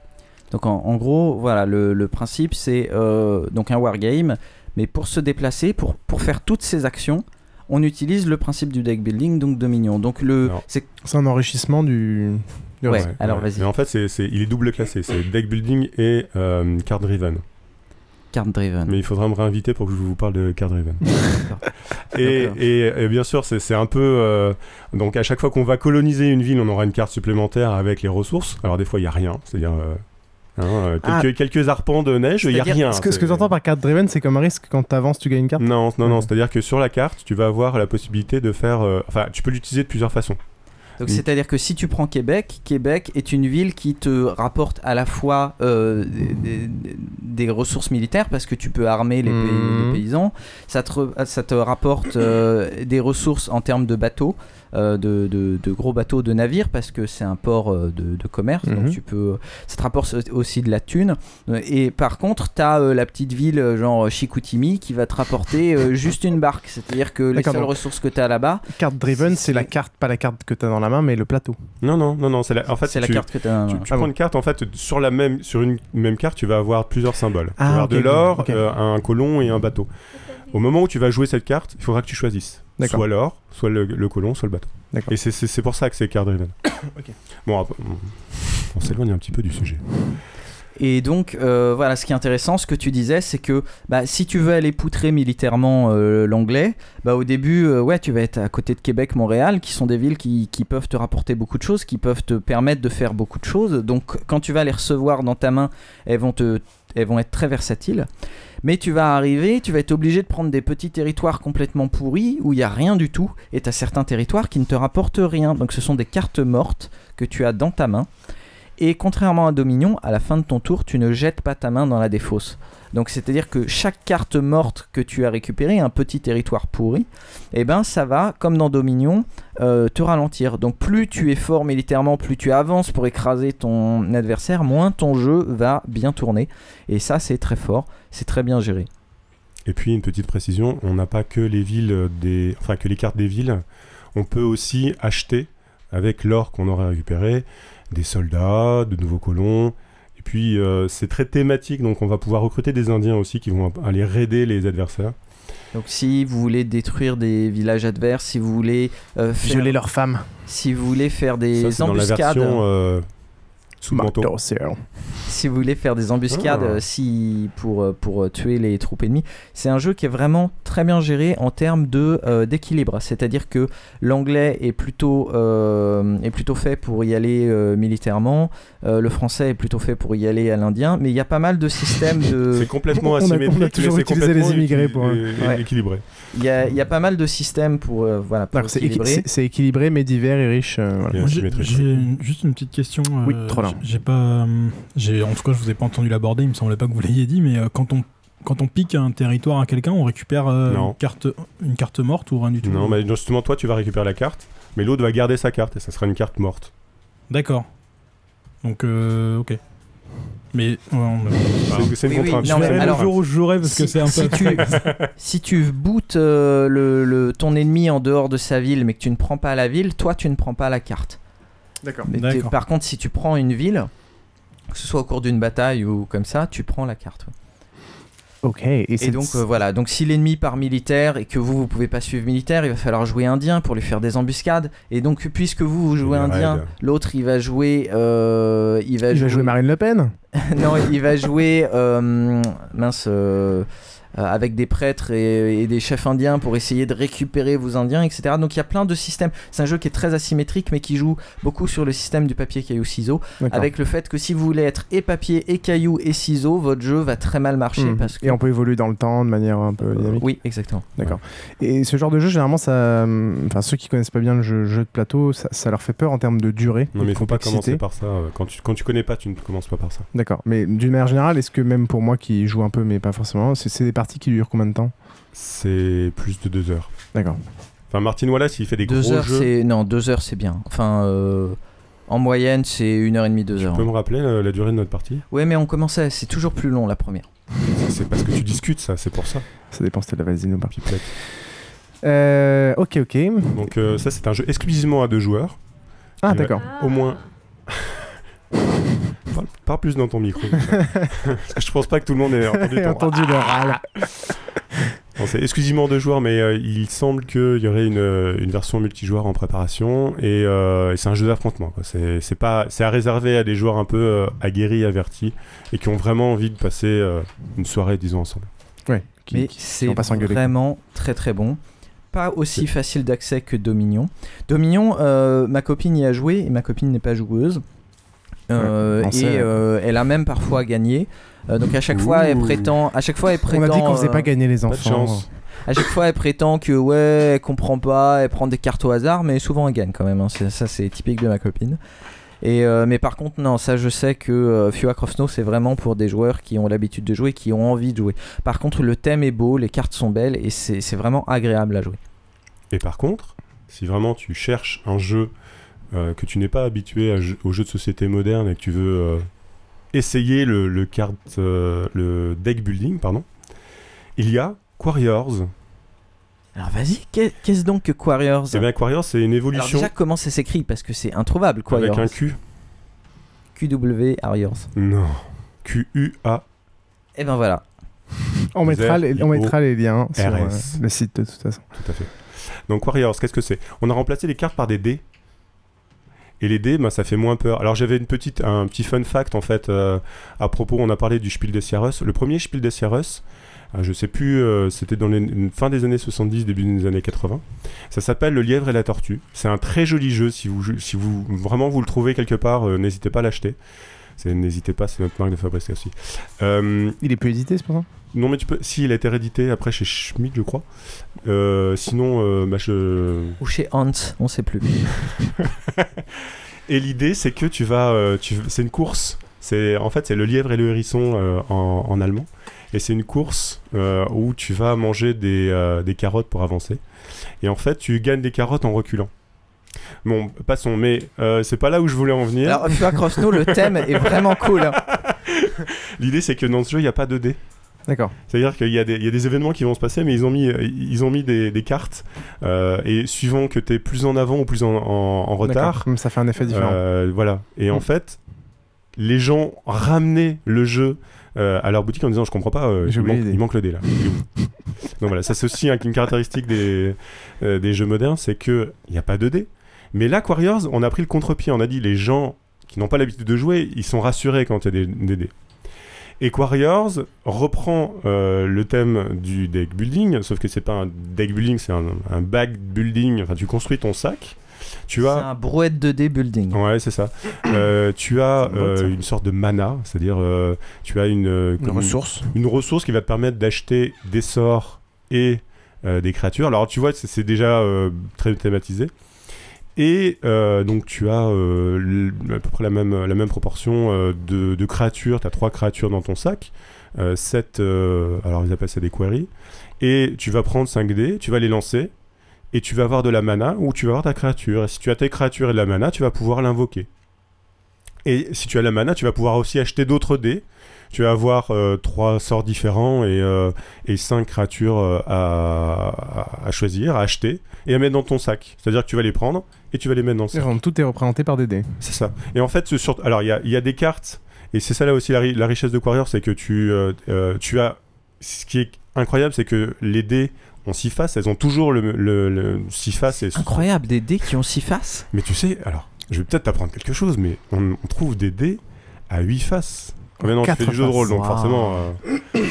Donc en, gros, voilà, le, principe c'est euh, donc un wargame, mais pour se déplacer, pour, pour faire toutes ces actions, on utilise le principe du deck building, donc Dominion. Donc le, c'est un enrichissement du. du Ouais, reste. alors Ouais. vas-y. Mais en fait, c'est, c'est- il est double classé, c'est deck building et euh, card driven. Card driven. Mais il faudra me réinviter pour que je vous parle de card driven. et, D'accord. et- et bien sûr, c'est, c'est un peu. euh, donc à chaque fois qu'on va coloniser une ville, on aura une carte supplémentaire avec les ressources. Alors des fois, il n'y a rien. C'est-à-dire. euh, hein, euh, Ah. quelques, arpents de neige, il n'y a rien. Ce que, ce que tu entends par carte driven, c'est comme un risque quand tu avances, tu gagnes une carte Non, non, non. C'est-à-dire que sur la carte, tu vas avoir la possibilité de faire. euh, enfin, tu peux l'utiliser de plusieurs façons. Donc Mm. c'est-à-dire que si tu prends Québec, Québec est une ville qui te rapporte à la fois euh, des, des- des ressources militaires parce que tu peux armer les, pays- les paysans, ça te, ça te rapporte euh, des ressources en termes de bateaux, de, de- de gros bateaux, de navires parce que c'est un port euh, de, de commerce, donc Mhm. tu peux, ça te rapporte aussi de la thune. Et par contre, tu as la petite ville euh, genre Chicoutimi qui va te rapporter euh, juste une barque, c'est-à-dire que les seules donc- ressources que tu as là-bas, Carte driven, c'est la carte, pas la carte que tu as dans la main, mais le plateau. Non, non, non, non. C'est la, en fait, C'est la tu- carte que t'as- Tu, tu Ah prends bon. une carte, en fait, sur, la même, sur une même carte, tu vas avoir plusieurs symboles. tu vas Ah, avoir ok, de l'or, euh, un colon et un bateau. Au moment où tu vas jouer cette carte, il faudra que tu choisisses. Soit l'or, soit le, le colon, soit le bateau. Et c'est- pour ça que c'est card driven. Bon, on s'éloigne un petit peu du sujet. Et donc, euh, voilà, ce qui est intéressant, ce que tu disais, c'est que bah, si tu veux aller poutrer militairement euh, l'anglais, bah, au début, euh, ouais, tu vas être à côté de Québec, Montréal, qui sont des villes qui, qui peuvent te rapporter beaucoup de choses, qui peuvent te permettre de faire beaucoup de choses. Donc, quand tu vas les recevoir dans ta main, elles vont, te, elles vont être très versatiles. Mais tu vas arriver, tu vas être obligé de prendre des petits territoires complètement pourris où il n'y a rien du tout, et tu as certains territoires qui ne te rapportent rien. Donc, ce sont des cartes mortes que tu as dans ta main. Et contrairement à Dominion, à la fin de ton tour, tu ne jettes pas ta main dans la défausse. Donc c'est-à-dire que chaque carte morte que tu as récupérée, un petit territoire pourri, eh ben ça va, comme dans Dominion, euh, te ralentir. Donc plus tu es fort militairement, plus tu avances pour écraser ton adversaire, moins ton jeu va bien tourner. Et ça c'est très fort, c'est très bien géré. Et puis, une petite précision, on n'a pas que les villes des... Enfin, que les cartes des villes. On peut aussi acheter, avec l'or qu'on aurait récupéré, des soldats, de nouveaux colons. Et puis, euh, c'est très thématique, donc on va pouvoir recruter des Indiens aussi qui vont aller raider les adversaires. Donc si vous voulez détruire des villages adverses, si vous voulez euh, faire- Violer leurs femmes. si vous voulez faire des Ça, c'est dans la embuscades, version euh, Sous le manteau. si vous voulez faire des embuscades Ah. euh, si, pour, euh, pour euh, tuer les troupes ennemies, c'est un jeu qui est vraiment très bien géré en termes de, euh, d'équilibre. C'est-à-dire que l'anglais est plutôt, euh, est plutôt fait pour y aller euh, militairement, euh, le français est plutôt fait pour y aller à l'indien, mais il y a pas mal de systèmes de... C'est complètement On a- on a asymétrique, mais toujours c'est utilisé les complètement immigrés pour Ouais. équilibré. Il y a, il y a pas mal de systèmes pour, euh, voilà, pour Alors, c'est, équilibrer. équilibré, mais divers et riche. euh, voilà. J'ai, juste une petite question. Oui, trop j'ai- pas, euh, j'ai, en tout cas, je vous ai pas entendu l'aborder. Il me semblait pas que vous l'ayez dit, mais euh, quand on quand on pique un territoire à quelqu'un, on récupère euh, Non. une carte une carte morte ou rien du tout? Non, mais justement, toi, tu vas récupérer la carte, mais l'autre va garder sa carte et ça sera une carte morte. D'accord. Donc, euh, ok. Mais ouais, on- C'est- c'est une Oui, oui, contrainte. non, je mais alors- le jour où je jouerai parce que Si- c'est un peu. si tu, si tu bootes euh, le, le- ton ennemi en dehors de sa ville, mais que tu ne prends pas la ville, toi tu ne prends pas la carte. D'accord. Mais par contre, si tu prends une ville, que ce soit au cours d'une bataille ou comme ça, tu prends la carte. Ok. Et, Et, c'est- donc euh, voilà, donc si l'ennemi part militaire et que vous vous pouvez pas suivre militaire, il va falloir jouer indien pour lui faire des embuscades. Et donc puisque vous vous jouez indien, l'autre il va jouer, euh, il va il va jouer Marine Le Pen non, il va jouer euh, mince euh, avec des prêtres et, et des chefs indiens pour essayer de récupérer vos indiens, etc. Donc il y a plein de systèmes. C'est un jeu qui est très asymétrique, mais qui joue beaucoup sur le système du papier caillou ciseau, D'accord. avec le fait que si vous voulez être et papier et caillou et ciseaux, votre jeu va très mal marcher Hmm. parce que Et on peut évoluer dans le temps de manière un peu dynamique. oui, exactement. D'accord. Et ce genre de jeu, généralement, ça, enfin ceux qui connaissent pas bien le jeu, jeu de plateau, ça, ça leur fait peur en termes de durée. Non, mais il faut pas commencer par ça. euh, Quand tu, quand tu connais pas, tu ne commences pas par ça. D'accord. Mais d'une manière générale, est-ce que même pour moi qui joue un peu, mais pas forcément, c'est des parties qui durent combien de temps C'est plus de deux heures. D'accord. Enfin, Martin Wallace, il fait des Deux gros heures, jeux. c'est non, deux heures, c'est bien. Enfin, euh, en moyenne, c'est une heure et demie, deux Tu heures. peux me rappeler euh, la durée de notre partie? Ouais, mais on commençait, c'est toujours plus long la première. C'est parce que tu discutes, ça, c'est pour ça. Ça dépend si la vasine ou pas. Euh, ok, ok. Donc, euh, ça, c'est un jeu exclusivement à deux joueurs. Ah, va d'accord. Au moins. parle, parle plus dans ton micro. Parce que je pense pas que tout le monde ait entendu ton entendu le râle. Bon, c'est exclusivement deux joueurs, mais euh, il semble qu'il y aurait une, euh, une version multijoueur en préparation et, euh, et c'est un jeu d'affrontement. quoi. C'est c'est pas, c'est à réserver à des joueurs un peu euh, aguerris, avertis et qui ont vraiment envie de passer euh, une soirée, disons, ensemble. Ouais. Qui, Mais c'est vraiment très très bon. Pas aussi facile d'accès que Dominion. Dominion, euh, ma copine y a joué et ma copine n'est pas joueuse. Euh, Ouais, on et euh, elle a même parfois gagné. Euh, donc à chaque fois, elle prétend. À chaque fois, elle On prétend. a dit qu'on faisait pas gagner les enfants. chance. À chaque fois, elle prétend que ouais, elle comprend pas, elle prend des cartes au hasard, mais souvent elle gagne quand même. hein. Ça, c'est typique de ma copine. Et euh, mais par contre, non, ça, je sais que euh, Fua Cross Snow, c'est vraiment pour des joueurs qui ont l'habitude de jouer, qui ont envie de jouer. Par contre, le thème est beau, les cartes sont belles et c'est c'est vraiment agréable à jouer. Et par contre, si vraiment tu cherches un jeu euh, que tu n'es pas habitué à jeu- aux jeux de société moderne et que tu veux euh, essayer le, le card, euh, le deck building, pardon, il y a Quarriors. Alors vas-y, qu'est- qu'est-ce donc que Quarriors? Eh bien, Quarriors, c'est une Alors évolution déjà, comment ça s'écrit? Parce que c'est introuvable, Quarriors. avec un Q. QW Warriors. Non. Q-U-A. Et ben voilà. On mettra, les, on mettra les liens sur euh, le site de toute façon. Tout à fait. Donc Warriors, qu'est-ce que c'est? On a remplacé les cartes par des dés. Et les dés, bah, ça fait moins peur. Alors j'avais une petite, un petit fun fact en fait euh, à propos. On a parlé du Spiel des Jahres. Le premier Spiel des Jahres, euh, je sais plus, euh, c'était dans les fin des années 70, début des années 80. Ça s'appelle Le Lièvre et la Tortue. C'est un très joli jeu. Si vous, si vous vraiment vous le trouvez quelque part, euh, n'hésitez pas à l'acheter. C'est- N'hésitez pas, c'est notre marque de fabrication aussi. Euh, Il est plus édité, c'est pour ça? Non, mais tu peux. Si, il a été réédité après chez Schmidt, je crois. Euh, sinon, euh, bah, je. Ou chez Hans, on sait plus. Et l'idée, c'est que tu vas. tu... C'est une course. C'est en fait c'est le lièvre et le hérisson euh, en, en allemand. Et c'est une course euh, où tu vas manger des, euh, des carottes pour avancer. Et en fait, tu gagnes des carottes en reculant. Bon, passons. Mais euh, c'est pas là où je voulais en venir. Alors, Fua Cross Snow, le thème est vraiment cool. hein. L'idée, c'est que dans ce jeu, il n'y a pas de dés. D'accord. C'est-à-dire qu'il y, a des- il y a des événements qui vont se passer, mais ils ont mis, euh, ils ont mis des, des cartes. euh, et suivant que tu es plus en avant ou plus en, en- en retard, D'accord. Hum, Ça fait un effet différent. euh, voilà. Et en Mm. fait, les gens ramenaient le jeu euh, à leur boutique en disant Je comprends pas, euh, J'ai il, oublié manque, il le dé là. Il est où? Donc voilà, ça c'est aussi un- une caractéristique des, euh, des jeux modernes c'est qu'il n'y a pas de dés. Mais là, Quarriors, on a pris le contre-pied. On a dit Les gens qui n'ont pas l'habitude de jouer, ils sont rassurés quand il y a des, des dés. Et Warriors reprend euh, le thème du deck building, sauf que c'est pas un deck building, c'est un, un bag building. Enfin, tu construis ton sac. Tu C'est as un brouette 2D building. Ouais, c'est ça. Euh, tu as euh, une sorte de mana, c'est-à-dire euh, tu as une, ressource. une ressource qui va te permettre d'acheter des sorts et euh, des créatures. Alors tu vois, c'est- c'est déjà euh, très thématisé. Et euh, donc tu as euh, à peu près la même, proportion euh, de, créatures. Tu as trois créatures dans ton sac. Euh, sept, euh, alors ils appellent ça des queries. Et tu vas prendre 5 dés, tu vas les lancer. Et tu vas avoir de la mana ou tu vas avoir ta créature. Et si tu as tes créatures et de la mana, tu vas pouvoir l'invoquer. Et si tu as la mana, tu vas pouvoir aussi acheter d'autres dés. Tu vas avoir trois sorts différents et, et créatures à choisir, à acheter et à mettre dans ton sac. C'est-à-dire que tu vas les prendre et tu vas les mettre dans le sac. Tout est représenté par des dés. C'est ça. Et en fait, sur- alors il y a, il y a des cartes, et c'est ça là aussi la, ri- la richesse de Quarrior, c'est que tu, euh, euh, tu as. Ce qui est incroyable, c'est que les dés ont six faces, elles ont toujours le, le, le six faces. Et Incroyable, des dés qui ont six faces. Mais tu sais, alors, je vais peut-être t'apprendre quelque chose, mais on, on trouve des dés à 8 faces. Ah, mais non, tu fais du jeu de rôle, donc forcément. euh,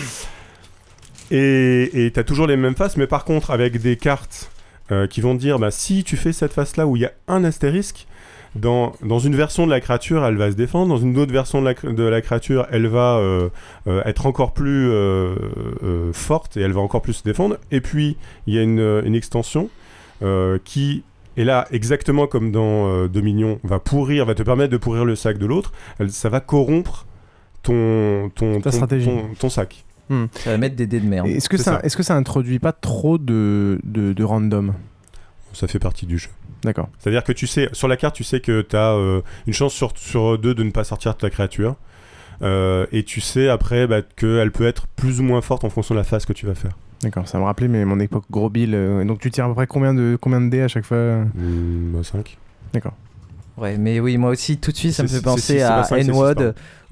Et tu as toujours les mêmes faces, mais par contre, avec des cartes euh, qui vont te dire bah, si tu fais cette face-là où il y a un astérisque, dans, dans une version de la créature, elle va se défendre. Dans une autre version de la, cr- de la créature, elle va euh, euh, être encore plus euh, forte et elle va encore plus se défendre. Et puis, il y a une, une extension qui est là, exactement comme dans Dominion, va pourrir, va te permettre de pourrir le sac de l'autre. Ça va corrompre ton, ton- ton sac. Hmm. Ça va mettre des dés de merde. Est-ce que ça, ça. est-ce que ça introduit pas trop de, de, de random? Ça fait partie du jeu. D'accord. C'est-à-dire que tu sais, sur la carte, tu sais que tu as une chance sur, sur deux de ne pas sortir ta créature. Euh, et tu sais après bah, qu'elle peut être plus ou moins forte en fonction de la phase que tu vas faire. D'accord, ça me rappelait mais mon époque gros bill. euh, donc tu tires à peu près combien de, combien de dés à chaque fois? 5. D'accord. Ouais, mais oui, moi aussi, tout de suite, ça me fait penser à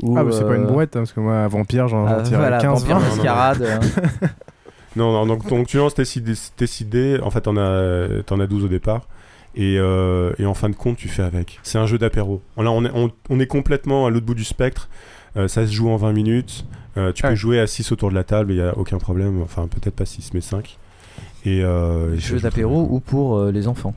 où, ah, mais c'est pas une euh, brouette, hein, parce que moi, à Vampire, j'en tire voilà, 15, Vampire 20. Mascarade, hein. non, non, donc, donc tu lances tes 6 dés, tes six dés, en fait t'en as, t'en as 12 au départ. Et, euh, et en fin de compte, tu fais avec. C'est un jeu d'apéro. Là, on est, on, on est complètement à l'autre bout du spectre. Euh, ça se joue en 20 minutes. Euh, tu peux jouer à 6 autour de la table, il n'y a aucun problème. Enfin, peut-être pas 6, mais 5. Et, euh, Jeu d'apéro ou pour euh, les enfants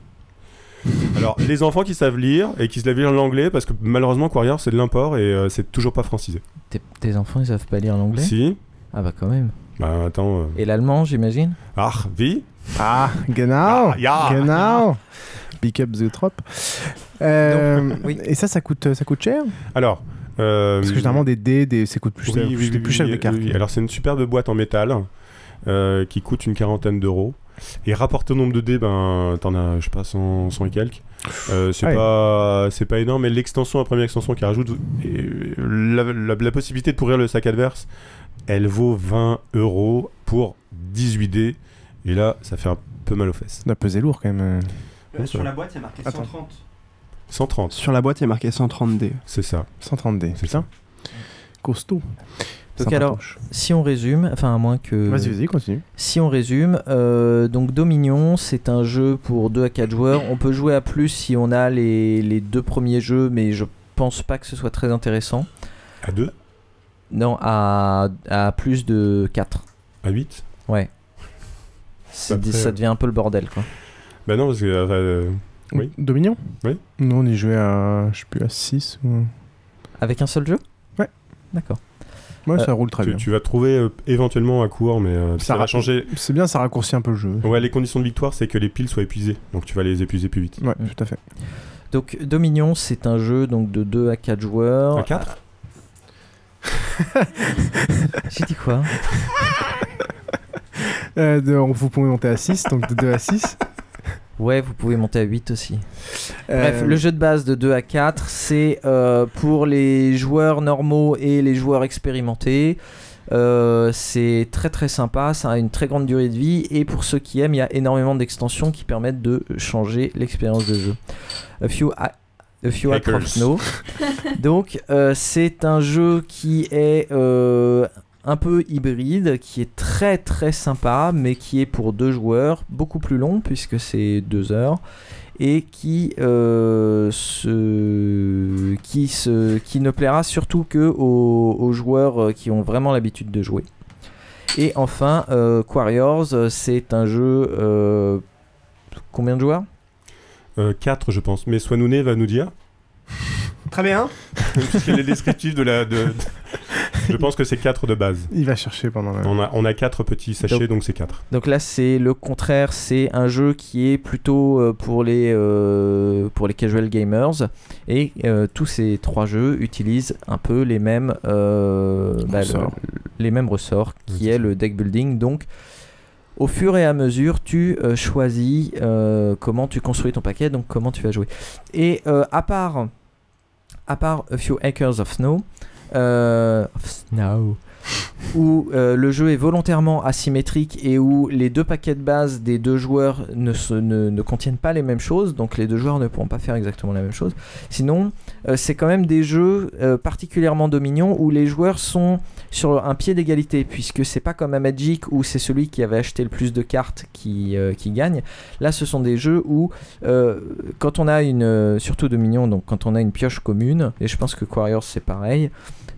Alors, les enfants qui savent lire et qui se lavent lire l'anglais, parce que malheureusement, Quarrior, c'est de l'import et euh, c'est toujours pas francisé. Tes, tes enfants, ils savent pas lire l'anglais? Si. Ah bah quand même. Bah, attends. euh, Et l'allemand, j'imagine? Ah, wie Ah, genau Ja, ja. Genau Pick up the trop. Euh, oui. Et ça, ça coûte, ça coûte cher? Alors. euh, Parce que généralement, des dés, des, ça coûte plus, oui, cher- oui, plus, oui, plus cher que oui, des cartes. oui. Alors, c'est une superbe boîte en métal euh, qui coûte une quarantaine d'euros. Et rapporté au nombre de dés, ben, t'en as, je sais pas, 100, 100 et quelques. Euh, c'est Ouais. pas, c'est pas énorme, mais l'extension, la première extension qui rajoute et la, la- la possibilité de pourrir le sac adverse, elle vaut 20 euros pour 18 dés. Et là, ça fait un peu mal aux fesses. Ça peser lourd quand même. euh. Ouais, sur ça- la boîte, il y a marqué Attends. 130. 130. Sur la boîte, il y a marqué 130 D. C'est ça. 130 dés. C'est ça. Costaud. Donc alors, si on résume, enfin à moins que... Vas-y, vas-y, continue. Si on résume, euh, donc Dominion, c'est un jeu pour 2 à 4 joueurs. On peut jouer à plus si on a les, les deux premiers jeux, mais je pense pas que ce soit très intéressant. À 2 Non, à, à plus de 4. À 8 Ouais. Ça euh, devient un peu le bordel, quoi. Bah non, parce que. euh, euh, oui. Dominion? Oui. Nous, on y jouait à, je sais plus, à 6 ou... Avec un seul jeu? Ouais. D'accord. Ouais, Euh, ça roule très tu, bien. tu vas trouver euh, éventuellement à court, mais euh, ça, Ça va changer. C'est bien, ça raccourcit un peu le jeu. Ouais, les conditions de victoire, c'est que les piles soient épuisées. Donc tu vas les épuiser plus vite. Ouais, tout à fait. Donc Dominion, c'est un jeu donc de 2 à 4 joueurs. À 4 J'ai dit quoi? Euh, de- vous pouvez monter à 6, donc de 2 à 6. Ouais, vous pouvez monter à 8 aussi. Bref, Euh, le jeu de base de 2 à 4, c'est euh, pour les joueurs normaux et les joueurs expérimentés. Euh, c'est très très sympa, ça a une très grande durée de vie et pour ceux qui aiment, il y a énormément d'extensions qui permettent de changer l'expérience de jeu. A few, a, a few Snow. Donc euh, c'est un jeu qui est euh, un peu hybride, qui est très très sympa, mais qui est pour deux joueurs, beaucoup plus long puisque c'est deux heures, et qui, euh, se, qui, se, qui ne plaira surtout que aux, aux joueurs euh, qui ont vraiment l'habitude de jouer. Et enfin, euh, Quarriors, c'est un jeu. euh, combien de joueurs? 4 je pense, mais Swanouné va nous dire. Très bien. Puisqu'elle est descriptive de la. de- Je pense que c'est 4 de base. Il va chercher pendant la... On a, on a 4 petits sachets, Donc- donc c'est 4. Donc là, c'est le contraire. C'est un jeu qui est plutôt euh, pour les euh, pour les casual gamers. Et euh, tous ces trois jeux utilisent un peu les mêmes euh, bah, le- les mêmes ressorts, qui est le deck building. Donc au fur et à mesure, tu euh, choisis euh, comment tu construis ton paquet, donc comment tu vas jouer. Et euh, à part à part A Few Acres of Snow, euh, où euh, le jeu est volontairement asymétrique et où les deux paquets de base des deux joueurs ne, contiennent pas les mêmes choses, donc les deux joueurs ne pourront pas faire exactement la même chose. Sinon, euh, c'est quand même des jeux particulièrement dominants où les joueurs sont sur un pied d'égalité, puisque c'est pas comme à Magic où c'est celui qui avait acheté le plus de cartes qui, gagne. Là, ce sont des jeux où, quand on a une, surtout Dominion, donc quand on a une pioche commune, et je pense que Quarriors c'est pareil,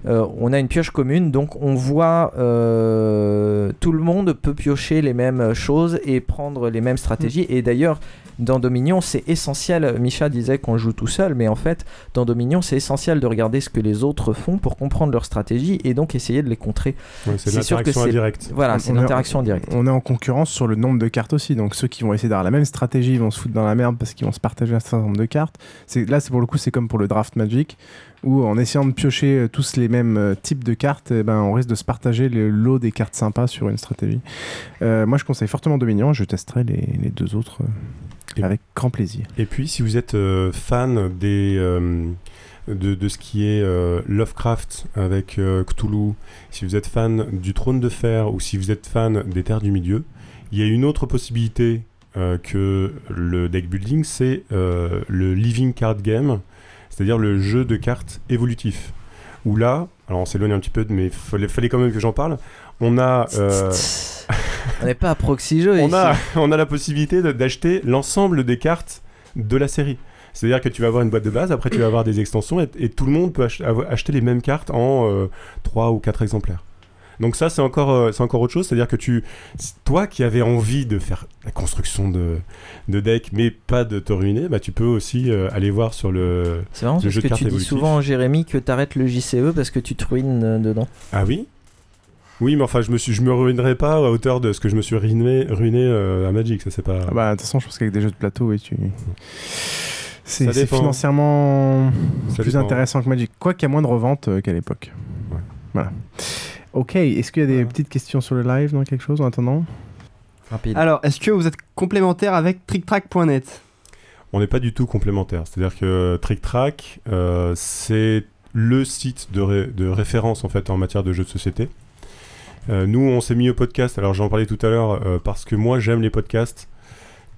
euh, on a une pioche commune, donc on voit euh, tout le monde peut piocher les mêmes choses et prendre les mêmes stratégies. Et d'ailleurs, dans Dominion, c'est essentiel. Micha disait qu'on joue tout seul, mais en fait, dans Dominion, c'est essentiel de regarder ce que les autres font pour comprendre leur stratégie et donc essayer de les contrer. Ouais, c'est l'interaction indirecte. Voilà, c'est On est- l'interaction indirecte. On est en concurrence sur le nombre de cartes aussi. Donc ceux qui vont essayer d'avoir la même stratégie vont se foutre dans la merde parce qu'ils vont se partager un certain nombre de cartes. C'est là, c'est pour le coup, c'est comme pour le draft Magic où en essayant de piocher euh, tous les mêmes euh, types de cartes, eh ben, on risque de se partager le lot des cartes sympas sur une stratégie. Euh, moi, je conseille fortement Dominion. Je testerai les, les deux autres euh, avec grand plaisir. Et puis, si vous êtes euh, fan des, de, de ce qui est Lovecraft avec Cthulhu, si vous êtes fan du Trône de Fer ou si vous êtes fan des Terres du Milieu, il y a une autre possibilité que le deck building, c'est le Living Card Game, c'est-à-dire le jeu de cartes évolutif. Où là, alors on s'éloigne un petit peu, mais il fallait, fallait quand même que j'en parle. On a. euh, On n'est pas à proxy jeu. on a, on a la possibilité d'acheter l'ensemble des cartes de la série. C'est-à-dire que tu vas avoir une boîte de base, après tu vas avoir des extensions et, et tout le monde peut ach- acheter les mêmes cartes en 3 ou 4 exemplaires. Donc ça c'est encore, euh, c'est encore autre chose, c'est-à-dire que tu, toi qui avais envie de faire la construction de, de deck mais pas de te ruiner, bah, tu peux aussi euh, aller voir sur le, C'est marrant le parce jeu que de cartes tu dis souvent, Jérémy, que t'arrêtes le JCE parce que tu te ruines euh, dedans. Ah oui? Oui mais enfin je me, suis, je me ruinerai pas à hauteur de ce que je me suis ruiné, ruiné euh, à Magic, ça c'est pas... Ah bah, de toute façon, je pense qu'avec des jeux de plateau, oui, tu. C'est financièrement Ça plus dépend. intéressant que Magic. Quoi qu'il y a moins de reventes euh, qu'à l'époque. Voilà. Ok, est-ce qu'il y a des petites questions sur le live dans quelque chose en attendant? Rapide. Alors, est-ce que vous êtes complémentaire avec TrickTrack.net On n'est pas du tout complémentaires. C'est-à-dire que TrickTrack, euh, c'est le site de, ré- de référence en fait en matière de jeux de société. Euh, nous, on s'est mis au podcast. Alors, j'en parlais tout à l'heure euh, parce que moi, j'aime les podcasts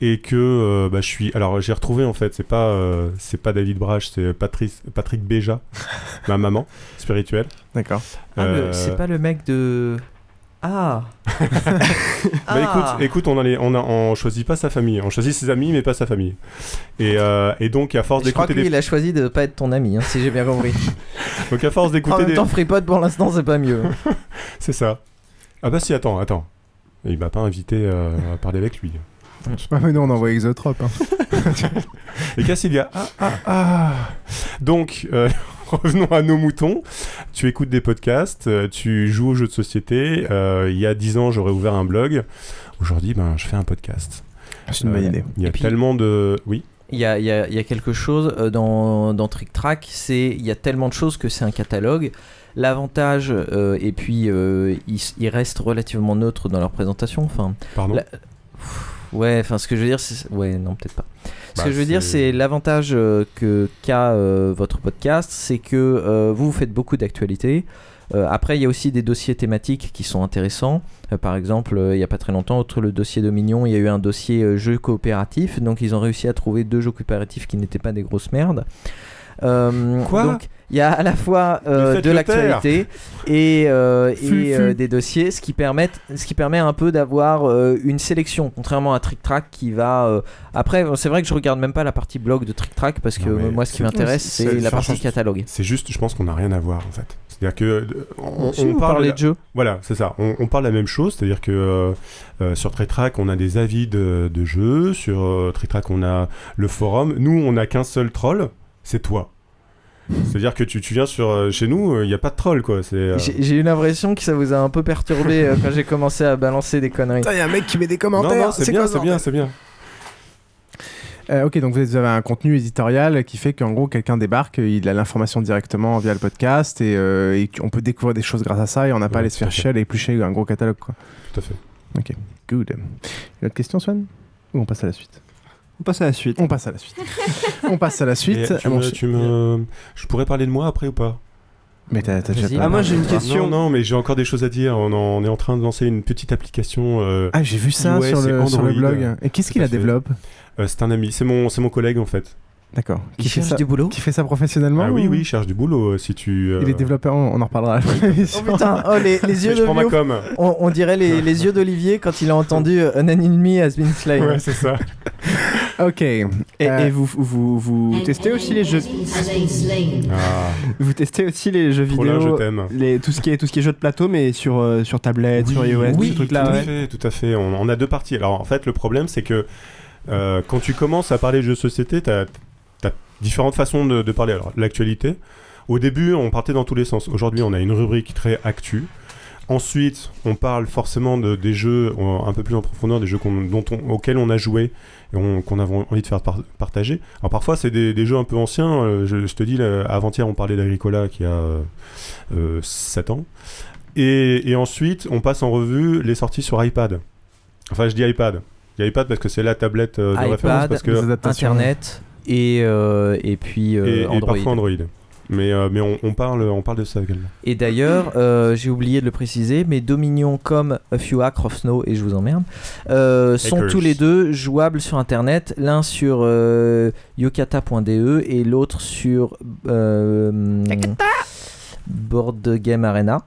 et que euh, bah, je suis. Alors, j'ai retrouvé en fait. C'est pas euh, c'est pas David Brach, c'est Patrick Patrick Béja, ma maman spirituelle. D'accord. Ah, Euh, c'est pas le mec de. Ah Bah Ah. écoute, écoute, on a les- on a, on choisit pas sa famille, on choisit ses amis mais pas sa famille. Et, euh, et donc à force Je crois que d'écouter lui, des, il a choisi de pas être ton ami, hein, si j'ai bien compris. donc à force en d'écouter même des, temps, FreePod pour l'instant, c'est pas mieux. c'est ça. Ah bah si, attends, attends. Il m'a pas invité euh, à parler avec lui. Ah, mais non, on envoie Exotrope. hein. Et Cassilia, ah, ah, ah. Donc, euh, revenons à nos moutons. Tu écoutes des podcasts, euh, tu joues aux jeux de société. euh, il y a 10 ans, j'aurais ouvert un blog. Aujourd'hui, ben, je fais un podcast. C'est une bonne idée. Il y a puis- tellement de... Oui Il y a, il y a- il y a quelque chose dans, dans Trick Track, c'est il y a tellement de choses que c'est un catalogue. L'avantage, euh, et puis euh, ils, ils restent relativement neutres dans leur présentation. Enfin, Pardon? La- Ouais, enfin ce que je veux dire, c'est... Ouais, non, peut-être pas. Ce Bah, que je veux dire, c'est- l'avantage euh, que qu'a euh, votre podcast, c'est que euh, vous, vous faites beaucoup d'actualités. Euh, après, il y a aussi des dossiers thématiques qui sont intéressants. Euh, par exemple, euh, il n'y a pas très longtemps, outre le dossier Dominion, il y a eu un dossier euh, jeux coopératifs. Donc, ils ont réussi à trouver deux jeux coopératifs qui n'étaient pas des grosses merdes. Euh, Quoi? donc, Il y a à la fois euh, de l'actualité et, euh, et, euh, des dossiers, ce qui, permet, ce qui permet un peu d'avoir euh, une sélection, contrairement à Trick Track qui va. euh, Après, c'est vrai que je regarde même pas la partie blog de Trick Track parce que moi, ce qui m'intéresse, c'est- la partie catalogue. C'est juste, je pense qu'on n'a rien à voir en fait. C'est-à-dire que on, Si, vous parle de jeux. Voilà, c'est ça. On, on parle la même chose, c'est-à-dire que euh, euh, sur Tritrack, on a des avis de, de jeux. Sur euh, Tritrack, on a le forum. Nous, on n'a qu'un seul troll, c'est toi. C'est-à-dire que tu, tu viens sur euh, chez nous, il n'y a pas de troll quoi. C'est euh, J'ai j'ai eu l'impression que ça vous a un peu perturbé euh, quand j'ai commencé à balancer des conneries. Il y a un mec qui met des non commentaires. non, c'est bien, quoi, c'est bien, c'est bien. Euh, ok, donc vous avez un contenu éditorial qui fait qu'en gros, quelqu'un débarque, il a l'information directement via le podcast et, euh, et on peut découvrir des choses grâce à ça et on n'a pas à aller se faire chier à éplucher un gros catalogue. Quoi. Tout à fait. Ok, good. Une autre question, Swan? Ou on passe à la suite? On passe à la suite. On passe à la suite. on passe à la suite. Et tu Ah, me- ch- tu me- Je pourrais parler de moi après ou pas? Mais t'as t'as déjà pas- Ah, moi j'ai une question. non, mais j'ai encore des choses à dire. On, en- on est en train de lancer une petite application. euh, Ah, j'ai vu ça sur le, sur le Android. blog. Et qu'est-ce qu'il la développe? Euh, c'est un ami, c'est mon, c'est mon collègue en fait. D'accord. Il Qui fait cherche ça du boulot Qui fait ça professionnellement Ah oui, ou- oui, il cherche du boulot euh, si tu. euh, Il est développeur, on on en reparlera. à la fin de Oh putain, oh, les, les yeux je de prends ma Mio- com. on, on dirait les, les yeux d'Olivier quand il a entendu euh, An enemy has been slain. Ouais, c'est ça. ok. Et, Euh, et vous, vous, vous testez aussi les jeux. Ah, Vous testez aussi les jeux Trollin, vidéo. je t'aime. Les, tout, ce qui est, tout ce qui est jeux de plateau, mais sur, euh, sur tablette, sur iOS, oui, ce tout truc-là. à ouais. fait, tout à fait. On, on a deux parties. Alors en fait, le problème, c'est que euh, quand tu commences à parler de jeux de société, tu as, différentes façons de, de parler. Alors l'actualité, au début, on partait dans tous les sens. Aujourd'hui, on a une rubrique très actu. Ensuite, on parle forcément de, des jeux euh, un peu plus en profondeur, des jeux qu'on- dont on- auxquels on a joué et on- qu'on avait envie de faire par- partager. Alors parfois, c'est des, des jeux un peu anciens. Euh, je, je te dis, avant-hier, on parlait d'Agricola qui a euh, euh, 7 ans. Et, et ensuite, on passe en revue les sorties sur iPad. Enfin, je dis iPad. Je dis iPad parce que c'est la tablette euh, de référence. iPad, Parce que. Internet et, euh, et puis euh, et, et Android. parfois Android. Mais, euh, mais on, on parle, on parle de ça également. Et d'ailleurs, euh, j'ai oublié de le préciser, mais Dominion comme A Few Acres of Snow, et je vous emmerde, euh, sont Hackers. tous les deux jouables sur Internet, l'un sur euh, yokata.de et l'autre sur euh, Board Game Arena.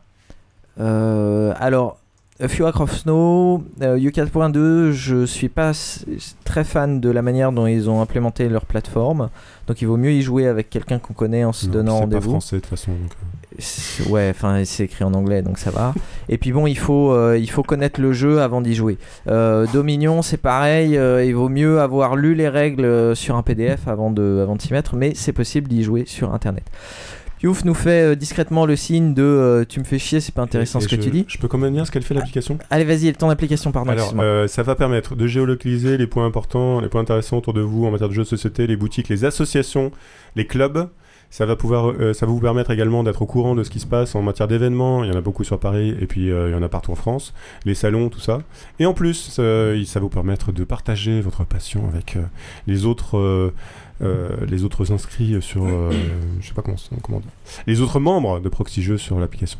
Euh, alors, A Few Acres of Snow, euh, Yokata.2, je suis pas très fan de la manière dont ils ont implémenté leur plateforme, donc il vaut mieux y jouer avec quelqu'un qu'on connaît en se Non, donnant c'est pas rendez-vous. français de toute façon. donc, euh. Ouais, enfin c'est écrit en anglais donc ça va. Et puis bon, il faut, euh, il faut connaître le jeu avant d'y jouer. Euh, Dominion, c'est pareil, il vaut mieux avoir lu les règles sur un PDF avant de, avant de s'y mettre, mais c'est possible d'y jouer sur internet. Youf nous fait euh, discrètement le signe de euh, tu me fais chier, c'est pas intéressant Et- ce que je- tu dis. Je peux quand même dire ce qu'elle fait l'application? Allez, vas-y, le temps d'application, pardon. Alors, euh, ça va permettre de géolocaliser les points importants, les points intéressants autour de vous en matière de jeux de société, les boutiques, les associations, les clubs. Ça va, pouvoir, euh, ça va vous permettre également d'être au courant de ce qui se passe en matière d'événements. Il y en a beaucoup sur Paris et puis euh, il y en a partout en France. Les salons, tout ça. Et en plus, ça, ça va vous permettre de partager votre passion avec les autres. Euh, les autres inscrits sur, euh, je sais pas comment, comment dire, les autres membres de Proxy Jeux sur l'application.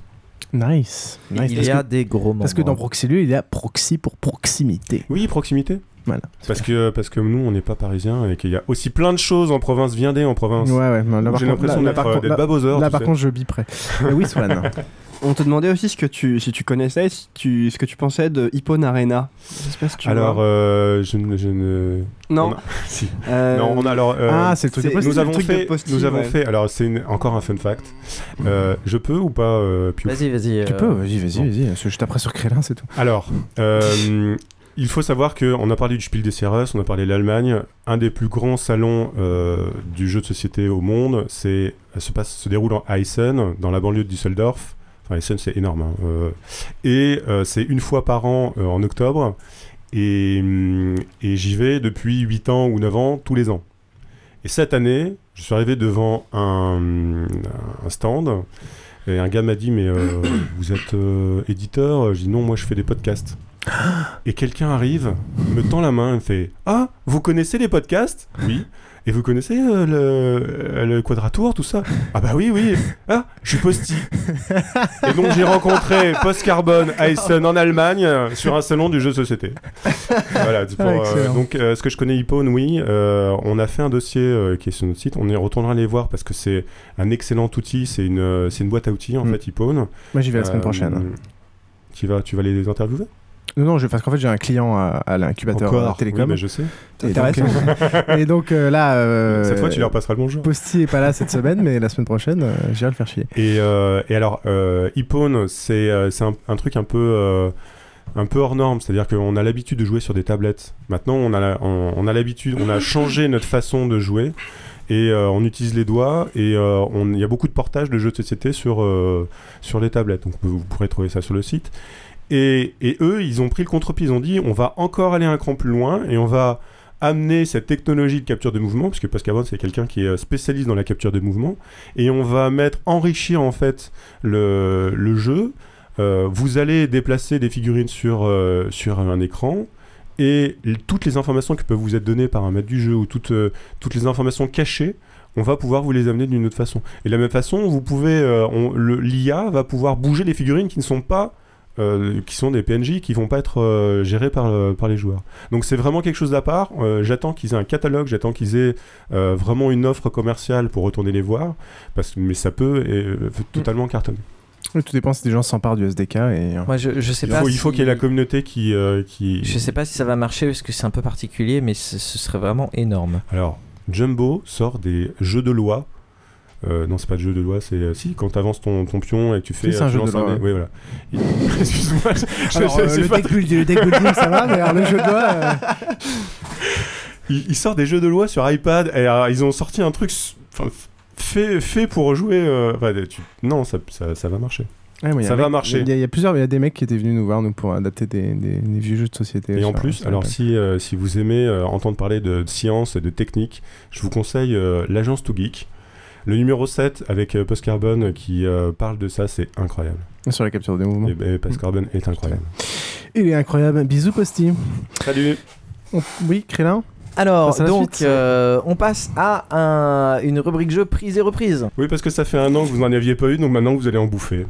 Nice. Il Nice. y Parce a que- des gros Parce que membres. dans Proxylue, il y a proxy pour proximité. Oui, proximité. Voilà. Parce que, parce que nous, on n'est pas parisiens et qu'il y a aussi plein de choses en province. Viendez en province. Ouais, ouais. là, J'ai l'impression d'être euh, d'être là- par sais. contre, je biperai. Mais oui, Swan. On te demandait aussi ce que tu, si tu connaissais, si tu, ce que tu pensais de Hippon Arena. J'espère que tu Alors, euh, je, ne- je ne. Non. on a- si. Euh, Non, on a alors. euh, Ah, c'est le truc de nous avons fait. Nous avons ouais. fait. Alors, c'est une- encore un fun fact. Euh, je peux ou pas, euh, Vas-y, vas-y. Tu euh, peux, vas-y, vas-y, vas-y. Je t'apprends sur Crélin, c'est tout. Alors, euh, il faut savoir qu'on a parlé du Spiel des Jahres, on a parlé de l'Allemagne. Un des plus grands salons euh, du jeu de société au monde, c'est se passe se déroule en Essen, dans la banlieue de Düsseldorf. Enfin, Essen, c'est énorme. hein, euh, et euh, c'est une fois par an en octobre. Et, hum, et j'y vais depuis 8 ans ou 9 ans, tous les ans. Et cette année, je suis arrivé devant un, stand. Et un gars m'a dit, mais vous êtes éditeur? Je dis non, moi je fais des podcasts. Et quelqu'un arrive, me tend la main et me fait Ah, vous connaissez les podcasts? Oui. Et vous connaissez euh, le, euh, le Quadratour, tout ça? Ah bah oui, oui. Ah, je suis Posti. et donc j'ai rencontré Post Carbon Eisen en Allemagne euh, sur un salon du jeu de société. voilà. pour, Ah, euh, donc ce que je connais Hippone, oui. on a fait un dossier qui est sur notre site. On y retournera les voir parce que c'est un excellent outil. C'est une, une boîte à outils en Mm. fait Hippone. Moi, j'y vais la semaine prochaine. Tu vas, tu vas les interviewer? Non, non, je, parce qu'en fait, j'ai un client à, à l'incubateur télécom. Oui, bah, je sais. Et donc, t'intéresse et donc, euh, là. euh, Cette fois, tu leur passeras le bonjour. Posti est pas là cette semaine, mais la semaine prochaine, euh, j'irai le faire chier. Et, euh, et alors, euh, Hippone, c'est euh, c'est un, un truc un peu, euh, un peu hors norme. C'est-à-dire qu'on a l'habitude de jouer sur des tablettes. Maintenant, on a on, on a l'habitude, on a changé notre façon de jouer. Et euh, on utilise les doigts. Et euh, on- il y a beaucoup de portages de jeux de société sur, euh, sur les tablettes. Donc, vous pourrez trouver ça sur le site. Et, eux, ils ont pris le contre-pied. Ils ont dit on va encore aller un cran plus loin et on va amener cette technologie de capture de mouvement, puisque Pascal c'est quelqu'un qui est euh, spécialiste dans la capture de mouvement, et on va mettre, enrichir en fait le, jeu. Euh, vous allez déplacer des figurines sur, euh, sur un écran, et toutes les informations qui peuvent vous être données par un maître du jeu, ou toutes, toutes les informations cachées, on va pouvoir vous les amener d'une autre façon. Et de la même façon, vous pouvez, l'IA va pouvoir bouger les figurines qui ne sont pas euh, qui sont des PNJ qui vont pas être euh, gérés par, par les joueurs. Donc c'est vraiment quelque chose d'à part. Euh, j'attends qu'ils aient un catalogue, j'attends qu'ils aient euh, vraiment une offre commerciale pour retourner les voir, parce que mais ça peut euh, totalement cartonner. Oui, Tout dépend si des gens s'emparent du SDK et. euh, Moi, je, je sais Il pas. faut, il faut si- qu'il y ait la communauté qui, euh, qui. Je sais pas si ça va marcher parce que c'est un peu particulier, mais ce serait vraiment énorme. Alors, Jumbo sort des jeux de loi. Euh, non, c'est pas de jeu de loi, c'est euh, si quand tu avances ton, ton pion et que tu fais. c'est un tu jeu de loi, ouais. Oui, voilà. Il- Excuse-moi. je- je- Alors, je euh, le, pas- deck building, le deck building, ça va, mais alors le jeu de loi. euh, il, il sort des jeux de loi sur iPad et alors, ils ont sorti un truc fait, fait pour jouer. euh, enfin, tu- non, ça, ça, ça va marcher. ouais, ça un va mec- marcher. Il y, a- il y a plusieurs, il y a des mecs qui étaient venus nous voir nous pour adapter des, des- des vieux jeux de société. Et en plus, alors si, euh, si vous aimez euh, entendre parler de, de science et de technique, je vous conseille euh, l'agence To Geek. Le numéro 7 avec euh, Post Carbon qui euh, parle de ça, c'est incroyable. sur la capture des mouvements. Et, et Post Carbon est incroyable. Il est incroyable. Bisous, Posti. Salut. On- Oui, Krélin Alors, donc, suite. euh, on passe à un- une rubrique jeu prise et reprise. Oui, parce que ça fait un an que vous n'en aviez pas eu, donc maintenant vous allez en bouffer.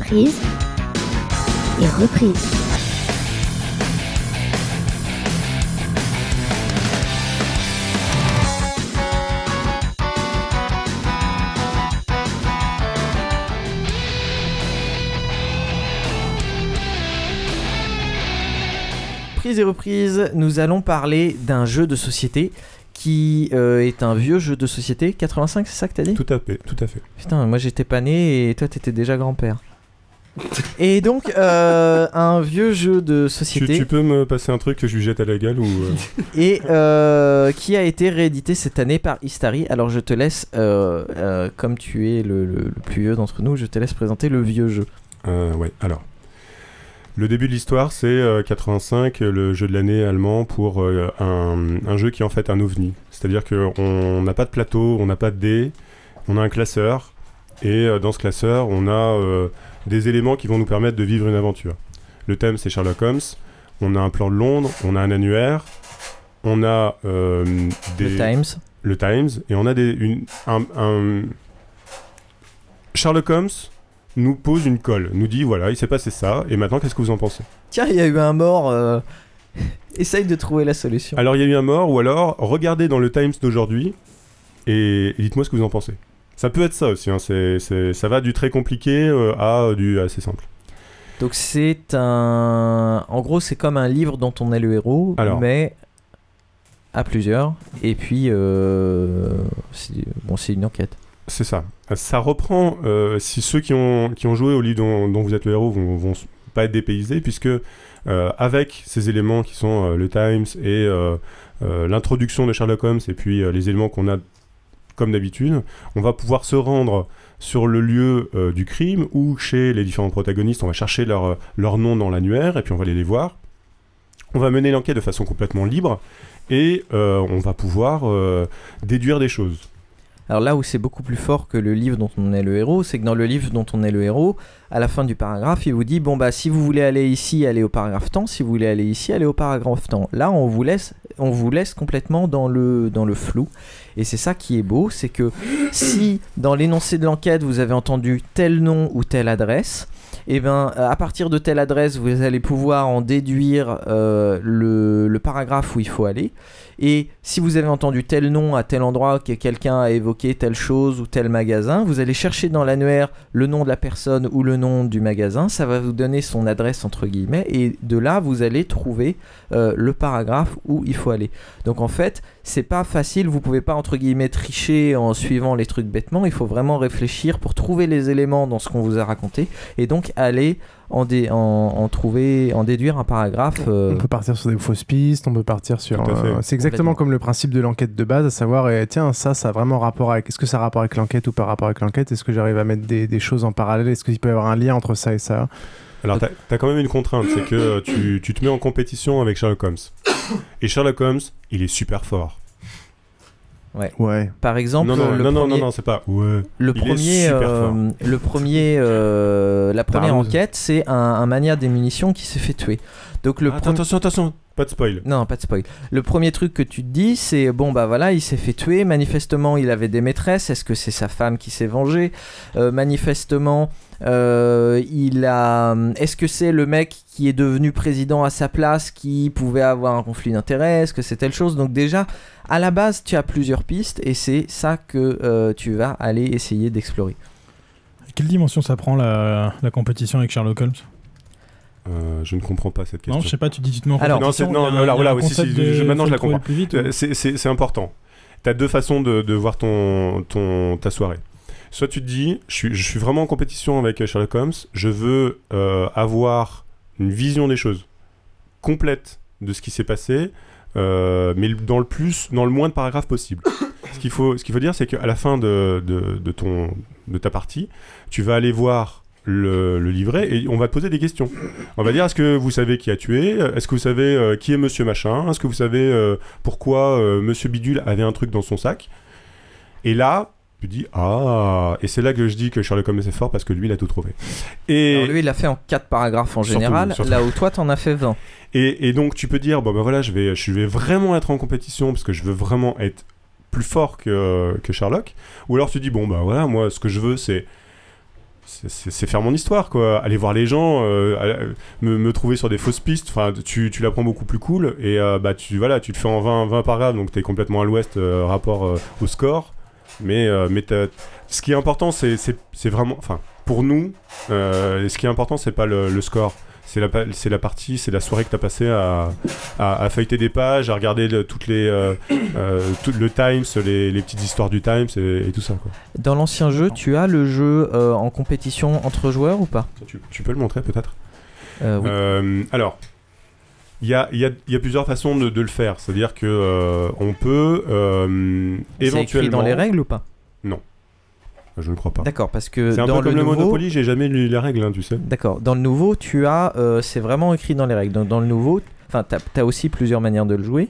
Prise et reprise. Prise et reprise, nous allons parler d'un jeu de société qui euh, est un vieux jeu de société. 85, c'est ça que t'as dit? Tout à fait, tout à fait. Putain, moi j'étais pas né et toi t'étais déjà grand-père. et donc, euh, un vieux jeu de Tu, société. tu peux me passer un truc que je lui jette à la gueule ou euh, et euh, qui a été réédité cette année par Istari. Alors je te laisse, comme tu es le, le- le plus vieux d'entre nous, je te laisse présenter le vieux jeu. Ouais, alors. Le début de l'histoire, c'est euh, 85, le jeu de l'année allemand pour euh, un, un jeu qui est en fait un ovni. C'est-à-dire qu'on n'a pas de plateau, on n'a pas de dés, on a un classeur, et euh, dans ce classeur, on a euh, des éléments qui vont nous permettre de vivre une aventure. Le thème, c'est Sherlock Holmes, on a un plan de Londres, on a un annuaire, on a euh, des... Le Times. Le Times, et on a des, une, un- un, Sherlock Holmes nous pose une colle, nous dit voilà, il s'est passé ça, et maintenant qu'est-ce que vous en pensez? Tiens, il y a eu un mort. euh, Essaye de trouver la solution. Alors il y a eu un mort, ou alors regardez dans le Times d'aujourd'hui, et, dites-moi ce que vous en pensez. Ça peut être ça aussi, hein, c'est- c'est- ça va du très compliqué euh, à du assez simple. Donc c'est un... En gros, c'est comme un livre dont on est le héros, Alors. mais à plusieurs. Et puis, euh, c'est bon, c'est une enquête. C'est ça. Ça reprend, euh, si ceux qui ont, qui ont joué au livre dont, vous êtes le héros vont, vont pas être dépaysés, puisque euh, avec ces éléments qui sont euh, le Times et l'introduction de Sherlock Holmes, et puis les éléments qu'on a comme d'habitude, on va pouvoir se rendre sur le lieu du crime ou chez les différents protagonistes, on va chercher leur, leur nom dans l'annuaire, et puis on va aller les voir. On va mener l'enquête de façon complètement libre, et on va pouvoir déduire des choses. Alors là où c'est beaucoup plus fort que le livre dont on est le héros, c'est que dans le livre dont on est le héros, à la fin du paragraphe, il vous dit bon bah si vous voulez aller ici, allez au paragraphe temps, si vous voulez aller ici, allez au paragraphe temps. Là, on vous laisse, on vous laisse complètement dans le flou. Et c'est ça qui est beau, c'est que si dans l'énoncé de l'enquête vous avez entendu tel nom ou telle adresse, et ben à partir de telle adresse, vous allez pouvoir en déduire euh, le, le paragraphe où il faut aller. Et si vous avez entendu tel nom à tel endroit, que quelqu'un a évoqué telle chose ou tel magasin, vous allez chercher dans l'annuaire le nom de la personne ou le nom du magasin, ça va vous donner son adresse entre guillemets, et de là vous allez trouver euh, le paragraphe où il faut aller. Donc en fait, c'est pas facile, vous pouvez pas entre guillemets tricher en suivant les trucs bêtement, il faut vraiment réfléchir pour trouver les éléments dans ce qu'on vous a raconté, et donc aller en, dé- en, en trouver, en déduire un paragraphe. euh, On peut partir sur des fausses pistes, on peut partir sur. Euh, c'est exactement comme le principe de l'enquête de base, à savoir, eh, tiens, ça, ça a vraiment rapport avec. Est-ce que ça a rapport avec l'enquête ou pas rapport avec l'enquête? Est-ce que j'arrive à mettre des, des choses en parallèle? Est-ce qu'il peut y avoir un lien entre ça et ça? Alors, t'as as quand même une contrainte, c'est que euh, tu, tu te mets en compétition avec Sherlock Holmes. Et Sherlock Holmes, il est super fort. Ouais. Ouais. Par exemple, Non, non, le non, non, premier- non, non, c'est pas. Ouais. Le Il est premier, super euh, fort. le premier, euh, la première enquête, c'est un, un mania des munitions qui s'est fait tuer. Donc le Attends, premier- attention, attention, pas de spoil. Non, pas de spoil. Le premier truc que tu te dis, c'est bon bah voilà, il s'est fait tuer. Manifestement, il avait des maîtresses. Est-ce que c'est sa femme qui s'est vengée? Euh, Manifestement, euh, il a. Est-ce que c'est le mec qui est devenu président à sa place qui pouvait avoir un conflit d'intérêts? Est-ce que c'est telle chose? Donc déjà, à la base, tu as plusieurs pistes et c'est ça que euh, tu vas aller essayer d'explorer. Quelle dimension ça prend la, la compétition avec Sherlock Holmes? Euh, je ne comprends pas cette question. Non, je sais pas, tu dis tu te mets en Alors, non, non, a un- voilà, si, concept si, de- je- maintenant je la comprends. le plus vite, Euh, ou- c'est- C'est c'est important. Tu as deux façons de, de voir ton, ton, ta soirée. Soit tu te dis, je suis, je suis vraiment en compétition avec Sherlock Holmes, je veux euh, avoir une vision des choses complète de ce qui s'est passé, euh, mais dans le plus, dans le moins de paragraphes possible. ce qu'il faut, ce qu'il faut dire, c'est qu'à la fin de, de, de ton, de ta partie, tu vas aller voir le, le livret et on va te poser des questions. On va dire est-ce que vous savez qui a tué? Est-ce que vous savez euh, qui est Monsieur Machin? Est-ce que vous savez euh, pourquoi euh, Monsieur Bidule avait un truc dans son sac? Et là, tu dis ah et c'est là que je dis que Sherlock Holmes est fort parce que lui il a tout trouvé. Et Alors lui, il l'a fait en 4 paragraphes en général, surtout. là où toi, t'en as fait 20. Et, et donc tu peux dire bon ben voilà je vais je vais vraiment être en compétition parce que je veux vraiment être plus fort que, que Sherlock ou alors tu dis bon bah voilà moi ce que je veux c'est c'est- faire mon histoire quoi. Aller voir les gens euh, me, me trouver sur des fausses pistes enfin tu, tu la prends beaucoup plus cool et euh, bah tu voilà tu te fais en 20 20 paragraphes donc t'es complètement à l'ouest euh, rapport euh, au score. Mais mais ce qui est important c'est vraiment enfin pour nous ce qui est important c'est pas le, le score c'est la, c'est la partie, c'est la soirée que tu as passée à, à, à feuilleter des pages, à regarder le, toutes les, euh, euh, tout le Times, les, les petites histoires du Times et, et tout ça. Quoi. Dans l'ancien jeu, tu as le jeu euh, en compétition entre joueurs ou pas? Tu, tu peux le montrer peut-être oui. Alors, il y a, il y, a, il y a plusieurs façons de, de le faire. C'est-à-dire que euh, on peut euh, C'est écrit éventuellement. dans les règles ou pas? Je ne crois pas. D'accord, parce que C'est un dans peu comme le nouveau- Monopoly, j'ai jamais lu les règles, hein, tu sais. D'accord. Dans le nouveau, tu as, euh, c'est vraiment écrit dans les règles. Dans, dans le nouveau, enfin, t'as as aussi plusieurs manières de le jouer.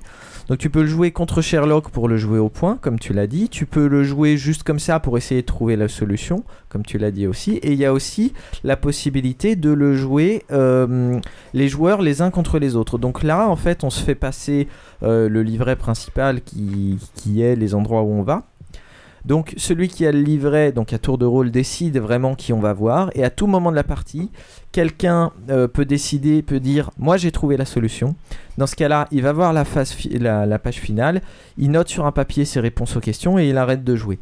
Donc tu peux le jouer contre Sherlock pour le jouer au point, comme tu l'as dit. Tu peux le jouer juste comme ça pour essayer de trouver la solution, comme tu l'as dit aussi. Et il y a aussi la possibilité de le jouer euh, les joueurs les uns contre les autres. Donc là, en fait, on se fait passer euh, le livret principal qui, qui est les endroits où on va. Donc celui qui a le livret, donc à tour de rôle, décide vraiment qui on va voir. Et à tout moment de la partie, quelqu'un euh, peut décider, peut dire moi j'ai trouvé la solution. Dans ce cas-là, il va voir la, phase la page finale, il note sur un papier ses réponses aux questions et il arrête de jouer.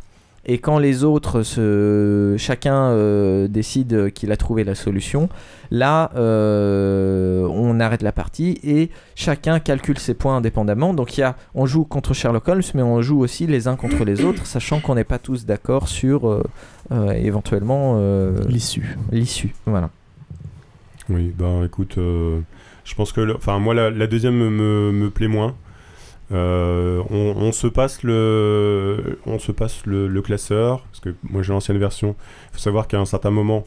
Et quand les autres, se... chacun euh, décide qu'il a trouvé la solution, là, euh, on arrête la partie et chacun calcule ses points indépendamment. Donc il y a, on joue contre Sherlock Holmes, mais on joue aussi les uns contre les autres, sachant qu'on n'est pas tous d'accord sur euh, euh, éventuellement euh, l'issue. L'issue, voilà. Oui, bah écoute, euh, je pense que, enfin moi la, la deuxième me, me plaît moins. Euh, on, se passe le, on se passe le, classeur parce que moi j'ai l'ancienne version. Il faut savoir qu'à un certain moment,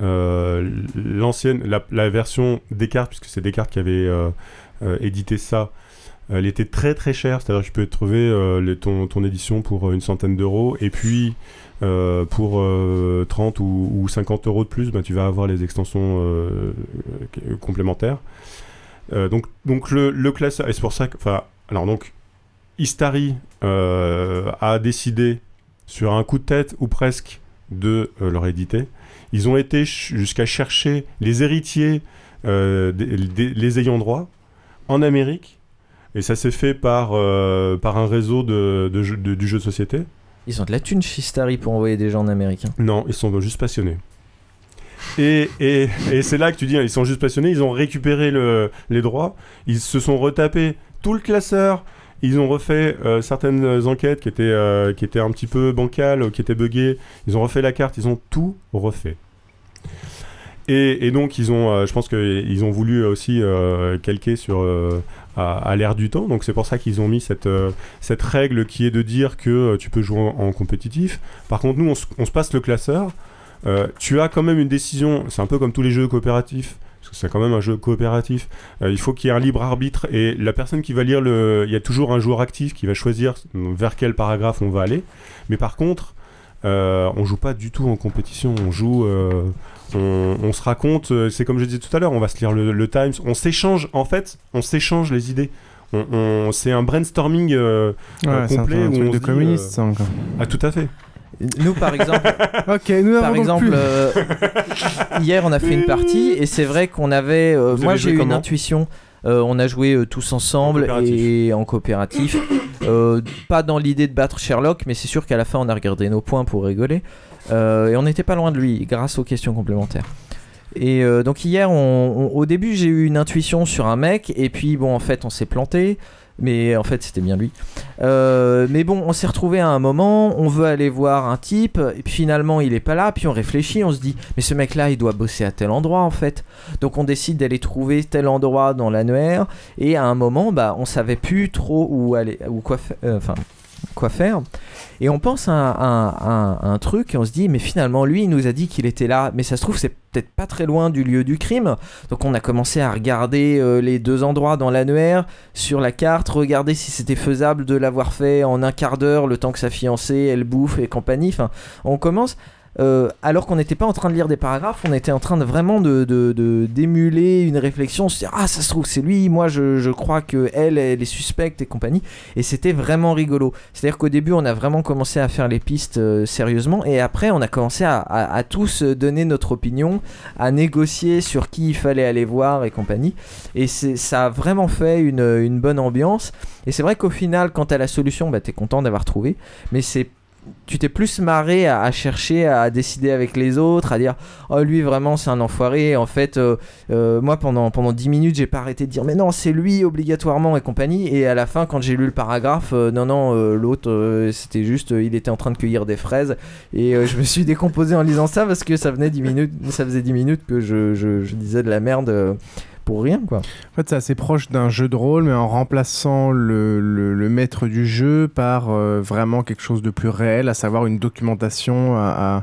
euh, l'ancienne, la, version Descartes, puisque c'est Descartes qui avait euh, édité ça, Elle était très très chère, c'est-à-dire que tu peux trouver ton, ton édition pour une centaine d'euros, et puis pour euh, 30 ou, ou 50 euros de plus, bah, tu vas avoir les extensions complémentaires. Donc, donc le, le classeur, et c'est pour ça que, alors donc, Istari euh, a décidé sur un coup de tête ou presque de euh, leur éditer. Ils ont été ch- jusqu'à chercher les héritiers, euh, des- des- les ayants droit en Amérique, et ça s'est fait par, par un réseau de, de jeux- de- du jeu de société. Ils ont de la thune chez Starry pour envoyer des gens en Amérique. hein. Non, ils sont juste passionnés. Et, et, et c'est là que tu dis, hein, ils sont juste passionnés, ils ont récupéré le- les droits, ils se sont retapés tout le classeur, ils ont refait euh, certaines enquêtes qui étaient, euh, qui étaient un petit peu bancales, qui étaient buggées, ils ont refait la carte, ils ont tout refait. Et, donc, ils ont, euh, je pense qu'ils ont voulu aussi calquer sur à, l'ère du temps. Donc, c'est pour ça qu'ils ont mis cette, règle qui est de dire que tu peux jouer en, compétitif. Par contre, nous, on, se- passe le classeur. Tu as quand même une décision. C'est un peu comme tous les jeux coopératifs. Parce que c'est quand même un jeu coopératif. Euh, il faut qu'il y ait un libre arbitre. Et la personne qui va lire le. Il y a toujours un joueur actif qui va choisir vers quel paragraphe on va aller. Mais par contre, euh, on joue pas du tout en compétition. On joue. euh, on, on se raconte, euh, c'est comme je disais tout à l'heure, on va se lire le, le Times, on s'échange, en fait, on s'échange les idées. On, on- c'est un brainstorming euh, Ouais, euh, c'est un- complet un où truc on de dit, ça, encore. Ah, tout à fait. Nous, par exemple, nous par exemple, euh, hier on a fait une partie et c'est vrai qu'on avait. euh, moi j'ai eu une intuition. euh, on a joué euh, tous ensemble et en coopératif. Euh, pas dans l'idée de battre Sherlock, mais c'est sûr qu'à la fin on a regardé nos points pour rigoler. Euh, et on n'était pas loin de lui grâce aux questions complémentaires. Et euh, donc hier, on- on- au début, j'ai eu une intuition sur un mec, et puis bon, en fait, on s'est planté. Mais en fait, c'était bien lui. Euh, mais bon, on s'est retrouvé à un moment, on veut aller voir un type, et finalement, il est pas là, puis on réfléchit, on se dit, mais ce mec-là, il doit bosser à tel endroit en fait. Donc on décide d'aller trouver tel endroit dans l'annuaire, et à un moment, bah, on savait plus trop où aller, ou quoi faire. euh, Enfin. Quoi faire. Et on pense à un, truc et on se dit mais finalement lui il nous a dit qu'il était là. Mais ça se trouve c'est peut-être pas très loin du lieu du crime. Donc on a commencé à regarder euh, les deux endroits dans l'annuaire sur la carte regarder si c'était faisable de l'avoir fait en un quart d'heure le temps que sa fiancée elle bouffe et compagnie. Enfin on commence euh, alors qu'on n'était pas en train de lire des paragraphes, on était en train de vraiment de, d'émuler une réflexion, se dire ah ça se trouve c'est lui, moi je, je crois que elle elle est suspecte et compagnie, et c'était vraiment rigolo. C'est-à-dire qu'au début on a vraiment commencé à faire les pistes euh, sérieusement, et après on a commencé à, à- tous donner notre opinion, à négocier sur qui il fallait aller voir et compagnie, et c'est, ça a vraiment fait une, une bonne ambiance. Et c'est vrai qu'au final quand t'as la solution, bah t'es content d'avoir trouvé, mais c'est tu t'es plus marré à, chercher à décider avec les autres, à dire oh lui vraiment c'est un enfoiré. En fait, euh, euh, moi pendant pendant 10 minutes j'ai pas arrêté de dire mais non c'est lui obligatoirement et compagnie. Et à la fin quand j'ai lu le paragraphe, euh, non non l'autre c'était juste il était en train de cueillir des fraises et je me suis décomposé en lisant ça parce que ça venait 10 minutes, ça faisait 10 minutes que je, disais de la merde rien quoi. En fait, c'est assez proche d'un jeu de rôle, mais en remplaçant le, maître du jeu par euh, vraiment quelque chose de plus réel, à savoir une documentation à-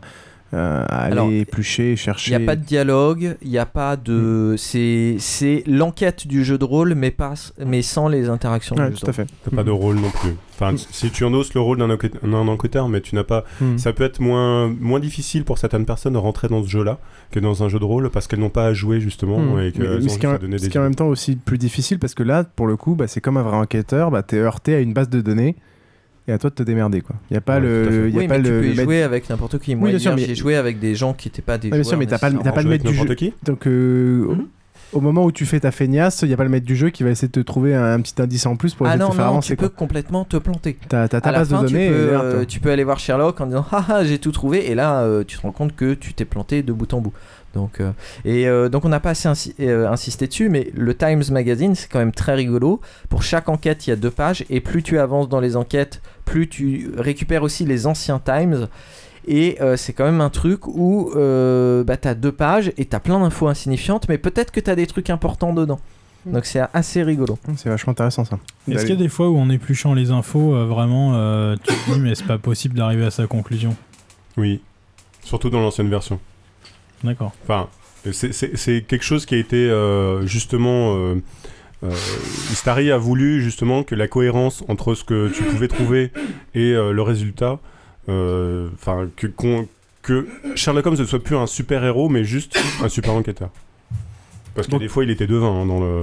à aller Alors, éplucher, Il chercher. n'y a pas de dialogue, il n'y a pas de. C'est c'est l'enquête du jeu de rôle, mais, pas, mais sans les interactions. Ouais, du tout à fait. T'as pas de rôle non plus. Enfin, si tu endosses le rôle d'un enquête- d'un enquêteur, mais tu n'as pas. Mm. Ça peut être moins, moins difficile pour certaines personnes de rentrer dans ce jeu-là que dans un jeu de rôle parce qu'elles n'ont pas à jouer justement et qu'elles Mais- ont mais ce qui est en même temps aussi plus difficile parce que là, pour le coup, bah, c'est comme un vrai enquêteur, bah, t'es heurté à une base de données et à toi de te démerder. quoi. Il n'y a pas Ouais, le. y oui, pas mais tu peux y jouer avec n'importe qui. Moi, Oui, bien sûr, mais- j'ai joué avec des gens qui n'étaient pas des Ouais, bien sûr, joueurs. mais t'as pas, t'as pas le maître du jeu. qui Donc, euh, au moment où tu fais ta feignasse, il n'y a pas le maître du jeu qui va essayer de te trouver un, un petit indice en plus pour Ah non, te faire non, avancer. tu peux complètement te planter. T'as ta base de données. tu, peux, euh, tu peux aller voir Sherlock en disant ah ah, j'ai tout trouvé et là euh, tu te rends compte que tu t'es planté de bout en bout. Donc euh, et euh, donc on n'a pas assez insi- euh, insisté dessus, mais le Times Magazine c'est quand même très rigolo. Pour chaque enquête il y a deux pages et plus tu avances dans les enquêtes, plus tu récupères aussi les anciens Times. Et euh, c'est quand même un truc où euh, bah, t'as deux pages et t'as plein d'infos insignifiantes, mais peut-être que t'as des trucs importants dedans. Donc c'est assez rigolo. C'est vachement intéressant ça. Est-ce qu'il y a des fois où en épluchant les infos, euh, vraiment, euh, tu te dis mais c'est pas possible d'arriver à sa conclusion? Oui, surtout dans l'ancienne version. D'accord. Enfin, c'est- quelque chose qui a été euh, justement euh, euh, Istari a voulu justement que la cohérence entre ce que tu pouvais trouver et euh, le résultat, euh, enfin que, Sherlock Holmes ne soit plus un super héros, mais juste un super enquêteur. Parce que Donc- des fois, il était devin hein, dans le.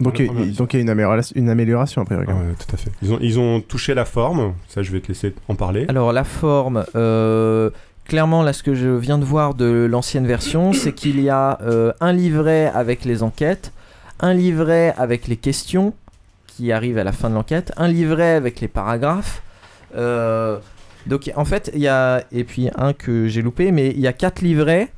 Donc, dans il donc il y a une amélioration, une amélioration a priori. quand même. Ouais, tout à fait. Ils ont, ils ont touché la forme, ça je vais te laisser en parler. Alors la forme, euh, clairement là ce que je viens de voir de l'ancienne version, c'est qu'il y a euh, un livret avec les enquêtes, un livret avec les questions qui arrivent à la fin de l'enquête, un livret avec les paragraphes. euh, donc en fait il y a et puis un que j'ai loupé, mais il y a quatre livrets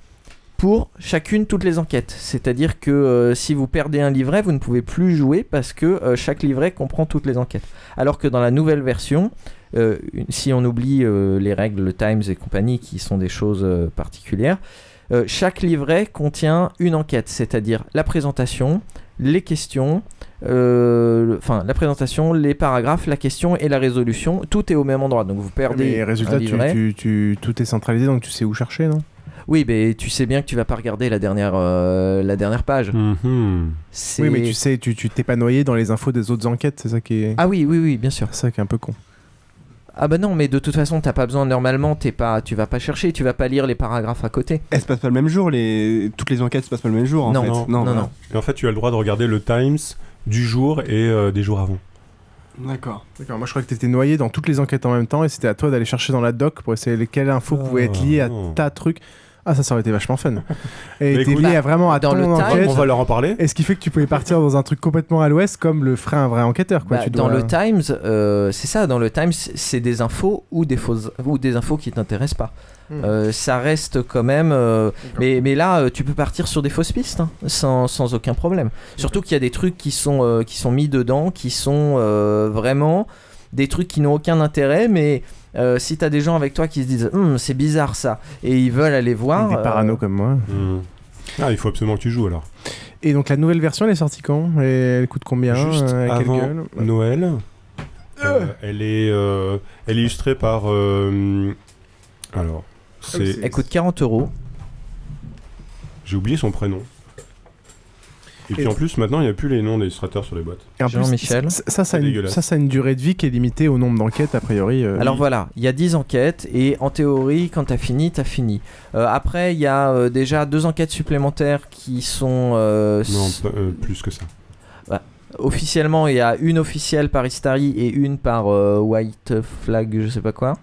pour chacune toutes les enquêtes. C'est-à-dire que euh, si vous perdez un livret, vous ne pouvez plus jouer parce que chaque livret comprend toutes les enquêtes. Alors que dans la nouvelle version, euh, si on oublie euh, les règles, le Times et compagnie qui sont des choses euh, particulières, euh, chaque livret contient une enquête, c'est-à-dire la présentation, les questions, euh, le- enfin la présentation, les paragraphes, la question et la résolution. Tout est au même endroit. Donc vous perdez Mais résultat, tu, livret. tu, tu- tout est centralisé, donc tu sais où chercher, non? Oui, mais tu sais bien que tu vas pas regarder la dernière, euh, la dernière page. C'est- Oui, mais tu sais, tu tu t'es pas noyé dans les infos des autres enquêtes, c'est ça qui est. Ah oui, oui, oui, bien sûr. C'est ça qui est un peu con. Ah bah non, mais de toute façon, t'as pas besoin normalement, t'es pas, tu vas pas chercher, tu vas pas lire les paragraphes à côté. Elles se passent pas le même jour, les... toutes les enquêtes se passent pas le même jour en Non, fait. non, voilà. non. Et en fait, tu as le droit de regarder le Times du jour et euh, des jours avant. D'accord. D'accord, moi je crois que t'étais noyé dans toutes les enquêtes en même temps et c'était à toi d'aller chercher dans la doc pour essayer lesquelles infos pouvaient être liées à non. ta truc. Ah, ça, ça aurait été vachement fun. Et t'es lié à vraiment à dans ton le enquête. On va leur en parler. Et ce qui fait que tu pouvais partir dans un truc complètement à l'ouest comme le ferait un vrai enquêteur. Quoi. Bah, tu Dans le Times, euh, c'est ça, dans le Times, c'est des infos ou des, fausses, ou des infos qui t'intéressent pas. Hmm. Euh, ça reste quand même. euh, mais, mais là, euh, tu peux partir sur des fausses pistes hein, sans, sans aucun problème. Surtout qu'il y a des trucs qui sont, euh, qui sont mis dedans, qui sont euh, vraiment des trucs qui n'ont aucun intérêt, mais. euh, si t'as des gens avec toi qui se disent Hum, c'est bizarre ça et ils veulent aller voir Des euh, parano comme moi. Hmm. Ah, il faut absolument que tu joues alors. Et donc la nouvelle version, elle est sortie quand? Et elle coûte combien Juste euh, avant gueule? Noël. Euh, elle, est, euh, elle est illustrée par. euh, alors, c'est. elle coûte 40 euros J'ai oublié son prénom. Et puis Et- en plus, maintenant, il n'y a plus les noms des illustrateurs sur les boîtes. Et en plus, Jean-Michel. ça, ça, ça, a une, dégueulasse. ça, ça a une durée de vie qui est limitée au nombre d'enquêtes, a priori. euh. Alors voilà, il y a 10 enquêtes et en théorie, quand t'as fini, t'as fini. Euh, après, il y a euh, déjà deux enquêtes supplémentaires qui sont euh, Non, euh, plus que ça. bah, officiellement. Il y a une officielle par Istari et une par euh, White Flag, je sais pas quoi,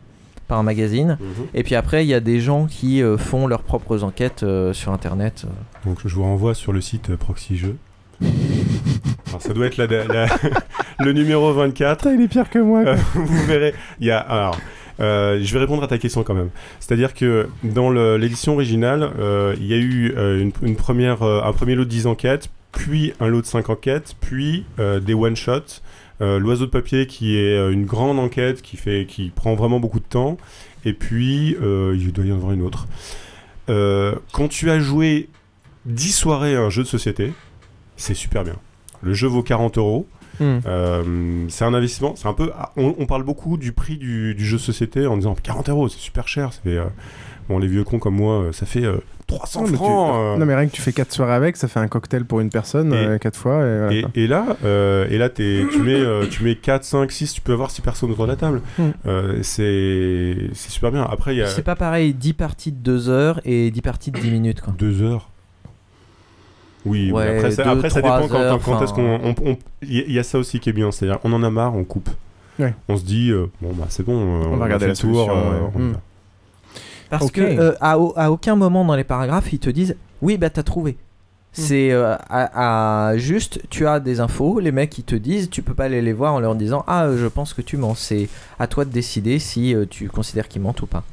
par un magazine. Mhm. Et puis après, il y a des gens qui euh, font leurs propres enquêtes euh, sur Internet. Donc je vous renvoie sur le site euh, Proxy Jeux. Alors, ça doit être la- la- le numéro 24. Putain, il est pire que moi. quoi. Vous verrez. Il y a, alors, euh, je vais répondre à ta question quand même. C'est-à-dire que dans l'édition originale, euh, il y a eu euh, une, une première, euh, un premier lot de 10 enquêtes, puis un lot de 5 enquêtes, puis euh, des one-shots. Euh, L'oiseau de papier qui est euh, une grande enquête qui, fait, qui prend vraiment beaucoup de temps. Et puis, euh, il doit y en avoir une autre. Quand tu as joué 10 soirées à un jeu de société, c'est super bien. Le jeu vaut 40 euros. Hmm. Euh, c'est un investissement. C'est un peu. ah, On, on parle beaucoup du prix du, du jeu de société en disant 40 euros, c'est super cher. Ça fait, euh, bon, les vieux cons comme moi, euh, ça fait euh, 300 Non, mais tu- francs. euh. Non, mais rien que tu fais 4 soirées avec, ça fait un cocktail pour une personne, Et- 4 fois. Et, voilà, Et, et là, euh, et là t'es- tu, mets, euh, tu mets 4, 5, 6, tu peux avoir 6 personnes autour de la table. Euh, c'est c'est super bien. Après, y a C'est pas pareil, 10 parties de 2 heures et 10 parties de 10 minutes. Quoi. 2 heures. Oui, Ouais, après, ça, deux, après, ça trois dépend quand, heures, quand est-ce qu'on. on- on- Il y, a- il y a ça aussi qui est bien, c'est-à-dire on en a marre, on coupe. Ouais. On se dit, euh, bon, bah c'est bon, euh, On va regarder fait la le tour, solution, euh, ouais. on y Hmm. va. Parce que euh, à, au- à aucun moment dans les paragraphes, ils te disent oui, bah t'as trouvé. C'est euh, à, à- juste, tu as des infos, les mecs ils te disent, tu peux pas aller les voir en leur disant ah je pense que tu mens. C'est à toi de décider si euh, tu considères qu'ils mentent ou pas.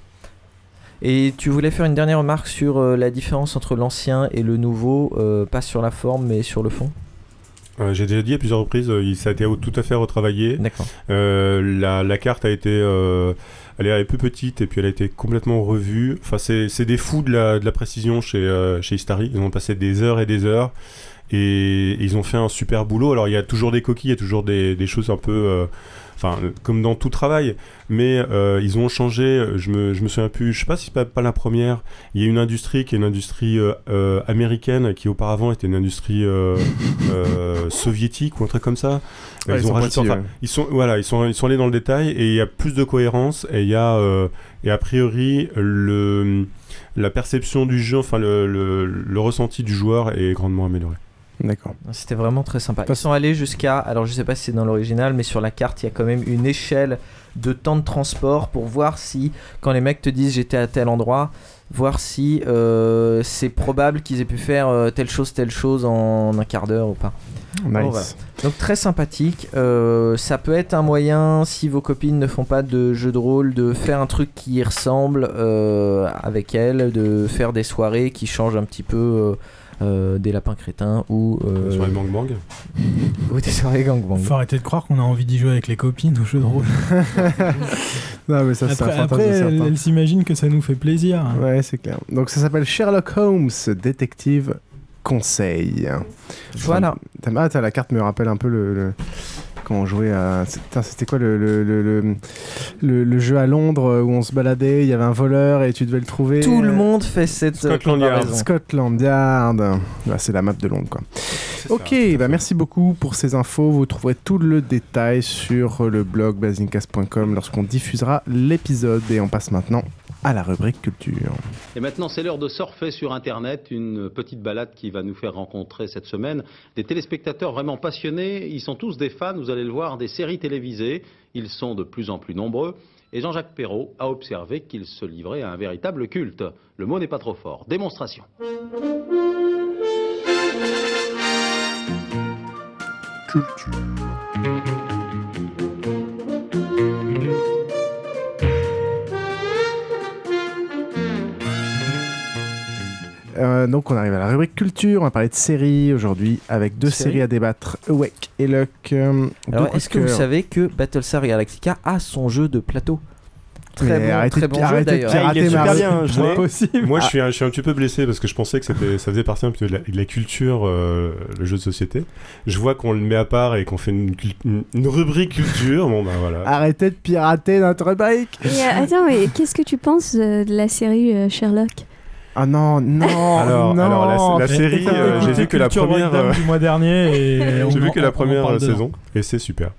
Et tu voulais faire une dernière remarque sur euh, la différence entre l'ancien et le nouveau, euh, pas sur la forme mais sur le fond? Euh, J'ai déjà dit à plusieurs reprises, il- ça a été tout à fait retravaillé. D'accord. La, la carte a été, elle est plus petite et puis elle a été complètement revue. Enfin, c'est des fous de la, de la précision chez, chez Istari. Ils ont passé des heures et des heures. Et, ils ont fait un super boulot. Alors il y a toujours des coquilles, il y a toujours des, des choses un peu, enfin comme dans tout travail. Mais euh, ils ont changé. Je me, je me souviens plus. Je sais pas si c'est pas, pas la première. Il y a une industrie qui est une industrie euh, euh, américaine qui auparavant était une industrie euh, euh, soviétique ou un truc comme ça. Ouais, ils sont rajouté- pointilleux, enfin, ouais. ils sont voilà, ils sont ils sont allés dans le détail et il y a plus de cohérence et il y a euh, et a priori le la perception du jeu, enfin le, le, le ressenti du joueur est grandement amélioré. D'accord. C'était vraiment très sympa. Ils sont allés jusqu'à, alors je sais pas si c'est dans l'original, mais sur la carte, il y a quand même une échelle de temps de transport pour voir si, quand les mecs te disent j'étais à tel endroit, voir si euh, c'est probable qu'ils aient pu faire euh, telle chose, telle chose en un quart d'heure ou pas. Nice. Voilà. Donc très sympathique. Euh, ça peut être un moyen, si vos copines ne font pas de jeu de rôle, de faire un truc qui y ressemble avec elles, de faire des soirées qui changent un petit peu euh, des lapins crétins ou... euh, Des soirées Bang Bang. Ou des soirées gangbang. Faut arrêter de croire qu'on a envie d'y jouer avec les copines au jeu de rôle. Non, mais ça, c'est un après, après, elle, elle s'imagine que ça nous fait plaisir. Ouais, c'est clair. Donc ça s'appelle Sherlock Holmes, détective conseil. Voilà. T'as- Ah, t'as- la carte me rappelle un peu le. le- Quand on jouait à. C'était quoi le, le, le, le- le- le jeu à Londres où on se baladait, il y avait un voleur et tu devais le trouver Tout le monde fait cette Scotland Yard. Scotland Yard. Bah, c'est la map de Londres, quoi. Ok, bah merci beaucoup pour ces infos. Vous trouverez tout le détail sur le blog basincast.com lorsqu'on diffusera l'épisode. Et on passe maintenant à la rubrique culture. Et maintenant, c'est l'heure de surfer sur Internet, une petite balade qui va nous faire rencontrer cette semaine des téléspectateurs vraiment passionnés. Ils sont tous des fans, vous allez le voir, des séries télévisées. Ils sont de plus en plus nombreux. Et Jean-Jacques Perrault a observé qu'ils se livraient à un véritable culte. Le mot n'est pas trop fort. Démonstration. Euh, donc on arrive à la rubrique culture, on va parler de séries aujourd'hui avec deux Séries séries à débattre, Awake et Luck. euh, Alors, est-ce que vous savez que Battlestar Galactica a son jeu de plateau Très bon, arrêtez très de- bon jeu de d'ailleurs. pirater Il est super Marvel. bien, je Moi, l'ai- possible. moi je, Ah. suis un, je suis un petit peu blessé parce que je pensais que c'était, ça faisait partie un peu de la, de la culture, euh, le jeu de société. Je vois qu'on le met à part et qu'on fait une, cul- une, une rubrique culture. Bon, bah voilà. Arrêtez de pirater notre Et, euh, attends, mais qu'est-ce que tu penses euh, de la série euh, Sherlock? Ah non, non, Alors- non alors, la- la série, euh, j'ai vu que la première, euh, du mois dernier et on J'ai vu que la première saison et c'est super.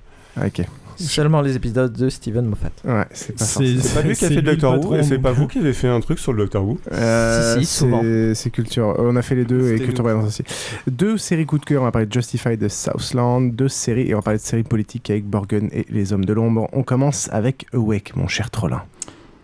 Ok. Seulement les épisodes de Steven Moffat. Ouais, c'est pas C'est- pas lui qui a fait le Doctor Who et c'est pas vous qui avez fait un truc sur le Doctor Who Euh, Si, si, souvent. c'est c'est culture. On a fait les deux et culture aussi. Deux séries coup de cœur. On va parler de Justified de Southland, deux séries et on va parler de séries politiques avec Borgen et les Hommes de l'ombre. On commence avec Awake, mon cher Trollin.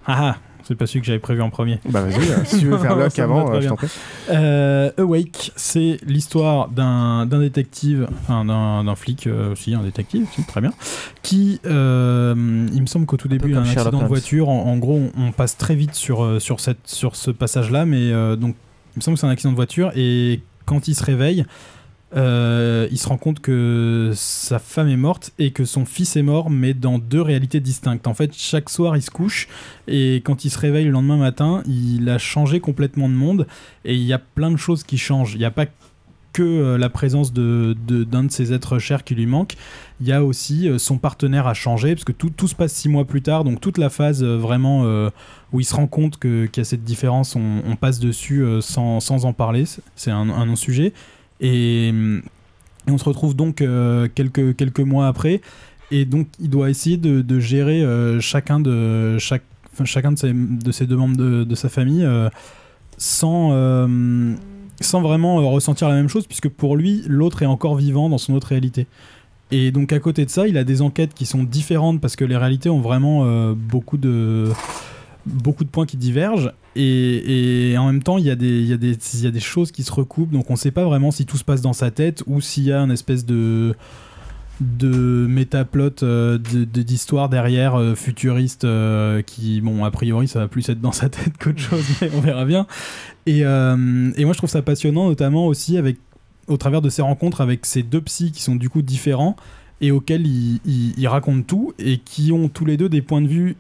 Ah, ah, c'est pas celui que j'avais prévu en premier. Bah vas-y, euh, si tu veux faire va avant, euh, je t'en prie. Euh, Awake, c'est l'histoire d'un détective, enfin d'un flic euh, aussi, un détective, si, très bien, qui, euh, il me semble qu'au tout début, il y a un Sherlock accident de voiture. En, en gros, on, on passe très vite sur, sur, cette, sur ce passage-là, mais donc, il me semble que c'est un accident de voiture et quand il se réveille, euh, il se rend compte que sa femme est morte et que son fils est mort, mais dans deux réalités distinctes. En fait, chaque soir, il se couche et quand il se réveille le lendemain matin, il a changé complètement de monde et il y a plein de choses qui changent. Il n'y a pas que euh, la présence de, de- d'un de ses êtres chers qui lui manque, il y a aussi euh, son partenaire a changé, parce que tout, tout se passe six mois plus tard, donc toute la phase vraiment où il se rend compte qu'il y a cette différence, on, passe dessus sans, sans en parler, c'est- c'est un, un non-sujet. Et, on se retrouve donc euh, quelques, quelques mois après, et donc il doit essayer de, de gérer euh, chacun, de, chaque, chacun de ses, de ses deux membres de, de sa famille euh, sans, sans vraiment ressentir la même chose, puisque pour lui, l'autre est encore vivant dans son autre réalité. Et donc à côté de ça, il a des enquêtes qui sont différentes parce que les réalités ont vraiment beaucoup de beaucoup de points qui divergent et, en même temps il y, a des, y y a des choses qui se recoupent donc on ne sait pas vraiment si tout se passe dans sa tête ou s'il y a une espèce de de métaplot euh, de- de- d'histoire derrière euh, futuriste euh, qui bon a priori ça va plus être dans sa tête qu'autre chose mais on verra bien. Et, et moi je trouve ça passionnant notamment aussi avec au travers de ces rencontres avec ces deux psys qui sont du coup différents et auxquels ils- ils racontent tout et qui ont tous les deux des points de vue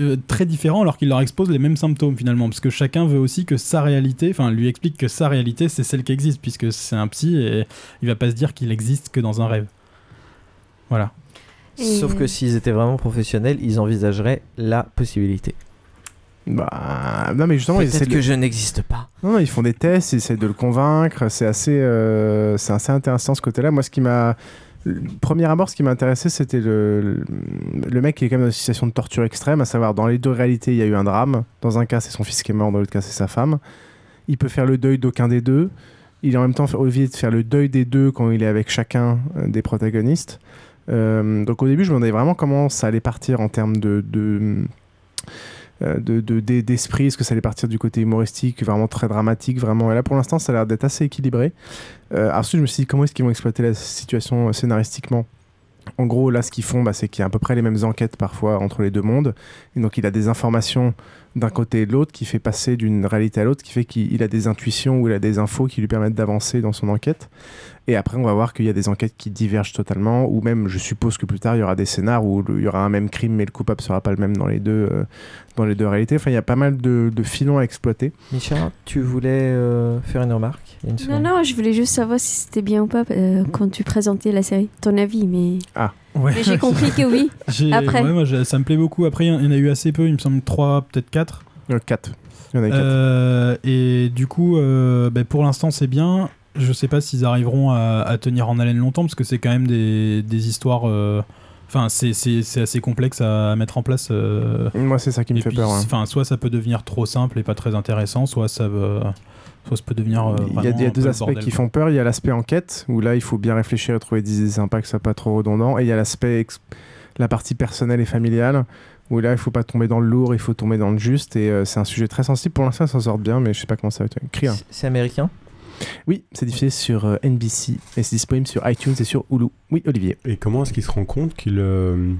euh, très différents alors qu'il leur expose les mêmes symptômes finalement parce que chacun veut aussi que sa réalité enfin lui explique que sa réalité c'est celle qui existe puisque c'est un psy et il va pas se dire qu'il existe que dans un rêve voilà Sauf que s'ils étaient vraiment professionnels, ils envisageraient la possibilité. Bah, non, mais justement, ils Peut-être de- que je n'existe pas. Non, non, ils font des tests, ils essaient de le convaincre. C'est assez, euh, c'est assez intéressant ce côté-là. Moi, ce qui m'a. Le Premier abord, ce qui m'a intéressé, c'était le, mec qui est quand même dans une situation de torture extrême, à savoir dans les deux réalités, il y a eu un drame. Dans un cas, c'est son fils qui est mort, dans l'autre cas, c'est sa femme. Il peut faire le deuil d'aucun des deux. Il est en même temps obligé de faire le deuil des deux quand il est avec chacun euh, des protagonistes. Euh, donc au début, je me demandais vraiment comment ça allait partir en termes de, euh, de- de- d'esprit, est-ce que ça allait partir du côté humoristique, vraiment très dramatique, vraiment. Et là, pour l'instant, ça a l'air d'être assez équilibré. Euh, ensuite, je me suis dit, comment est-ce qu'ils vont exploiter la situation euh, scénaristiquement? En gros, là, ce qu'ils font, bah, c'est qu'il y a à peu près les mêmes enquêtes parfois entre les deux mondes. Et donc, il a des informations d'un côté et de l'autre qui fait passer d'une réalité à l'autre, qui fait qu'il il a des intuitions ou il a des infos qui lui permettent d'avancer dans son enquête. Et après, on va voir qu'il y a des enquêtes qui divergent totalement, ou même, je suppose que plus tard, il y aura des scénars où il y aura un même crime, mais le coupable sera pas le même dans les deux, euh, dans les deux réalités. Enfin, il y a pas mal de, filons à exploiter. Micha, tu voulais euh, faire une remarque? Non, seconde. non, je voulais juste savoir si c'était bien ou pas euh, quand tu présentais la série. Ton avis, mais. Ah. Ouais. Mais j'ai compris que oui. Après. ouais, moi, j'ai- ça me plaît beaucoup après il y en a eu assez peu il me semble 3 peut-être 4 4 il y en a eu quatre. Euh, et du coup, euh, ben, pour l'instant, c'est bien. Je sais pas s'ils arriveront à, à tenir en haleine longtemps parce que c'est quand même des, des histoires. euh, Enfin, c'est- c'est c'est assez complexe à mettre en place. euh, Moi, c'est ça qui me et fait puis, peur, hein. Enfin, soit ça peut devenir trop simple et pas très intéressant, soit ça, veut- soit ça peut devenir. euh, Il y a, vraiment il y a un deux aspects bordel, qui quoi. font peur. Il y a l'aspect enquête, où là, il faut bien réfléchir et trouver des que ça soit pas trop redondant. Et il y a l'aspect, ex- la partie personnelle et familiale, où là, il faut pas tomber dans le lourd, il faut tomber dans le juste. Et euh, c'est un sujet très sensible. Pour l'instant, ça s'en sort bien, mais je sais pas comment ça va être. C'est- C'est américain? Oui, c'est diffusé sur euh, NBC et c'est disponible sur iTunes et sur Hulu. Oui, Olivier. Et comment est-ce qu'il se rend compte qu'il. euh,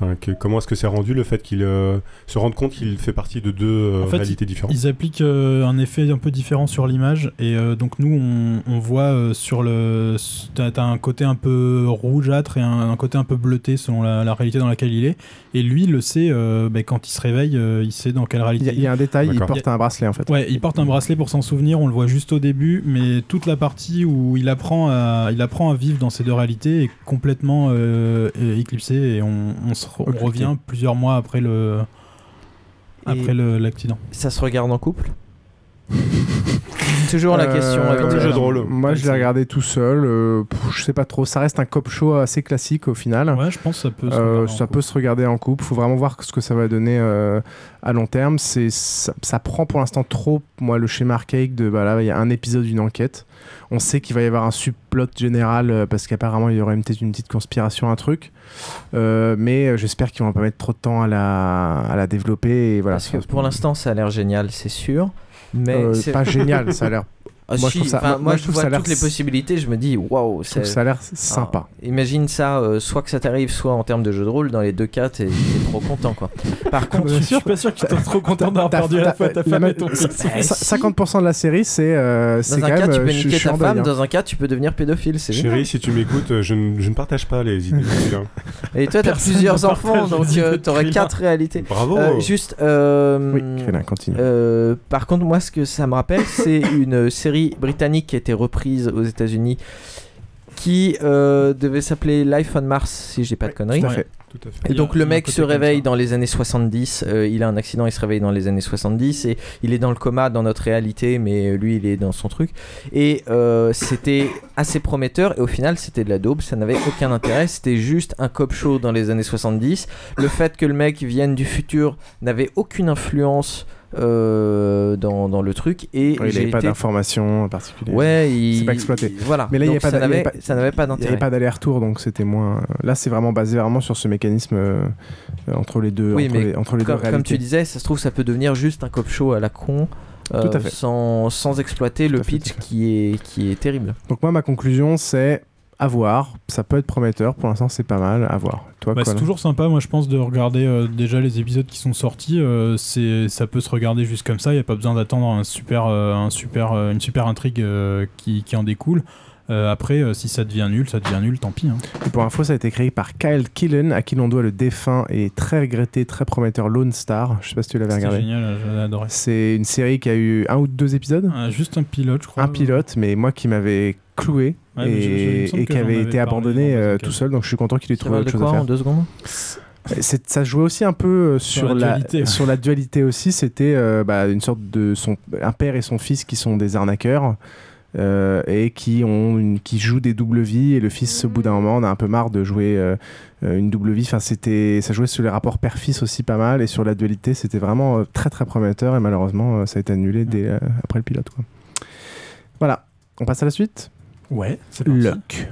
Enfin, que- comment est-ce que c'est rendu le fait qu'il euh, se rende compte qu'il fait partie de deux euh, En fait, réalités différentes? Ils appliquent euh, un effet un peu différent sur l'image et donc nous on, on voit sur le t'as un côté un peu rougeâtre et un, un côté un peu bleuté selon la, la réalité dans laquelle il est et lui il le sait euh, ben, quand il se réveille euh, il sait dans quelle réalité Il y y a un détail, il porte un bracelet en fait. Ouais, il porte un bracelet pour s'en souvenir, on le voit juste au début, mais toute la partie où il apprend à, il apprend à vivre dans ces deux réalités est complètement euh, éclipsée et on, on, se re- on Occulté. revient plusieurs mois après le après l'accident. Ça se regarde en couple? Toujours la question. Euh, habituelle. Moi, je l'ai regardé tout seul. euh, je sais pas trop. Ça reste un cop show assez classique au final. Ouais, je pense que ça peut se Euh, regarder en ça peut se regarder en couple. Faut vraiment voir ce que ça va donner euh, à long terme. C'est ça, ça prend pour l'instant trop, moi, le schéma archaïque de bah là, il y a un épisode d'une enquête. On sait qu'il va y avoir un subplot général euh, parce qu'apparemment il y aurait peut-être une petite conspiration, un truc. Euh, mais j'espère qu'ils vont pas mettre trop de temps à la, à la développer. Et voilà. Parce que pour l'instant, ça a l'air génial, c'est sûr. Mais Euh, c'est- pas génial, ça a l'air- Ah, Moi, je trouve ça- enfin, moi, moi, je je trouve vois ça a l'air toutes les possibilités, je me dis waouh, ça a l'air sympa. Ah, imagine ça, euh, soit que ça t'arrive, soit en termes de jeu de rôle, dans les deux cas, t'es trop content quoi. Par contre, Je suis pas sûr qu'ils soient trop contents d'avoir perdu à la fois ta femme et ton fils. Eh, si. 50% de la série, c'est euh, c'est Dans quand un cas, même. tu euh, peux je niquer ta femme, hein. dans un cas, tu peux devenir pédophile. Chérie, si tu m'écoutes, euh, je, ne- je ne partage pas les idées. Et toi, t'as plusieurs enfants, donc euh, t'aurais quatre réalités. Bravo. Euh, Juste. euh, Oui, continue. euh, par contre, moi, ce que ça me rappelle, c'est une série britannique qui a été reprise aux États-Unis, qui euh, devait s'appeler Life on Mars, si j'ai pas de conneries. tout à fait. Tout à fait. Et donc le mec se réveille dans les années 70, euh, il a un accident, il se réveille dans les années 70 et il est dans le coma dans notre réalité, mais lui il est dans son truc. Et euh, c'était assez prometteur et au final c'était de la daube, ça n'avait aucun intérêt, c'était juste un cop show dans les années 70. Le fait que le mec vienne du futur n'avait aucune influence euh, dans, dans le truc et Ouais, il n'avait pas d'informations particulières. Ouais, il- c'est pas exploité. il- voilà. Mais là, il n'y Donc y avait pas- ça n'avait pas Il n'y d'intérêt. avait pas d'aller-retour, donc c'était moins. Là, c'est vraiment basé vraiment sur ce mécanisme euh, entre les deux. Oui, entre mais les, entre les deux comme, comme réalités. tu disais, ça se trouve, ça peut devenir juste un cop show à la con, euh, Tout à fait. Sans, sans exploiter le pitch qui est, qui est terrible. Donc moi, ma conclusion, c'est à voir. Ça peut être prometteur. Pour l'instant, c'est pas mal. À voir. Toi, Bah, c'est toujours sympa, moi je pense, de regarder euh, déjà les épisodes qui sont sortis. euh, c'est, ça peut se regarder juste comme ça. Il n'y a pas besoin d'attendre un super, euh, un super, une super intrigue qui, qui en découle. Euh, après, euh, si ça devient nul, ça devient nul, tant pis. hein. Et pour info, ça a été créé par Kyle Killen, à qui l'on doit le défunt et très regretté, très prometteur Lone Star. Je sais pas si tu l'avais regardé. génial, j'ai adoré. C'est une série qui a eu un ou deux épisodes Euh, juste un pilote, je crois. Un pilote, mais moi qui m'avait cloué Ouais, je- je- et, qui avait été abandonné euh, tout seul, donc je suis content qu'il ait trouvé autre de chose à faire. en deux secondes C'est- ça jouait aussi un peu euh, Sur sur, la la, dualité, ouais. sur la dualité aussi. C'était euh, bah, une sorte de son, un père et son fils qui sont des arnaqueurs euh, et qui ont une, qui jouent des doubles vies. Et le fils, au bout d'un moment, on a un peu marre de jouer euh, euh, une double vie. Enfin, c'était, ça jouait sur les rapports père-fils aussi pas mal et sur la dualité, c'était vraiment très très prometteur. Et malheureusement, ça a été annulé dès, euh, après le pilote. Quoi. Voilà, on passe à la suite. Ouais, c'est. Luck.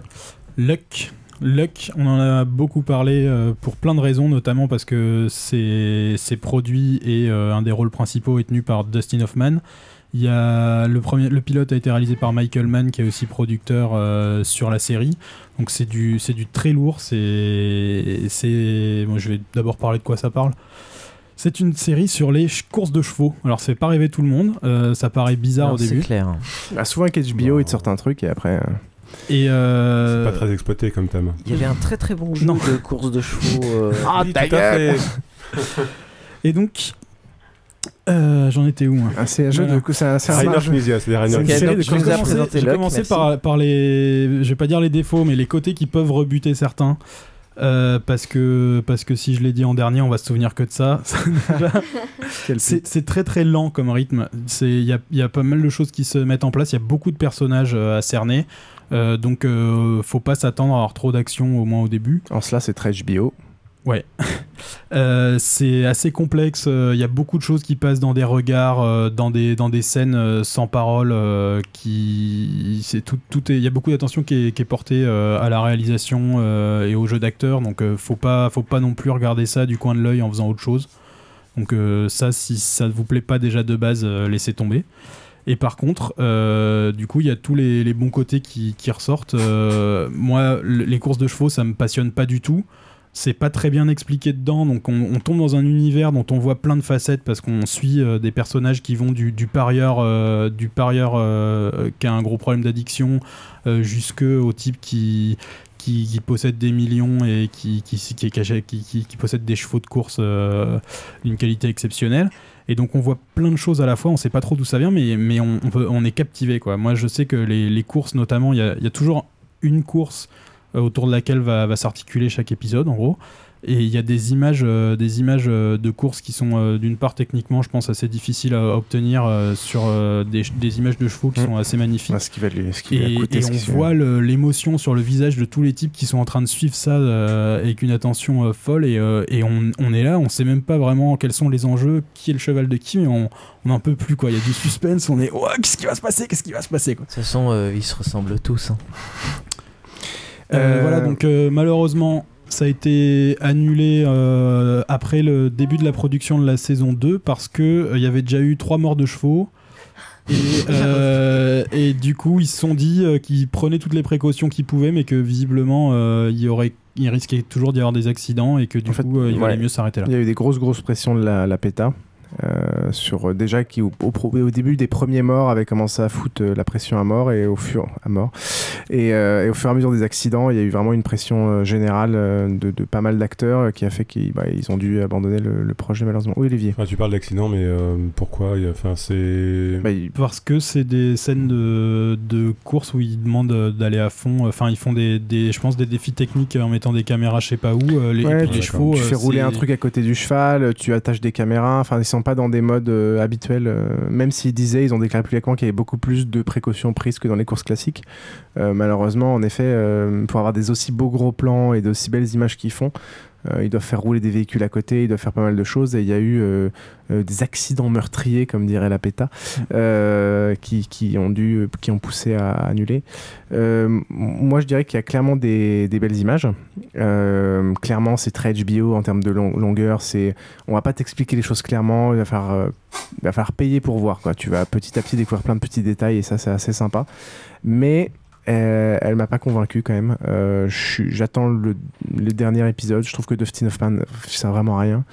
Luck. Luck, on en a beaucoup parlé euh, pour plein de raisons, notamment parce que c'est c'est produit et euh, un des rôles principaux est tenu par Dustin Hoffman. Il y a le, premier, le pilote a été réalisé par Michael Mann, qui est aussi producteur euh, sur la série. Donc c'est du, c'est du très lourd. C'est, c'est, moi je vais d'abord parler de quoi ça parle. C'est une série sur les courses de chevaux. Alors ça fait pas rêver tout le monde. euh, ça paraît bizarre Non, au c'est début. clair. Bah, souvent avec HBO, ils te sortent un truc et après. euh, Et euh, C'est pas très exploité comme thème. Il y avait un très très bon jeu Non. de course de chevaux. euh, Ah, Oui, ta gueule. Et donc, euh, j'en étais où hein Ah, c'est un jeu Voilà. de. C'est un, Luck, commencé merci. par, par les. Je vais pas dire les défauts, mais les côtés qui peuvent rebuter certains. Euh, parce que parce que si je l'ai dit en dernier, on va se souvenir que de ça. C'est c'est très très lent comme rythme. C'est il y a, y a pas mal de choses qui se mettent en place. Il y a beaucoup de personnages euh, à cerner. Euh, donc euh, faut pas s'attendre à avoir trop d'action au moins au début. En cela, c'est très HBO. Ouais. Euh, c'est assez complexe. euh, Il y a beaucoup de choses qui passent dans des regards, euh, dans, des, dans des scènes sans parole. tout, tout il y a beaucoup d'attention qui est, portée à la réalisation et au jeu d'acteur. Donc, faut pas, faut pas non plus regarder ça du coin de l'œil en faisant autre chose. Donc, ça, si ça ne vous plaît pas déjà de base, laissez tomber. Et par contre, du coup, il y a tous les, les bons côtés qui, qui ressortent. Moi, le- les courses de chevaux, ça me passionne pas du tout. C'est pas très bien expliqué dedans, donc on, tombe dans un univers dont on voit plein de facettes parce qu'on suit euh, des personnages qui vont du, parieur, euh, du parieur euh, qui a un gros problème d'addiction, euh, jusque au type qui, qui, possède des millions et qui, qui, qui, possède des chevaux de course euh, d'une qualité exceptionnelle. Et donc on voit plein de choses à la fois, on sait pas trop d'où ça vient, mais, mais on, est captivé. Quoi. Moi je sais que les, courses notamment, il y y a toujours une course euh, autour de laquelle va, va s'articuler chaque épisode en gros. Et il y a des images, euh, des images euh, de courses qui sont euh, d'une part techniquement, je pense, assez difficiles à obtenir euh, sur euh, des, des images de chevaux qui Mm. sont assez magnifiques. Ah, ce qui va lui, ce qui va Et, coûter et ce on qui- voit le- l'émotion sur le visage de tous les types qui sont en train de suivre ça euh, avec une attention euh, folle. Et, euh, et on, on est là, on sait même pas vraiment quels sont les enjeux, qui est le cheval de qui, mais on on n'en peut plus. quoi. Il y a du suspense, on est oh, qu'est-ce qui va se passer Qu'est-ce qui va se passer quoi. De toute façon, euh, ils se ressemblent tous. hein. Euh, Euh, Voilà, donc euh, malheureusement, ça a été annulé euh, après le début de la production de la saison 2 parce que euh, il y avait déjà eu trois morts de chevaux. Et, euh, et du coup, ils se sont dit qu'ils prenaient toutes les précautions qu'ils pouvaient, mais que visiblement, il y aurait, il risquait toujours d'y avoir des accidents et que du En coup, il valait ouais. mieux s'arrêter là. Il y a eu des grosses, grosses pressions de la, la PETA. Euh, sur euh, déjà qui au, au début des premiers morts avait commencé à foutre euh, la pression à mort et au fur à mort et, euh, et au fur et à mesure des accidents il y a eu vraiment une pression générale de, de pas mal d'acteurs qui a fait qu'ils bah, ils ont dû abandonner le, le projet malheureusement oui Olivier Enfin, tu parles d'accident, mais euh, pourquoi Enfin, c'est. Bah, il- Parce que c'est des scènes de, de course où ils demandent d'aller à fond. Enfin, ils font des, des, je pense, des défis techniques en mettant des caméras, je sais pas où. les, Ouais, chevaux. tu fais rouler un truc à côté du cheval, tu attaches des caméras, enfin ils sont pas dans des modes euh, habituels, euh, même s'ils disaient, ils ont déclaré publiquement qu'il y avait beaucoup plus de précautions prises que dans les courses classiques. Euh, malheureusement, en effet, pour avoir des aussi beaux gros plans et d'aussi belles images qu'ils font, euh, ils doivent faire rouler des véhicules à côté, ils doivent faire pas mal de choses et il y a eu euh, euh, des accidents meurtriers, comme dirait la PETA, qui, ont dû, qui ont poussé à annuler. Moi, je dirais qu'il y a clairement des, belles images. Clairement, c'est très HBO en termes de long- longueur. C'est, on va pas t'expliquer les choses clairement. Il va falloir, il va falloir payer pour voir. Quoi. Tu vas petit à petit découvrir plein de petits détails et ça, c'est assez sympa. Mais euh, elle m'a pas convaincu quand même. Euh, J'attends le, le dernier épisode. Je trouve que Dustin Hoffman, euh, ça sert vraiment à rien.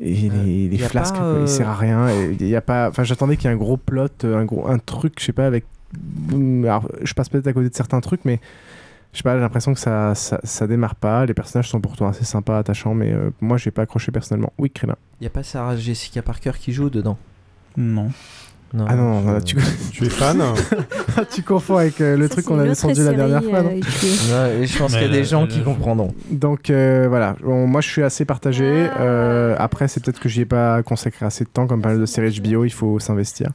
Et les, les y a flasques, pas, euh, il sert à rien. Et il y a pas. Enfin, j'attendais qu'il y ait un gros plot, un gros, un truc, je sais pas, avec alors, je passe peut-être à côté de certains trucs, mais je sais pas, j'ai l'impression que ça, ça, ça démarre pas. Les personnages sont pourtant assez sympas, attachants, mais euh, moi, j'ai pas accroché personnellement. Oui. Il y a pas Sarah Jessica Parker qui joue dedans? Non. Non. Ah non, tu, tu es fan tu confonds avec euh, le truc qu'on a descendu la dernière fois. non Ouais, et je pense qu'il y a des gens qui comprendront. Donc euh, voilà, Bon, moi je suis assez partagé. Euh, après, c'est peut-être que j'y ai pas consacré assez de temps, comme pas mal de séries HBO, il faut s'investir.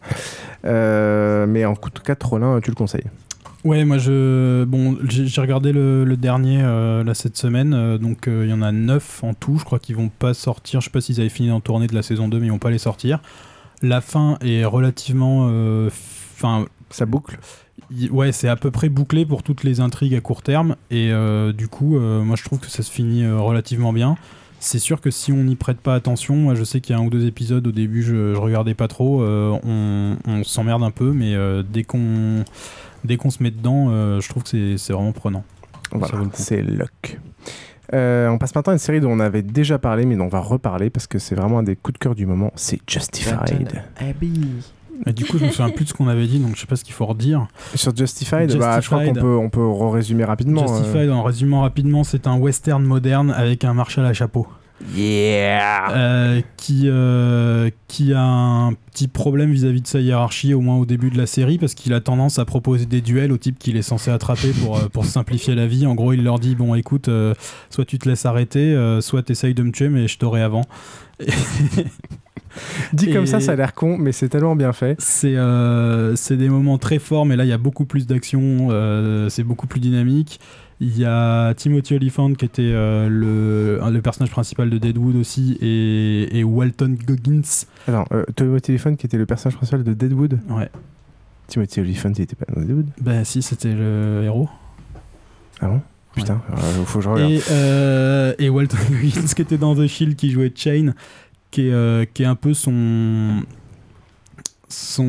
Euh, mais en tout cas, Trollin, tu le conseilles. Ouais, moi je bon, j'ai regardé le, le dernier euh, là cette semaine, euh, donc euh, il y en a 9 en tout. Je crois qu'ils vont pas sortir. Je sais pas s'ils avaient fini en tournée de la saison 2, mais ils vont pas les sortir. La fin est relativement, enfin, ça boucle. Ouais, c'est à peu près bouclé pour toutes les intrigues à court terme, et euh, du coup, euh, moi je trouve que ça se finit euh, relativement bien. C'est sûr que si on n'y prête pas attention, moi je sais qu'il y a un ou deux épisodes au début, je, je regardais pas trop, euh, on, on s'emmerde un peu, mais euh, dès qu'on dès qu'on se met dedans, euh, je trouve que c'est- c'est vraiment prenant. Voilà, c'est Luck. Euh, on passe maintenant à une série dont on avait déjà parlé, mais dont on va reparler parce que c'est vraiment un des coups de cœur du moment. C'est Justified. Et du coup, je me souviens plus de ce qu'on avait dit, donc je sais pas ce qu'il faut redire. Sur Justified, bah, je crois qu'on peut, on peut résumer rapidement. euh. Justified, en résumant rapidement, c'est un western moderne avec un marshal à chapeau. Yeah Euh, qui, euh, qui a un petit problème vis-à-vis de sa hiérarchie, au moins au début de la série, parce qu'il a tendance à proposer des duels au type qu'il est censé attraper pour, euh, pour simplifier la vie. En gros, il leur dit Bon, écoute, euh, soit tu te laisses arrêter, euh, soit t'essayes de me tuer, mais je t'aurai avant. Dit comme Et- ça, ça a l'air con, mais c'est tellement bien fait. C'est euh, des moments très forts, mais là il y a beaucoup plus d'action, euh, c'est beaucoup plus dynamique. Il y a Timothy Olyphant qui était euh, le, un- le personnage principal de Deadwood aussi, et, et Walton Goggins. Alors, euh, Timothy Olyphant qui était le personnage principal de Deadwood. Ouais. Timothy Olyphant, il était pas dans Deadwood? Bah si, c'était le héros. Ah bon? Putain, il faut que je regarde. Et, euh, et Walton Goggins qui était dans The Shield, qui jouait Chain, qui est, euh, qui est un peu son. Son.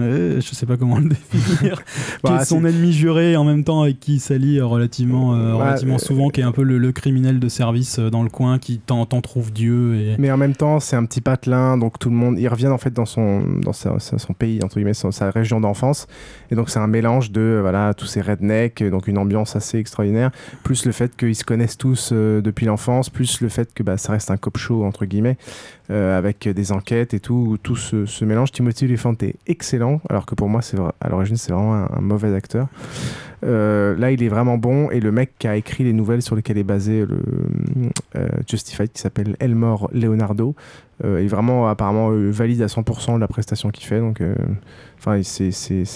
euh, je sais pas comment le définir. qui Bah, est son ennemi juré en même temps avec qui il s'allie relativement, euh, relativement euh, souvent, qui est un peu le, le criminel de service dans le coin, qui t'en trouve Dieu. Et... Mais en même temps, c'est un petit patelin, donc tout le monde, il revient en fait dans son, dans sa- son pays, entre guillemets, son- sa région d'enfance. Et donc c'est un mélange de, voilà, tous ces rednecks, donc une ambiance assez extraordinaire, plus le fait qu'ils se connaissent tous depuis l'enfance, plus le fait que bah, ça reste un cop show, entre guillemets, avec des enquêtes et tout, où tout se, se mélange. Timothy Olyphant est excellent, alors que pour moi, à l'origine, c'est vraiment un mauvais acteur. Euh, là, il est vraiment bon. Et le mec qui a écrit les nouvelles sur lesquelles est basé le euh, Justified, qui s'appelle Elmore Leonardo, euh, est vraiment apparemment valide à 100% la prestation qu'il fait. Donc, enfin, c'est-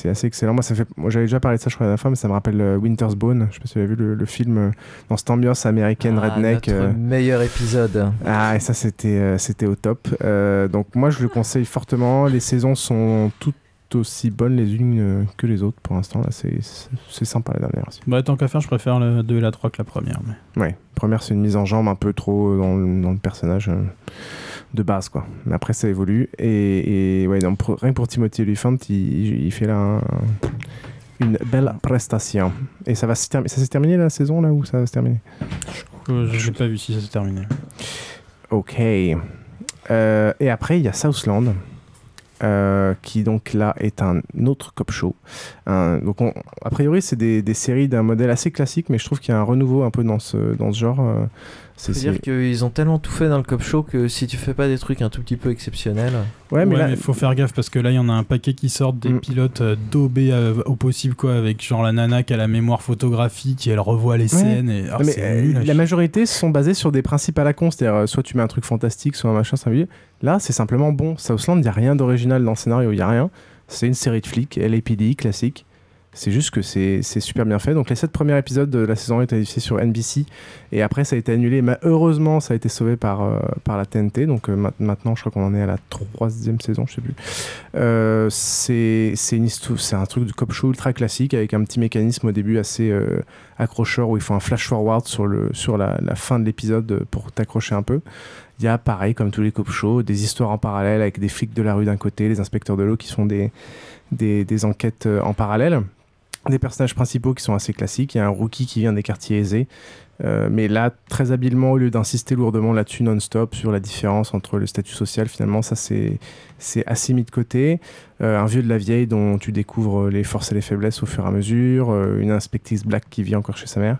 assez excellent. Moi, ça fait, moi, j'avais déjà parlé de ça, je crois, la dernière fois, mais ça me rappelle Winter's Bone. Je sais pas si vous avez vu le, le film dans cette ambiance américaine Ah, redneck. notre meilleur épisode. ah, et ça, c'était c'était au top. Euh, donc, moi, je le conseille fortement. Les saisons sont toutes aussi bonnes les unes euh, que les autres pour l'instant. Là, c'est sympa la dernière aussi. Bah, tant qu'à faire, je préfère la 2 et la 3 que la première. Mais... Ouais, première, c'est une mise en jambe un peu trop dans le, dans le personnage euh, de base, quoi. Mais après, ça évolue. Et, et ouais, donc, pour- rien que pour Timothy Olyphant, il, il fait là un- une belle prestation. Et ça va se terminer. Ça s'est terminé la saison là ou ça va se terminer? Euh, je n'ai pas vu si ça s'est terminé. Ok. Euh, et après, il y a Southland. Euh, qui donc là est un autre cop show. Donc on- a priori c'est des, séries d'un modèle assez classique, mais je trouve qu'il y a un renouveau un peu dans ce, dans ce genre. Euh, c'est C'est dire c'est- qu'ils ont tellement tout fait dans le cop show que si tu fais pas des trucs un tout petit peu exceptionnels. Ouais, mais là- il faut faire gaffe parce que là, il y en a un paquet qui sortent des pilotes euh, daubés euh, au possible, quoi, avec genre la nana qui a la mémoire photographique et elle revoit les Ouais. scènes. Et... ah, mais, c'est euh, nul la majorité sont basées sur des principes à la con, c'est-à-dire euh, soit tu mets un truc fantastique, soit un machin singulier. Là, c'est simplement bon. Southland, il n'y a rien d'original dans le scénario, il n'y a rien. C'est une série de flics, LAPD, classique. C'est juste que c'est super bien fait. Donc les sept premiers épisodes de la saison étaient diffusés sur NBC et après ça a été annulé. Mais heureusement, ça a été sauvé par, euh, par la TNT. Donc euh, ma- maintenant, je crois qu'on en est à la troisième saison, je sais plus. Euh, c'est un truc de cop show ultra classique avec un petit mécanisme au début assez euh, accrocheur où il faut un flash forward sur, le, sur la, fin de l'épisode pour t'accrocher un peu. Il y a pareil comme tous les cop shows, des histoires en parallèle avec des flics de la rue d'un côté, les inspecteurs de l'eau qui font des, des, des enquêtes en parallèle. Des personnages principaux qui sont assez classiques. Il y a un rookie qui vient des quartiers aisés Euh, mais là, très habilement, au lieu d'insister lourdement là-dessus non-stop sur la différence entre le statut social, finalement, ça c'est assez mis de côté. Euh, un vieux de la vieille dont tu découvres les forces et les faiblesses au fur et à mesure, euh, une inspectrice black qui vit encore chez sa mère.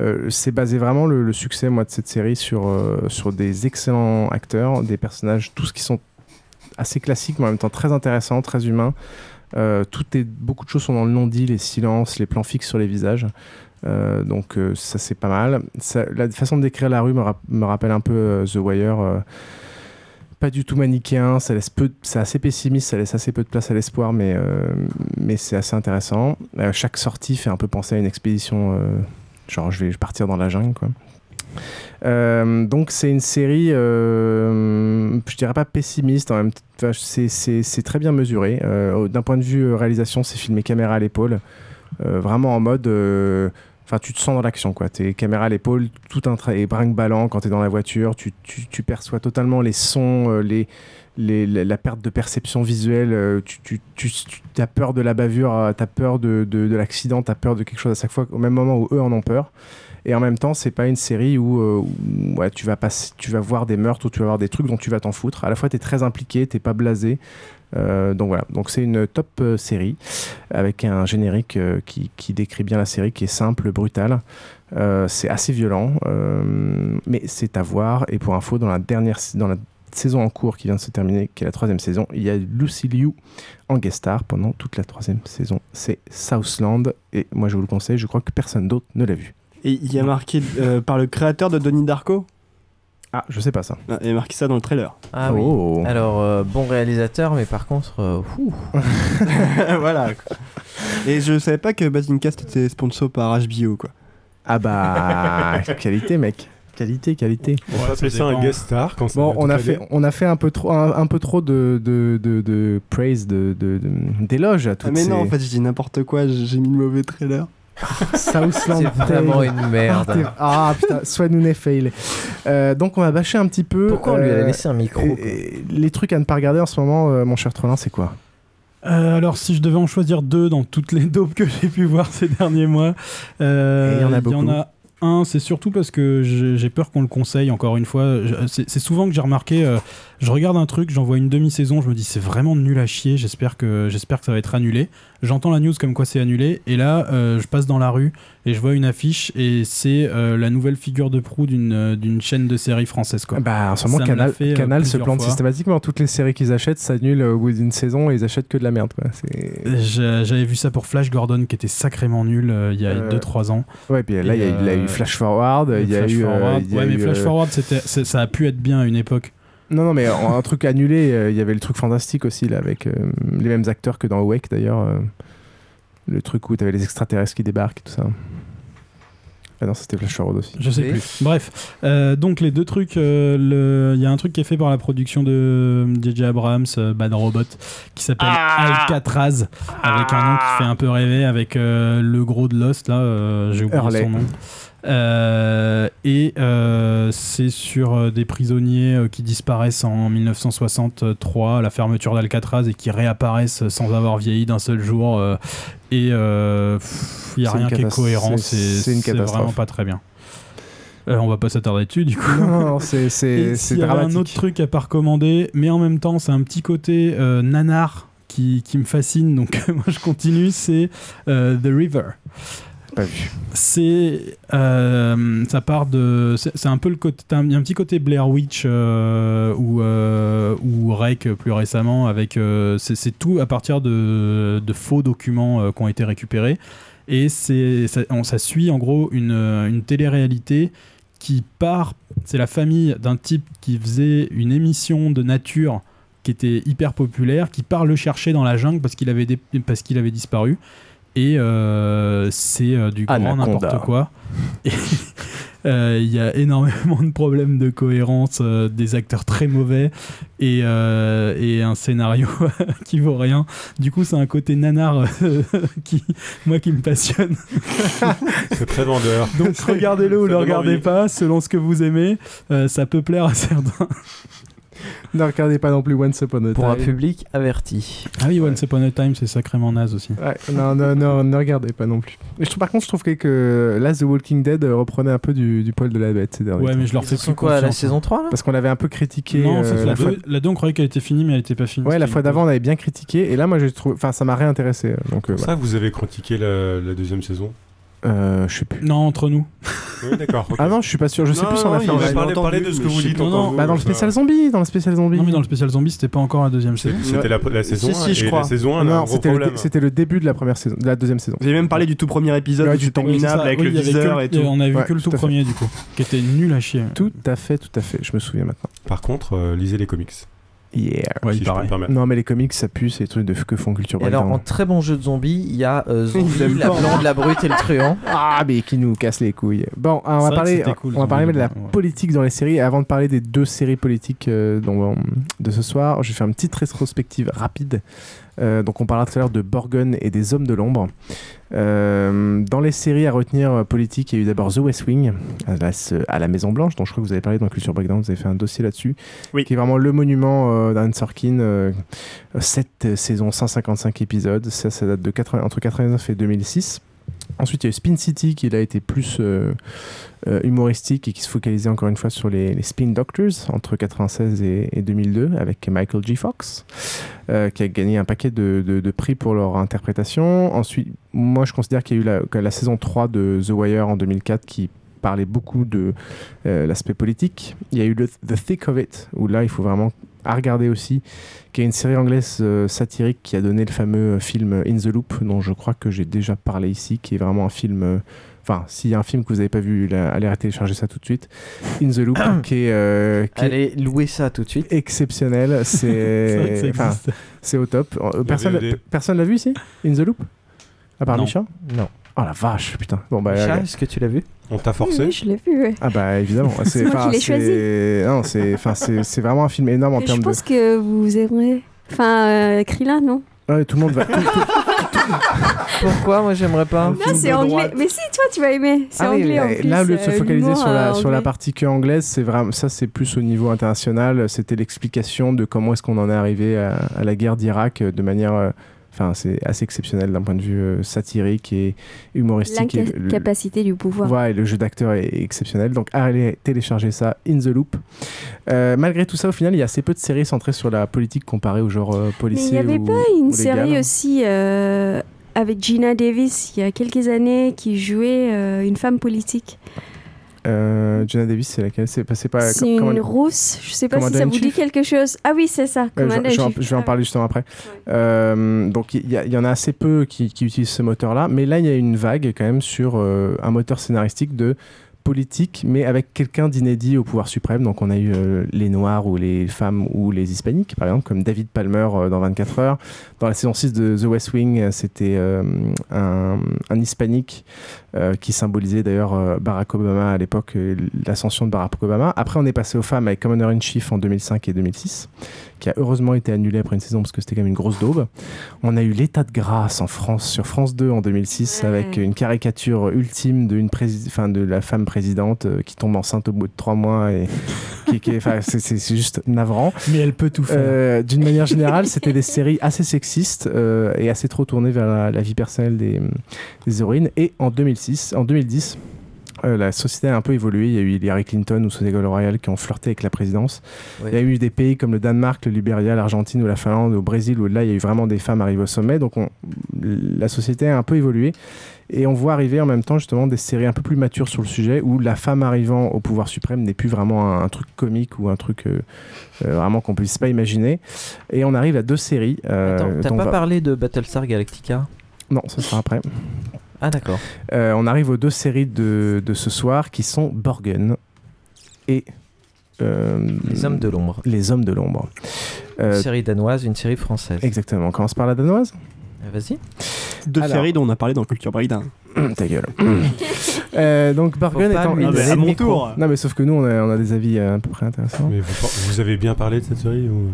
Euh, c'est basé vraiment le, le succès moi de cette série sur euh, sur des excellents acteurs, des personnages tous qui sont assez classiques mais en même temps très intéressants, très humains. Euh, tout est, beaucoup de choses sont dans le non-dit, les silences, les plans fixes sur les visages. Euh, donc euh, ça c'est pas mal. La façon de décrire la rue me, me rappelle un peu The Wire. pas du tout manichéen, ça laisse peu, c'est assez pessimiste, ça laisse assez peu de place à l'espoir, mais, mais c'est assez intéressant. Chaque sortie fait un peu penser à une expédition, genre je vais partir dans la jungle, donc c'est une série, je dirais pas pessimiste, en même temps, c'est- c'est très bien mesuré. Euh, D'un point de vue euh, réalisation, c'est filmé caméra à l'épaule, euh, vraiment en mode, euh, enfin tu te sens dans l'action quoi. T'es caméra à l'épaule, tout un et brinque-ballant quand t'es dans la voiture, tu, perçois totalement les sons, euh, la, perte de perception visuelle, euh, tu, as peur de la bavure, euh, t'as peur de, de, de l'accident, t'as peur de quelque chose à chaque fois, au même moment où eux en ont peur. Et en même temps, c'est pas une série où, euh, ouais, tu, vas passer, tu vas voir des meurtres ou tu vas voir des trucs dont tu vas t'en foutre. À la fois, tu es très impliqué, t'es pas blasé. Euh, donc voilà, donc c'est une top euh, série avec un générique qui, qui décrit bien la série, qui est simple, brutal. C'est assez violent, mais c'est à voir. Et pour info, dans la dernière dans la saison en cours qui vient de se terminer, qui est la troisième saison, il y a Lucy Liu en guest star pendant toute la troisième saison. C'est Southland et moi je vous le conseille. Je crois que personne d'autre ne l'a vu. Et il y a marqué euh, par le créateur de Donnie Darko Ah, je sais pas ça. Il y a marqué ça dans le trailer. Ah Oh. oui. Alors, euh, bon réalisateur, mais par contre, euh, ouh. voilà. quoi. Et je savais pas que Basincast était sponsor par HBO quoi. Ah bah qualité mec. Qualité, qualité. On va appeler ça un guest star quand ça Bon, va on a fait, on a fait un peu trop, un, un peu trop de, de, de, de praise, de, de, de- d'éloges à toutes Ah mais ces... non, en fait, je dis n'importe quoi, j'ai mis le mauvais trailer. Southland C'est vraiment une merde. Ah, Ah putain, soit nous n'est fail. Euh, donc on va bâcher un petit peu. Pourquoi on lui a euh, laissé un micro, et- quoi et Les trucs à ne pas regarder en ce moment, euh, mon cher Trollin, c'est quoi Euh, alors, si je devais en choisir deux dans toutes les dopes que j'ai pu voir ces derniers mois, euh, il y en a beaucoup. un, c'est surtout parce que j'ai peur qu'on le conseille, encore une fois. C'est souvent que j'ai remarqué, euh, je regarde un truc, j'envoie une demi-saison, je me dis c'est vraiment nul à chier, j'espère que, j'espère que ça va être annulé. J'entends la news comme quoi c'est annulé, et là, euh, je passe dans la rue et je vois une affiche, et c'est euh, la nouvelle figure de proue d'une euh, d'une chaîne de séries française. Quoi. Bah en ce moment, Canal, fait, Canal se plante fois. systématiquement. Toutes les séries qu'ils achètent s'annulent au bout d'une saison et ils achètent que de la merde. Quoi. C'est... J'avais vu ça pour Flash Gordon qui était sacrément nul il y a Euh, 2-3 ans. Ouais, puis là, il y, a- eu Flash Forward, il y a Flash eu. Forward. il y a ouais, mais Flash Forward, ça a pu être bien à une époque. Non, non, mais un truc annulé, euh, il y avait le truc fantastique aussi, là, avec euh, les mêmes acteurs que dans Awake d'ailleurs. euh, le truc où t'avais les extraterrestres qui débarquent et tout ça. Ah non, c'était Flash Forward aussi. Je sais plus. Bref, euh, donc les deux trucs, euh, le- il y a un truc qui est fait par la production de JJ Abrams, euh, Bad Robot, qui s'appelle Alcatraz, avec un nom qui fait un peu rêver, avec euh, le gros de Lost, là, euh, j'ai oublié Hurley. son nom. Euh, et euh, c'est sur euh, des prisonniers qui disparaissent en 1963 à la fermeture d'Alcatraz et qui réapparaissent sans avoir vieilli d'un seul jour. euh, et il n'y a rien qui est cohérent, c'est- vraiment pas très bien. Euh, on va pas s'attarder dessus du coup. Non, c'est, c'est, dramatique. un autre truc à pas recommander, mais en même temps, c'est un petit côté euh, nanar qui, qui me fascine, donc moi je continue, c'est euh, The River. C'est. euh, ça part de. C'est un peu le côté. un- un petit côté Blair Witch euh, ou, euh, ou Rec plus récemment, avec. euh, c'est tout à partir de, de faux documents qui ont été récupérés. Et c'est ça, on- ça suit en gros une, une télé-réalité qui part. C'est la famille d'un type qui faisait une émission de nature qui était hyper populaire, qui part le chercher dans la jungle parce qu'il avait, dé- parce qu'il avait disparu. Et euh, c'est euh, du grand n'importe quoi. Euh, Il y a énormément de problèmes de cohérence, euh, des acteurs très mauvais et, euh, et un scénario qui vaut rien. Du coup, c'est un côté nanar euh, qui, moi, qui me passionne. C'est très vendeur. Donc regardez-le ou ne donne regardez envie. pas, selon ce que vous aimez. Euh, ça peut plaire à certains. ne regardez pas non plus Once Upon a Pour un Time. public averti. Ah oui, Once Upon a Time, c'est sacrément naze aussi. Ouais, non, non, non, ne regardez pas non plus. Mais je trouve, par contre, je trouve que, que là, The Walking Dead reprenait un peu du, du poil de la bête ces derniers Ouais, temps. mais je leur fais plus quoi, à la saison hein. 3 là Parce qu'on l'avait un peu critiqué. Non, euh, la, la fois... deux, la deux, on croyait qu'elle était finie, mais elle était pas finie. Ouais, la fois d'avant, on avait bien critiqué. Et là, moi, j'ai trouvé. Enfin, ça m'a réintéressé. Donc, euh, Pour ça, vous avez critiqué la, la deuxième saison? Euh, je sais plus. Non, entre nous. Oui, d'accord. Ah non, je suis pas sûr. Je sais Non, plus si on a fait un va live. parler- parler de ce que vous dites Non, non, vous, Bah, dans le ça. spécial zombie. Dans le spécial zombie. Non, mais dans le spécial zombie, c'était pas encore la deuxième saison. C'était la, la saison Si, 1 si, je crois. la saison 1 a un Non, gros c'était le, c'était début de la première saison, de la deuxième saison. Vous avez même parlé du tout premier épisode Ouais, du minable ça. avec Oui, le viseur et tout. On a vu Ouais, que le tout tout premier, du coup, qui était nul à chier. Tout à fait, tout à fait. Je me souviens maintenant. Par contre, euh, lisez les comics. Yeah. Ouais, si il je peux paraît. me permettre. Non, mais les comics, ça pue, c'est des trucs de que font Culture Et alors, en très bon jeu de zombies, il y a euh, Zombie, la blonde, la brute et le truand. Ah, mais qui nous casse les couilles. Bon, on C'est va parler, cool, on va parler de la ouais. politique dans les séries. Et avant de parler des deux séries politiques euh, dont- de ce soir, je vais faire une petite rétrospective rapide. Euh, donc, on parlera tout à l'heure de Borgen et des Hommes de l'ombre. Euh, dans les séries à retenir euh, politiques, il y a eu d'abord The West Wing à la, à la Maison Blanche, dont je crois que vous avez parlé dans Culture Breakdown. Vous avez fait un dossier là-dessus, Oui. qui est vraiment le monument euh, d'Anne Sorkin. Euh, 7 saisons, 155 épisodes. Ça, ça date de 80 entre 89 et 2006. Ensuite, il y a eu Spin City qui là était plus euh, euh, humoristique et qui se focalisait encore une fois sur les, Spin Doctors entre 96 et, et 2002 avec Michael G. Fox euh, qui a gagné un paquet de, de- prix pour leur interprétation. Ensuite, moi je considère qu'il y a eu la, la saison 3 de The Wire en 2004 qui parlait beaucoup de l'aspect politique. Il y a eu The Thick of It où là il faut vraiment à regarder aussi, qui est une série anglaise euh, satirique qui a donné le fameux film In the Loop, dont je crois que j'ai déjà parlé ici, qui est vraiment un film. euh, Enfin, s'il y a un film que vous n'avez pas vu, là, allez télécharger ça tout de suite. In the Loop, qui est, euh, qui est Allez, louez ça tout de suite. exceptionnel. C'est C'est au top. Euh, Personne personne l'a vu ici? In the Loop? À part Non. Micha Non. Oh la vache, putain. Bon, bah, Micha, euh, est-ce que tu l'as vu On t'a forcé oui, je l'ai vu, ouais. ah bah évidemment. C'est moi qui l'ai choisi. c'est- Non, c'est enfin, c'est c'est vraiment un film énorme en je termes de. pense que vous aimerez. Enfin, euh, Krillin, non Ouais, tout le monde va. tout- tout- Pourquoi Moi, j'aimerais pas. Non, c'est anglais. Mais si, toi, tu vas aimer. C'est Ah oui, anglais en plus. là, au lieu de se euh, focaliser l'humour, sur la, euh, sur la anglais. partie que anglaise, c'est vraiment ça, c'est plus au niveau international. C'était l'explication de comment est-ce qu'on en est arrivé à, à la guerre d'Irak euh, de manière. euh, Enfin, c'est assez exceptionnel d'un point de vue euh, satirique et humoristique. et le- L'incapacité du pouvoir. Voilà, et le jeu d'acteur est exceptionnel. Donc, allez télécharger ça, In the Loop. Euh, malgré tout ça, au final, il y a assez peu de séries centrées sur la politique comparée au genre euh, Mais policier. il n'y avait ou- pas une série aussi euh, avec Gina Davis il y a quelques années qui jouait une femme politique. Euh, Jenna Davis, c'est laquelle C'est pas, c'est pas C'est com- une rousse, je sais pas si ça vous dit quelque chose. Ah oui, c'est ça, Ouais, je, je vais en, in Chief. je vais en parler justement après. Euh, donc il y, en a assez peu qui, qui utilisent ce moteur-là, mais là il y a une vague quand même sur euh, un moteur scénaristique de politique, mais avec quelqu'un d'inédit au pouvoir suprême. Donc on a eu euh, les Noirs ou les femmes ou les Hispaniques, par exemple, comme David Palmer euh, dans 24 heures. Dans la saison 6 de The West Wing, euh, c'était un, un Hispanique qui symbolisait d'ailleurs Barack Obama à l'époque, l'ascension de Barack Obama. Après on est passé aux femmes avec Commander in Chief en 2005 et 2006 qui a heureusement été annulé après une saison parce que c'était quand même une grosse daube. On a eu l'état de grâce en France sur France 2 en 2006 avec une caricature ultime de, une la femme présidente euh, qui tombe enceinte au bout de trois mois et qui, qui est- enfin, c'est, juste navrant. Mais elle peut tout faire. Euh, d'une manière générale, c'était des séries assez sexistes euh, et assez trop tournées vers la, la vie personnelle des, des héroïnes. Et en 2006, en 2010, euh, la société a un peu évolué. Il y a eu Hillary Clinton ou Ségolène Royal qui ont flirté avec la présidence. Il y a eu des pays comme le Danemark, le Libéria, l'Argentine ou la Finlande, au Brésil, où là, il y a eu vraiment des femmes arrivées au sommet. Donc, on- la société a un peu évolué. Et on voit arriver en même temps, justement, des séries un peu plus matures sur le sujet, où la femme arrivant au pouvoir suprême n'est plus vraiment un, un truc comique ou un truc euh, euh, vraiment qu'on puisse pas imaginer. Et on arrive à deux séries. euh, Attends, t'as pas va- parlé de Battlestar Galactica? Non, ce sera après. Ah, d'accord. Euh, on arrive aux deux séries de, de ce soir qui sont Borgen et. euh, Les Hommes de l'Ombre. Les Hommes de l'Ombre. Euh, Une série danoise, une série française. Exactement. On commence par la danoise Euh, Vas-y. Deux Alors. séries dont on a parlé dans Culture Breakdown. Ta gueule. Euh, donc lui une donner Ah, bah, à mon tour. Non mais sauf que nous on a, on a des avis euh, à peu près intéressants. Mais vous, vous avez bien parlé de cette série ou...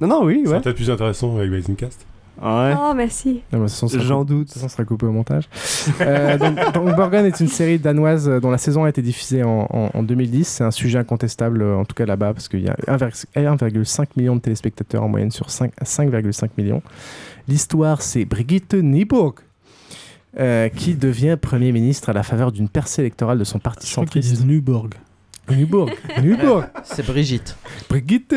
Non, non, oui, C'est ouais. peut-être plus intéressant avec Basing Cast. Ouais. Oh, merci. J'en coupé- de toute façon, ça sera coupé au montage. Euh, donc, donc, Borgen est une série danoise euh, dont la saison a été diffusée en, en- en 2010. C'est un sujet incontestable, euh, en tout cas là-bas, parce qu'il y a 1,5 1,5 million de téléspectateurs en moyenne sur 5 5,5 millions. L'histoire, c'est Brigitte Nyborg. euh, qui devient Premier ministre à la faveur d'une percée électorale de son parti centriste. disent Nuborg. Nyborg. Nyborg. C'est Brigitte. Brigitte.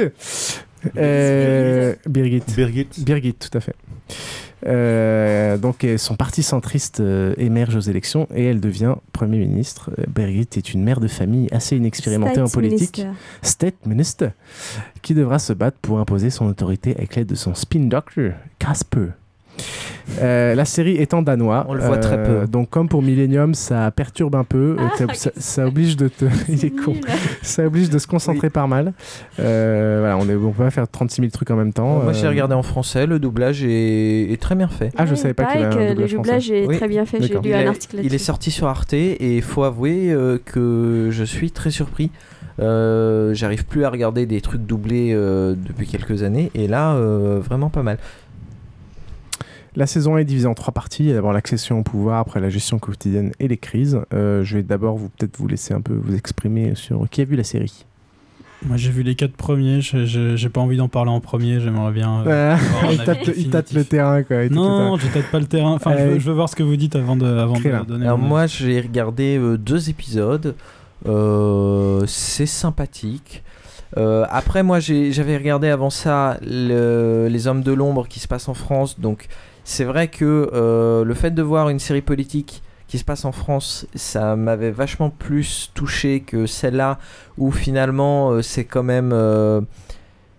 Euh, Birgit. Birgit. Birgit, tout à fait. Euh, donc euh, son parti centriste euh, émerge aux élections et elle devient Premier ministre. Birgit est une mère de famille assez inexpérimentée en politique, Statsminister. State Minister, qui devra se battre pour imposer son autorité avec l'aide de son spin doctor, Casper. Euh, la série est en danois. On le voit très peu. Donc, comme pour Millennium, ça perturbe un peu. Ah, Euh, t'as- ça, ça oblige de te. Il est con. Ça oblige de se concentrer par mal. Euh, voilà, on, est, on peut pas faire 36 000 trucs en même temps. Moi, j'ai Euh, regardé en français. Le doublage est, est très bien fait. Ah, je savais pas qu'il avait un le doublage français. est très bien fait. J'ai lu Il un est, article il est sorti sur Arte et il faut avouer euh, que je suis très surpris. Euh, J'arrive plus à regarder des trucs doublés euh, depuis quelques années et là, euh, vraiment pas mal. La saison est divisée en trois parties. Il y a d'abord l'accession au pouvoir, après la gestion quotidienne et les crises. Euh, je vais d'abord vous peut-être vous laisser un peu vous exprimer sur qui a vu la série. Moi j'ai vu les quatre premiers, j'ai pas envie d'en parler en premier, j'aimerais bien. euh, Ah, il, tâte, il tâte le terrain quoi. Non, terrain. je tâte pas le terrain. Enfin, je, Euh, veux, je veux voir ce que vous dites avant de, avant de donner. Alors mon moi, j'ai regardé euh, deux épisodes. Euh, c'est sympathique. Euh, après, moi, j'ai- j'avais regardé avant ça le- Les Hommes de l'ombre qui se passe en France. Donc, c'est vrai que euh, le fait de voir une série politique qui se passe en France, ça m'avait vachement plus touché que celle-là, où finalement, euh, c'est quand même. euh,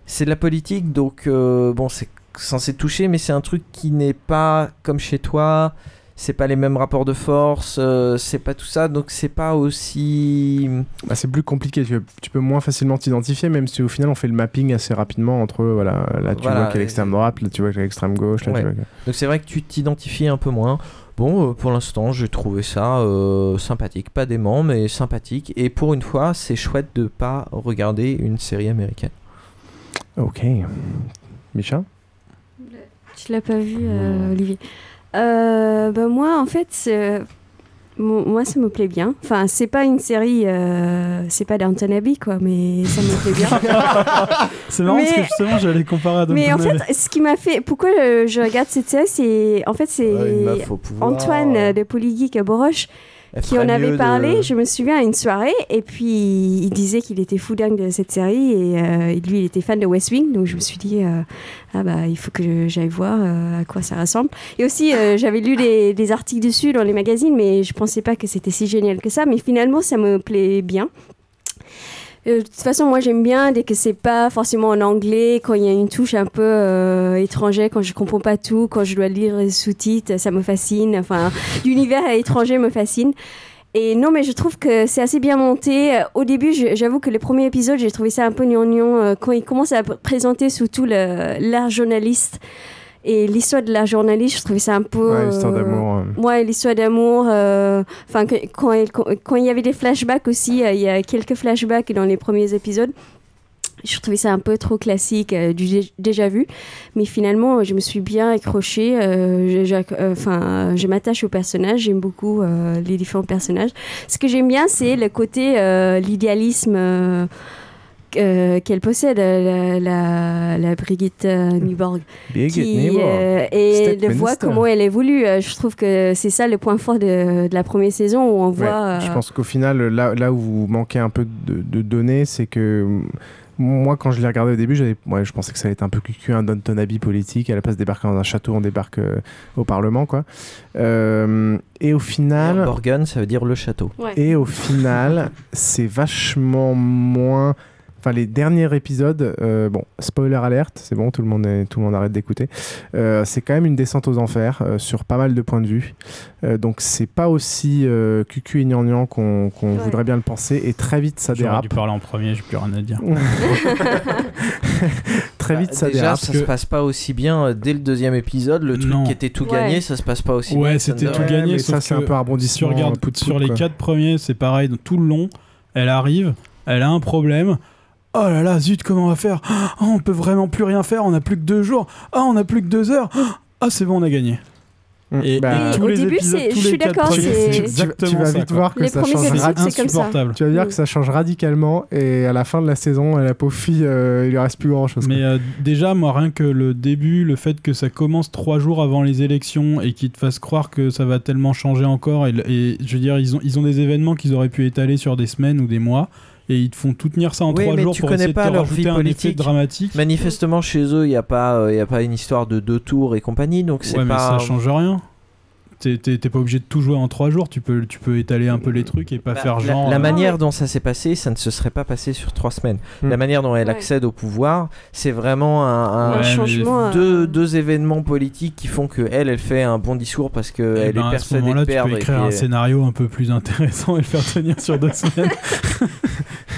c'est de la politique, donc bon, c'est censé toucher, mais c'est un truc qui n'est pas comme chez toi. C'est pas les mêmes rapports de force, euh, c'est pas tout ça, donc c'est pas aussi. Bah, c'est plus compliqué. Tu, tu peux moins facilement t'identifier, même si au final on fait le mapping assez rapidement entre voilà. Là tu Voilà, vois qu'il y a et- l'extrême droite, là tu vois qu'il y a l'extrême gauche, là Ouais. tu vois. que- Donc c'est vrai que tu t'identifies un peu moins. Bon, euh, pour l'instant, j'ai trouvé ça euh, sympathique, pas dément, mais sympathique. Et pour une fois, c'est chouette de pas regarder une série américaine. Ok. Micha? Tu l'as pas vu, euh, Olivier? Euh, bah, Moi, en fait, moi, ça me plaît bien. Enfin, c'est pas une série, euh, c'est pas Downton Abbey, quoi, mais ça me plaît bien. C'est marrant parce que Mais- justement, j'allais comparer à Mais en Downton fait, ce qui m'a fait, pourquoi euh, je regarde cette série, c'est en fait c'est Ouais. Antoine de Polygeek Boroche Elle qui en avait de- parlé. Je me souviens à une soirée et puis il disait qu'il était fou dingue de cette série et euh, lui il était fan de West Wing, donc je me suis dit euh, ah bah il faut que j'aille voir euh, à quoi ça ressemble. Et aussi j'avais lu des, des articles dessus dans les magazines, mais je pensais pas que c'était si génial que ça. Mais finalement ça me plaît bien. Euh, de toute façon, moi j'aime bien dès que c'est pas forcément en anglais, quand il y a une touche un peu euh, étrangère, quand je comprends pas tout, quand je dois lire les sous-titres, ça me fascine. Enfin, l'univers étranger me fascine. Et non, mais je trouve que c'est assez bien monté. Au début, j'avoue que les premiers épisodes, j'ai trouvé ça un peu gnangnan. euh, Quand il commence à pr- présenter surtout le- l'art journaliste et l'histoire de l'art journaliste, je trouvais ça un peu. Ouais, l'histoire d'amour, euh. Ouais, l'histoire d'amour. euh, Enfin, quand, il- quand, il y avait des flashbacks aussi, euh, il y a quelques flashbacks dans les premiers épisodes. Je trouvais ça un peu trop classique, euh, du déjà vu. Mais finalement, je me suis bien accrochée. euh, je- euh, enfin, je m'attache aux personnages. J'aime beaucoup les différents personnages. Ce que j'aime bien, c'est le côté, l'idéalisme euh, qu'elle possède, euh, la, la, la Brigitte euh, Nyborg. Qui, euh, et de voir comment elle évolue. Je trouve que c'est ça le point fort de, de la première saison où on Ouais, voit. Je pense qu'au final, là, là où vous manquez un peu de, de données, c'est que mm, moi, quand je l'ai regardé au début, j'avais, ouais, je pensais que ça allait être un peu cucu, un Downton Abbey politique. À la place de débarquer dans un château, on débarque euh, au Parlement, quoi. Euh, et au final, Borgen, ça veut dire le château. et au final, c'est vachement moins. Enfin, les derniers épisodes, euh, bon, spoiler alerte, c'est bon, tout le monde, est, tout le monde arrête d'écouter. Euh, c'est quand même une descente aux enfers euh, sur pas mal de points de vue. Euh, donc, c'est pas aussi euh, cucu et gnangnan qu'on qu'on Ouais. voudrait bien le penser. Et très vite, ça J'aurais dérape. dû parler en premier, j'ai plus rien à dire. très vite, ça Déjà, dérape. ça se passe pas aussi bien dès le deuxième épisode. Le truc Non. qui était tout Ouais. gagné, ça se passe pas aussi bien. Ouais, c'était tout gagné. mais ça, c'est un peu Si de sur les quoi. quatre premiers, c'est pareil, tout le long, elle arrive, elle a un problème. Oh là là, zut, comment on va faire? Ah, On peut vraiment plus rien faire, on a plus que deux jours. Ah, on a plus que deux heures. Ah, c'est bon, on a gagné. Et, Bah, et tous au les début, épisodes, c'est- tous je les suis quatre d'accord, tu, vas ça, vite quoi. voir que Les ça change radicalement. c'est comme ça. insupportable. Tu vas dire que ça change radicalement et à la fin de la saison, la pauvre fille, euh, il lui reste plus grand chose. Mais euh, déjà, moi, rien que le début, le fait que ça commence trois jours avant les élections et qu'ils te fassent croire que ça va tellement changer encore, et, et je veux dire, ils ont, ils ont des événements qu'ils auraient pu étaler sur des semaines ou des mois, et ils te font tout tenir ça en Oui, trois mais jours tu pour connais essayer pas de te leur rajouter vie un effet politique. dramatique. Manifestement, chez eux, il n'y a, pas, euh, il y a pas une histoire de deux tours et compagnie, donc c'est Ouais, mais pas. ça change rien. T'es pas obligé de tout jouer en trois jours, tu peux, tu peux étaler un peu les trucs et pas Bah, faire la- genre. La, euh, manière dont ça s'est passé, ça ne se serait pas passé sur trois semaines. Hmm. La manière dont elle Ouais. accède au pouvoir, c'est vraiment un, un- Ouais, mais- changement, euh, deux, deux événements politiques qui font que elle, elle fait un bon discours parce eh qu'elle ben, est à ce persuadée de moment-là, tu perdre. peux et écrire un euh, scénario un peu plus intéressant et le faire tenir sur deux semaines.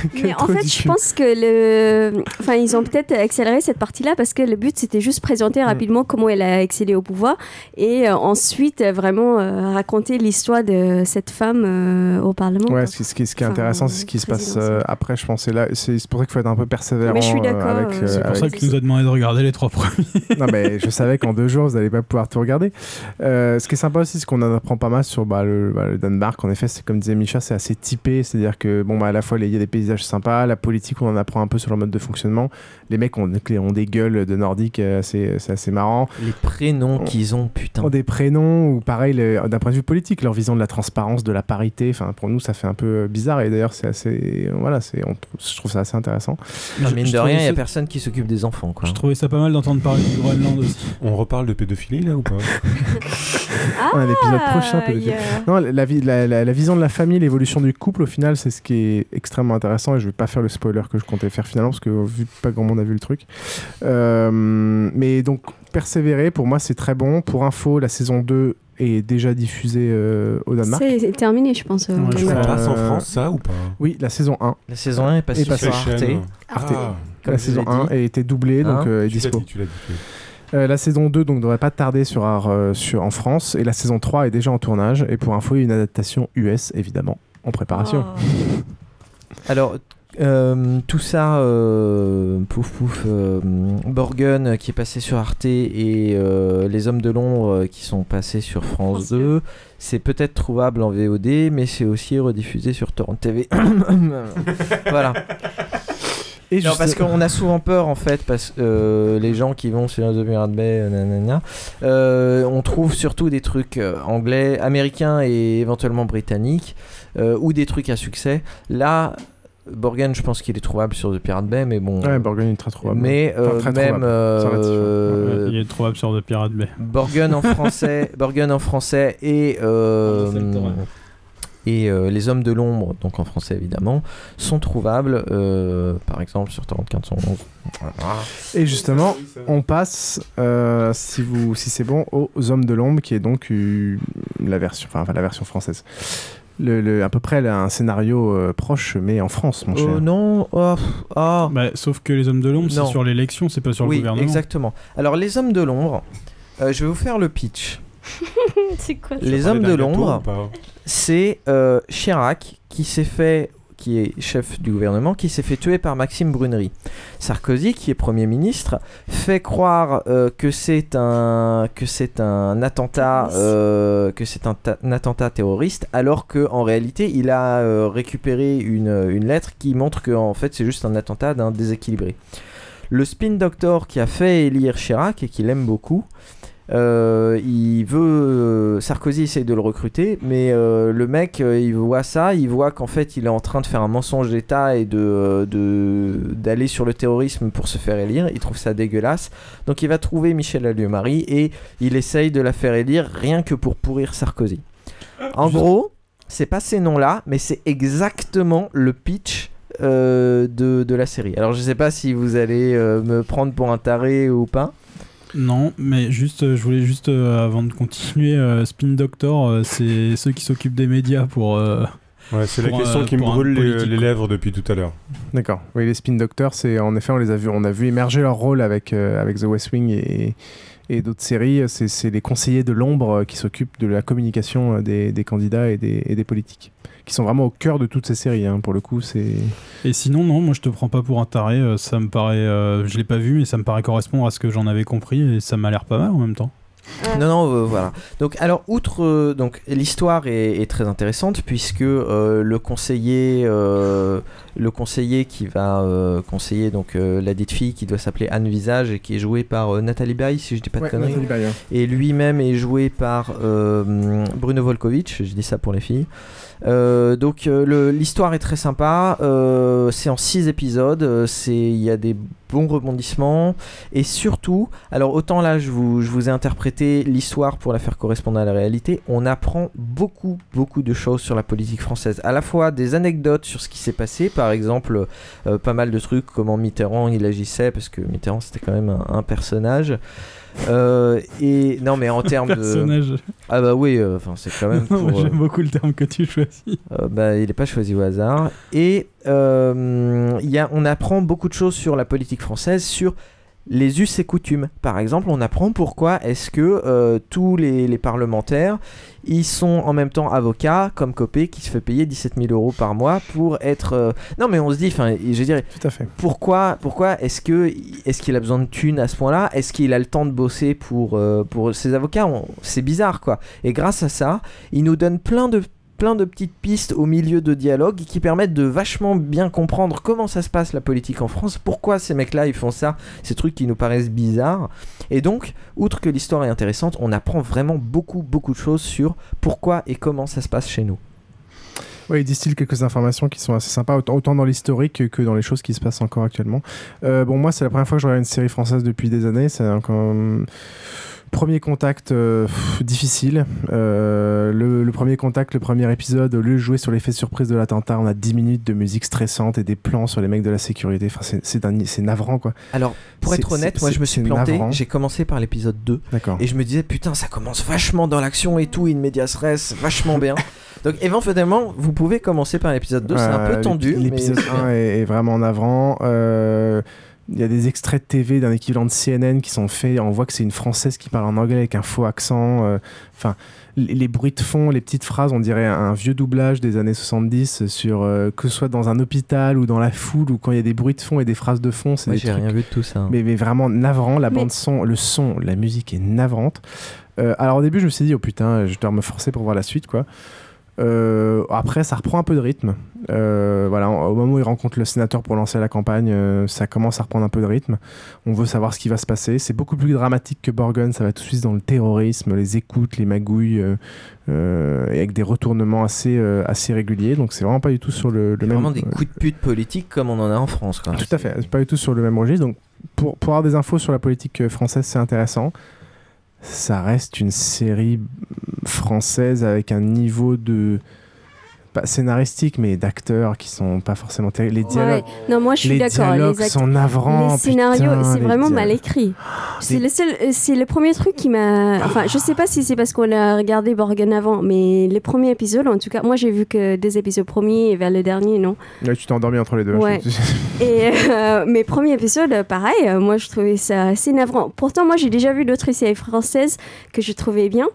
Mais en fait, je pense que le, enfin, ils ont peut-être accéléré cette partie-là parce que le but c'était juste présenter rapidement comment elle a accédé au pouvoir et euh, ensuite euh, vraiment euh, raconter l'histoire de cette femme euh, au Parlement. Ouais, ce qui, ce est Enfin, intéressant, c'est ce qui se passe euh, après, je pense. Là, c'est pour ça qu'il faut être un peu persévérant. Mais je suis d'accord, avec, c'est pour ça avec- qu'il nous a demandé de regarder les trois premiers. non, mais je savais qu'en deux jours, vous n'allez pas pouvoir tout regarder. Euh, ce qui est sympa aussi, c'est qu'on en apprend pas mal sur bah, le, bah, le Danemark. En effet, c'est comme disait Micha, c'est assez typé. C'est-à-dire que, bon, bah, à la fois, il y a des paysages sympas, la politique, on en apprend un peu sur leur mode de fonctionnement. Les mecs ont, ont des gueules de nordiques, c'est assez marrant. Les prénoms qu'ils ont, putain. ont des prénoms ou pareil d'un point de vue politique leur vision de la transparence de la parité enfin pour nous ça fait un peu euh, bizarre et d'ailleurs c'est assez voilà c'est on je trouve ça assez intéressant Enfin, Je- mine je de rien, il n'y a personne qui s'occupe des enfants. Quoi. Je trouvais ça pas mal d'entendre parler du Groenland aussi. On reparle de pédophilie là ou pas? Ah, un épisode prochain peut-être. il y a- non la, la, vie- la, la- la vision de la famille l'évolution du couple au final c'est ce qui est extrêmement intéressant et je vais pas faire le spoiler que je comptais faire finalement parce que vu que pas grand monde a vu le truc Euh, mais donc persévérer pour moi c'est très bon pour info la saison 2 est déjà diffusée euh, au Danemark C'est terminé, je pense. euh, Ouais, je Ça Danemark. passe en Euh, France ça ou pas? Oui la saison 1 La saison 1 est passée passée sur sur Arte. Arte. Ah, comme la saison l'ai 1 dit. a été doublée donc Hein euh, est tu dispo dit, tu dit. Euh, la saison 2 donc devrait pas tarder sur, euh, sur, en France et la saison 3 est déjà en tournage et pour info il y a une adaptation US évidemment en préparation. Oh. Alors, euh, tout ça, euh, pouf pouf, euh, Borgen euh, qui est passé sur Arte et euh, Les Hommes de l'Ombre qui sont passés sur France France 2, c'est peut-être trouvable en VOD, mais c'est aussi rediffusé sur Torrent TV. voilà. Et Non, parce qu'on a souvent peur en fait, parce que euh, les gens qui vont sur The Pirate Bay, nanana, euh, on trouve surtout des trucs anglais, américains et éventuellement britanniques, euh, ou des trucs à succès. Là, Borgen, je pense qu'il est trouvable sur The Pirate Bay, mais bon. Ouais, Borgen est très trouvable. Mais Enfin, euh, très même trouvable. euh. Ouais, il est trouvable sur The Pirate Bay. Borgen en français, Borgen en français et euh, et euh, les hommes de l'ombre, donc en français évidemment, sont trouvables, euh, par exemple sur Torrent 1511. Voilà. Et justement, on passe, euh, si, vous, si c'est bon, aux Hommes de l'ombre, qui est donc euh, la version, enfin, la version française. Le, le- à peu près là, un scénario euh, proche, mais en France, mon cher. Oh non, oh, ah. Bah, sauf que les hommes de l'ombre, c'est sur l'élection, c'est pas sur oui, le gouvernement. exactement. Alors les hommes de l'ombre, euh, je vais vous faire le pitch. c'est quoi ça Les hommes de l'ombre, c'est euh, Chirac qui s'est fait qui est chef du gouvernement, qui s'est fait tuer par Maxime Brunery. Sarkozy, qui est Premier ministre, fait croire euh, que c'est un que c'est un attentat euh, que c'est un, ta- un attentat terroriste, alors que en réalité, il a euh, récupéré une, une lettre qui montre que en fait c'est juste un attentat d'un déséquilibré. Le spin doctor qui a fait élire Chirac et qu'il aime beaucoup, euh, il veut euh, Sarkozy essaye de le recruter, mais euh, le mec il voit ça, il voit qu'en fait il est en train de faire un mensonge d'État et de de- d'aller sur le terrorisme pour se faire élire. Il trouve ça dégueulasse, donc il va trouver Michel Alliot-Marie et il essaye de la faire élire rien que pour pourrir Sarkozy. En gros, c'est pas ces noms-là, mais c'est exactement le pitch. euh, de, de la série. Alors je sais pas si vous allez euh, me prendre pour un taré ou pas. Non, mais juste, euh, je voulais juste, euh, avant de continuer, euh, Spin Doctor, euh, c'est ceux qui s'occupent des médias pour. euh, Ouais, c'est la question euh, qui me brûle les, lèvres depuis tout à l'heure. D'accord. Oui, les Spin Doctors, c'est en effet, on les a vus, on a vu émerger leur rôle avec, euh, avec The West Wing et, et d'autres séries. C'est, c'est les conseillers de l'ombre qui s'occupent de la communication des, des candidats et des, et des politiques, qui sont vraiment au cœur de toutes ces séries. hein. Pour le coup, c'est. Et sinon, non, moi je te prends pas pour un taré. euh, ça me paraît. euh, je l'ai pas vu, mais ça me paraît correspondre à ce que j'en avais compris et ça m'a l'air pas mal en même temps. Non, non, euh, voilà. Donc, alors, outre. euh, donc, l'histoire est, est très intéressante puisque euh, le conseiller. euh, le conseiller qui va euh, conseiller donc euh, la dite fille qui doit s'appeler Anne Visage et qui est jouée par euh, Nathalie Baye si je dis pas de Ouais, conneries Nathalie Baye, hein. et lui-même est joué par euh, Bruno Volkovitch je dis ça pour les filles Euh, donc euh, l'histoire est très sympa. Euh, c'est en 6 épisodes. Euh, il y a des bons rebondissements. Et surtout alors autant là je vous, je vous ai interprété l'histoire pour la faire correspondre à la réalité on apprend beaucoup beaucoup de choses sur la politique française. À la fois des anecdotes sur ce qui s'est passé. Par exemple euh, pas mal de trucs comment Mitterrand il agissait parce que Mitterrand c'était quand même un personnage Euh, et non mais en termes de Personnage. ah bah oui euh, enfin c'est quand même pour, euh, J'aime beaucoup le terme que tu choisis. euh, bah, il n'est pas choisi au hasard. Et y a, on apprend beaucoup de choses sur la politique française, sur les us et coutumes. Par exemple, on apprend pourquoi est-ce que euh, tous les, les parlementaires, ils sont en même temps avocats, comme Copé, qui se fait payer 17 000 euros par mois pour être... euh, Non, mais on se dit, enfin, je dirais... Tout à fait. Pourquoi, pourquoi est-ce que est-ce qu'il a besoin de thunes à ce point-là? Est-ce qu'il a le temps de bosser pour, euh, pour ses avocats? On- C'est bizarre, quoi. Et grâce à ça, il nous donne plein de plein de petites pistes au milieu de dialogues qui permettent de vachement bien comprendre comment ça se passe la politique en France, pourquoi ces mecs-là ils font ça, ces trucs qui nous paraissent bizarres. Et donc, outre que l'histoire est intéressante, on apprend vraiment beaucoup beaucoup de choses sur pourquoi et comment ça se passe chez nous. Oui, il distille quelques informations qui sont assez sympas, autant, dans l'historique que, dans les choses qui se passent encore actuellement. Euh, bon, moi, c'est la première fois que je regarde une série française depuis des années. C'est un comme- premier contact euh, pff, difficile. Euh, le, le premier contact, le premier épisode, au lieu de jouer sur l'effet surprise de l'attentat, on a 10 minutes de musique stressante et des plans sur les mecs de la sécurité. Enfin, c'est- navrant, quoi. Alors, pour être honnête, moi je me suis planté. J'ai commencé par l'épisode 2. D'accord. Et je me disais, putain, ça commence vachement dans l'action et tout, in medias res, vachement bien. Donc, éventuellement, vous pouvez commencer par l'épisode 2. C'est un Euh, peu tendu. l'épi- L'épisode mais c'est bien. 1 est, est vraiment navrant. Euh, Il y a des extraits de TV d'un équivalent de CNN qui sont faits. On voit que c'est une française qui parle en anglais avec un faux accent. euh, Enfin, les, les bruits de fond, les petites phrases, on dirait un vieux doublage des années 70 sur euh, que ce soit dans un hôpital ou dans la foule ou quand il y a des bruits de fond et des phrases de fond. C'est Moi, j'ai rien vu de tout ça. hein. mais, mais vraiment navrant. La Mais- bande son, le son, la musique est navrante. Euh, alors au début, je me suis dit, oh putain, je dois me forcer pour voir la suite, quoi. Euh, après, ça reprend un peu de rythme. Euh, voilà, au moment où il rencontre le sénateur pour lancer la campagne, euh, ça commence à reprendre un peu de rythme. On veut savoir ce qui va se passer. C'est beaucoup plus dramatique que Borgen. Ça va tout de suite dans le terrorisme, les écoutes, les magouilles, et avec des retournements assez, assez réguliers. Donc c'est vraiment pas du tout sur le, le même. Vraiment des coups de pute politiques comme on en a en France. Quoi. Tout à fait, c'est pas du tout sur le même registre. Donc, pour, pour avoir des infos sur la politique française, c'est intéressant. Ça reste une série française avec un niveau de. Pas scénaristique, mais d'acteurs qui sont pas forcément terribles. Les dialogues. Ouais. Non, moi je suis les dialogues sont navrants. Les scénarios, c'est vraiment dialogues. mal écrit. C'est le seul, euh, le premier truc qui m'a. Enfin, je sais pas si c'est parce qu'on a regardé Borgen avant, mais les premiers épisodes, en tout cas, moi j'ai vu que des épisodes premiers et vers le dernier, non. Là, tu t'es endormi entre les deux. hein, Ouais. Et euh, mes premiers épisodes, pareil, euh, moi je trouvais ça assez navrant. Pourtant, moi j'ai déjà vu d'autres séries françaises que je trouvais bien.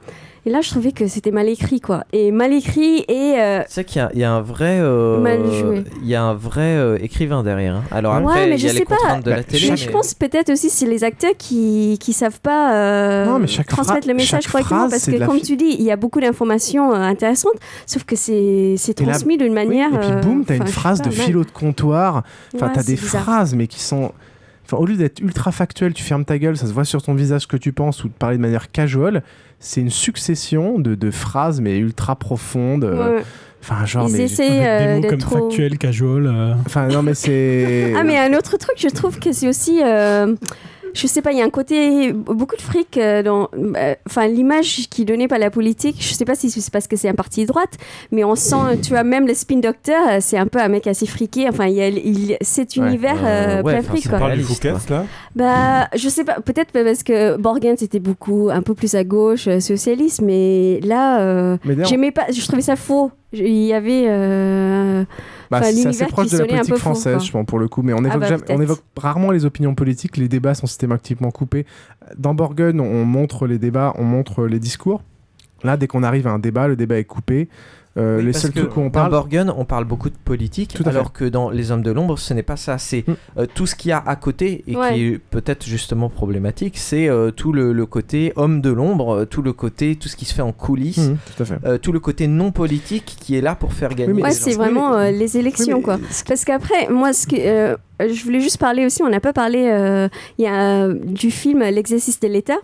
Et là, je trouvais que c'était mal écrit, quoi. Et mal écrit et. euh, C'est vrai qu'il y a- il y, a un vrai, euh, Mal joué. il y a un vrai euh, écrivain derrière. hein. Alors après, ouais, mais il je y a les sais pas. contraintes de la télé. je, je mais- pense peut-être aussi c'est les acteurs qui qui savent pas euh, Non, mais chaque transmettre le message correctement parce que comme fi- tu dis, il y a beaucoup d'informations euh, intéressantes, sauf que c'est transmis d'une Oui, manière. et puis euh, boum, t'as une phrase pas, de philo de comptoir. Enfin, Ouais, t'as des bizarre. phrases, mais qui sont. Enfin, au lieu d'être ultra factuel, tu fermes ta gueule, ça se voit sur ton visage ce que tu penses ou de parler de manière casual. C'est une succession de, de phrases, mais ultra profondes. euh, Ouais. Enfin, genre. Ils mais... essaient euh, Des mots d'être comme trop. factuel, casual. euh. Enfin, non, mais c'est. Ah mais un autre truc, je trouve que c'est aussi, euh, je sais pas, il y a un côté beaucoup de fric euh, dans, euh, enfin l'image qui est donnée par la politique. Je sais pas si c'est parce que c'est un parti de droite, mais on sent, tu vois, même le spin doctor, euh, c'est un peu un mec assez friqué. Enfin, il y a il- cet Ouais. univers Euh, euh, ouais, plein fric quoi. parle du Fouquet, là Bah, je sais pas, peut-être parce que Borgen c'était beaucoup, un peu plus à gauche, euh, socialiste, mais là, euh, j'aimais pas, je trouvais ça faux. Il y avait. euh, Bah, enfin, c'est assez proche de la politique française, je pense, pour le coup. Mais on évoque, Ah bah, jamais- on évoque rarement les opinions politiques. Les débats sont systématiquement coupés. Dans Borgen, on montre les débats, on montre les discours. Là, dès qu'on arrive à un débat, le débat est coupé. Euh, Oui, les seuls que trucs où on dans parle. Borgen, on parle beaucoup de politique, Tout à fait. alors que dans Les Hommes de l'ombre, ce n'est pas ça. C'est euh, tout ce qu'il y a à côté et Ouais. qui est peut-être justement problématique. C'est euh, tout le, le côté homme de l'ombre, tout le côté, tout ce qui se fait en coulisses, Mhm, tout à fait. euh, tout le côté non politique qui est là pour faire gagner. Ouais, c'est vraiment euh, les élections, quoi. Parce qu'après, moi, ce que, euh, je voulais juste parler aussi, on n'a pas parlé euh, il y a, du film L'exercice de l'État.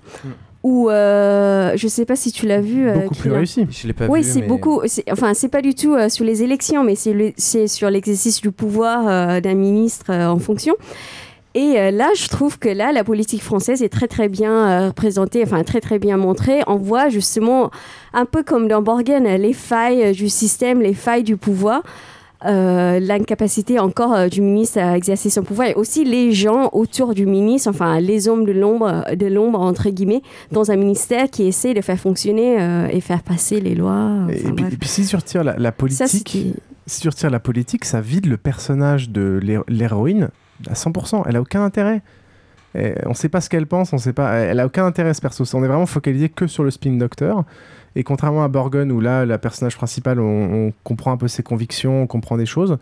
Où euh, je sais pas si tu l'as vu. euh, Beaucoup plus réussi. Je l'ai pas oui, vu, c'est mais- beaucoup. c'est- Enfin, c'est pas du tout euh, sur les élections, mais c'est le- c'est sur l'exercice du pouvoir euh, d'un ministre euh, en fonction. Et euh, là, je trouve que là, la politique française est très très bien euh, représentée, enfin très très bien montrée. On voit justement, un peu comme dans Borgen, les failles euh, du système, les failles du pouvoir. Euh, l'incapacité encore euh, du ministre à exercer son pouvoir et aussi les gens autour du ministre, enfin les hommes de l'ombre, de l'ombre entre guillemets, dans un ministère qui essaie de faire fonctionner euh, et faire passer les lois. Et, puis, bref. et puis si tu retires la, la Ça, politique, si tu retires la politique, ça vide le personnage de l'hé- l'héroïne à 100%. Elle a aucun intérêt. Et on sait pas ce qu'elle pense, on sait pas. Elle a aucun intérêt ce perso. On est vraiment focalisé que sur le spin doctor. Et contrairement à Borgen où là, la personnage principale, on, on comprend un peu ses convictions, on comprend des choses.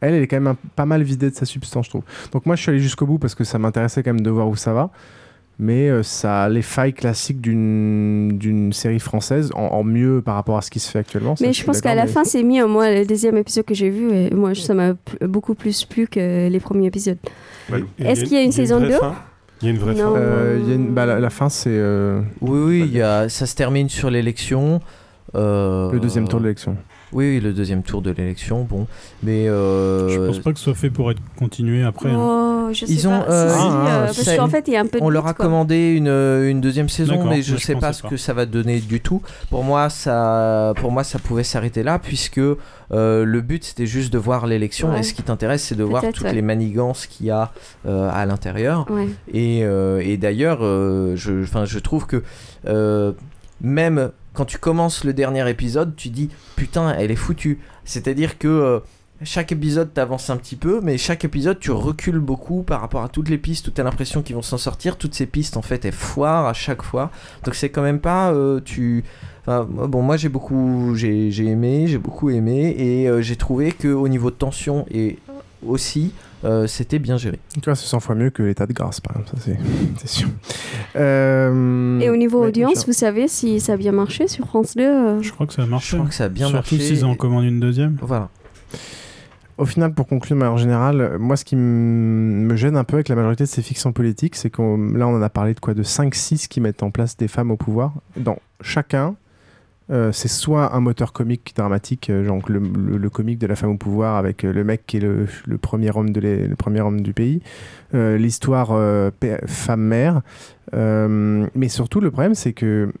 Elle, elle est quand même un- pas mal vidée de sa substance, je trouve. Donc moi, je suis allé jusqu'au bout parce que ça m'intéressait quand même de voir où ça va. Mais euh, ça a les failles classiques d'une d'une série française, en, en mieux par rapport à ce qui se fait actuellement. ça, Mais je pense qu'à la mais- fin, c'est mieux. Moi, le deuxième épisode que j'ai vu, et moi, ça m'a beaucoup plus plu que les premiers épisodes. Ouais, et Est-ce qu'il y a une saison vraie 2 fin Il y a une vraie Non. fin. Euh, il y a une- bah, la, la fin, c'est euh, Oui, oui, il y a, ça se termine sur l'élection. euh, le deuxième tour de l'élection. Oui, oui, le deuxième tour de l'élection, bon. Mais. euh, Je pense pas que ce soit fait pour être continué après. hein. Oh, je sais Ils ont, pas. euh, Si, si, ah, euh, parce qu'en fait, il y a un peu de On leur a quoi. commandé une, une deuxième saison, mais je je sais pas ce pas. que ça va donner du tout. Pour moi, ça, pour moi, ça pouvait s'arrêter là, puisque euh, le but c'était juste de voir l'élection, Ouais. et ce qui t'intéresse, c'est de voir toutes ouais. les manigances qu'il y a euh, à l'intérieur. Ouais. Et, euh, et d'ailleurs, euh, je, je trouve que euh, même quand tu commences le dernier épisode, tu dis putain, elle est foutue. C'est-à-dire que euh, chaque épisode t'avance un petit peu, mais chaque épisode tu recules beaucoup par rapport à toutes les pistes où t'as l'impression qu'ils vont s'en sortir. Toutes ces pistes en fait elles foirent à chaque fois. Donc c'est quand même pas euh, tu. bon, moi j'ai beaucoup, j'ai j'ai aimé, j'ai beaucoup aimé, et euh, j'ai trouvé que au niveau de tension et aussi euh, c'était bien géré. Tu vois, c'est 100 fois mieux que l'état de grâce, par exemple, ça c'est sûr. Euh, Et au niveau ouais, audience, vous savez si ça a bien marché sur France 2 euh Je crois que ça a marché. Je crois que ça a bien Surtout marché. s'ils en commandent une deuxième. Voilà. Au final, pour conclure, mais en général, moi, ce qui me gêne un peu avec la majorité de ces fictions politiques, c'est qu'on là, on en a parlé de quoi? De 5-6 qui mettent en place des femmes au pouvoir. Dans chacun, euh, c'est soit un moteur comique dramatique, euh, genre le, le- le comique de la femme au pouvoir avec euh, le mec qui est le, le premier, homme de les- le premier homme du pays, l'histoire femme-mère. Mais surtout, le problème, c'est que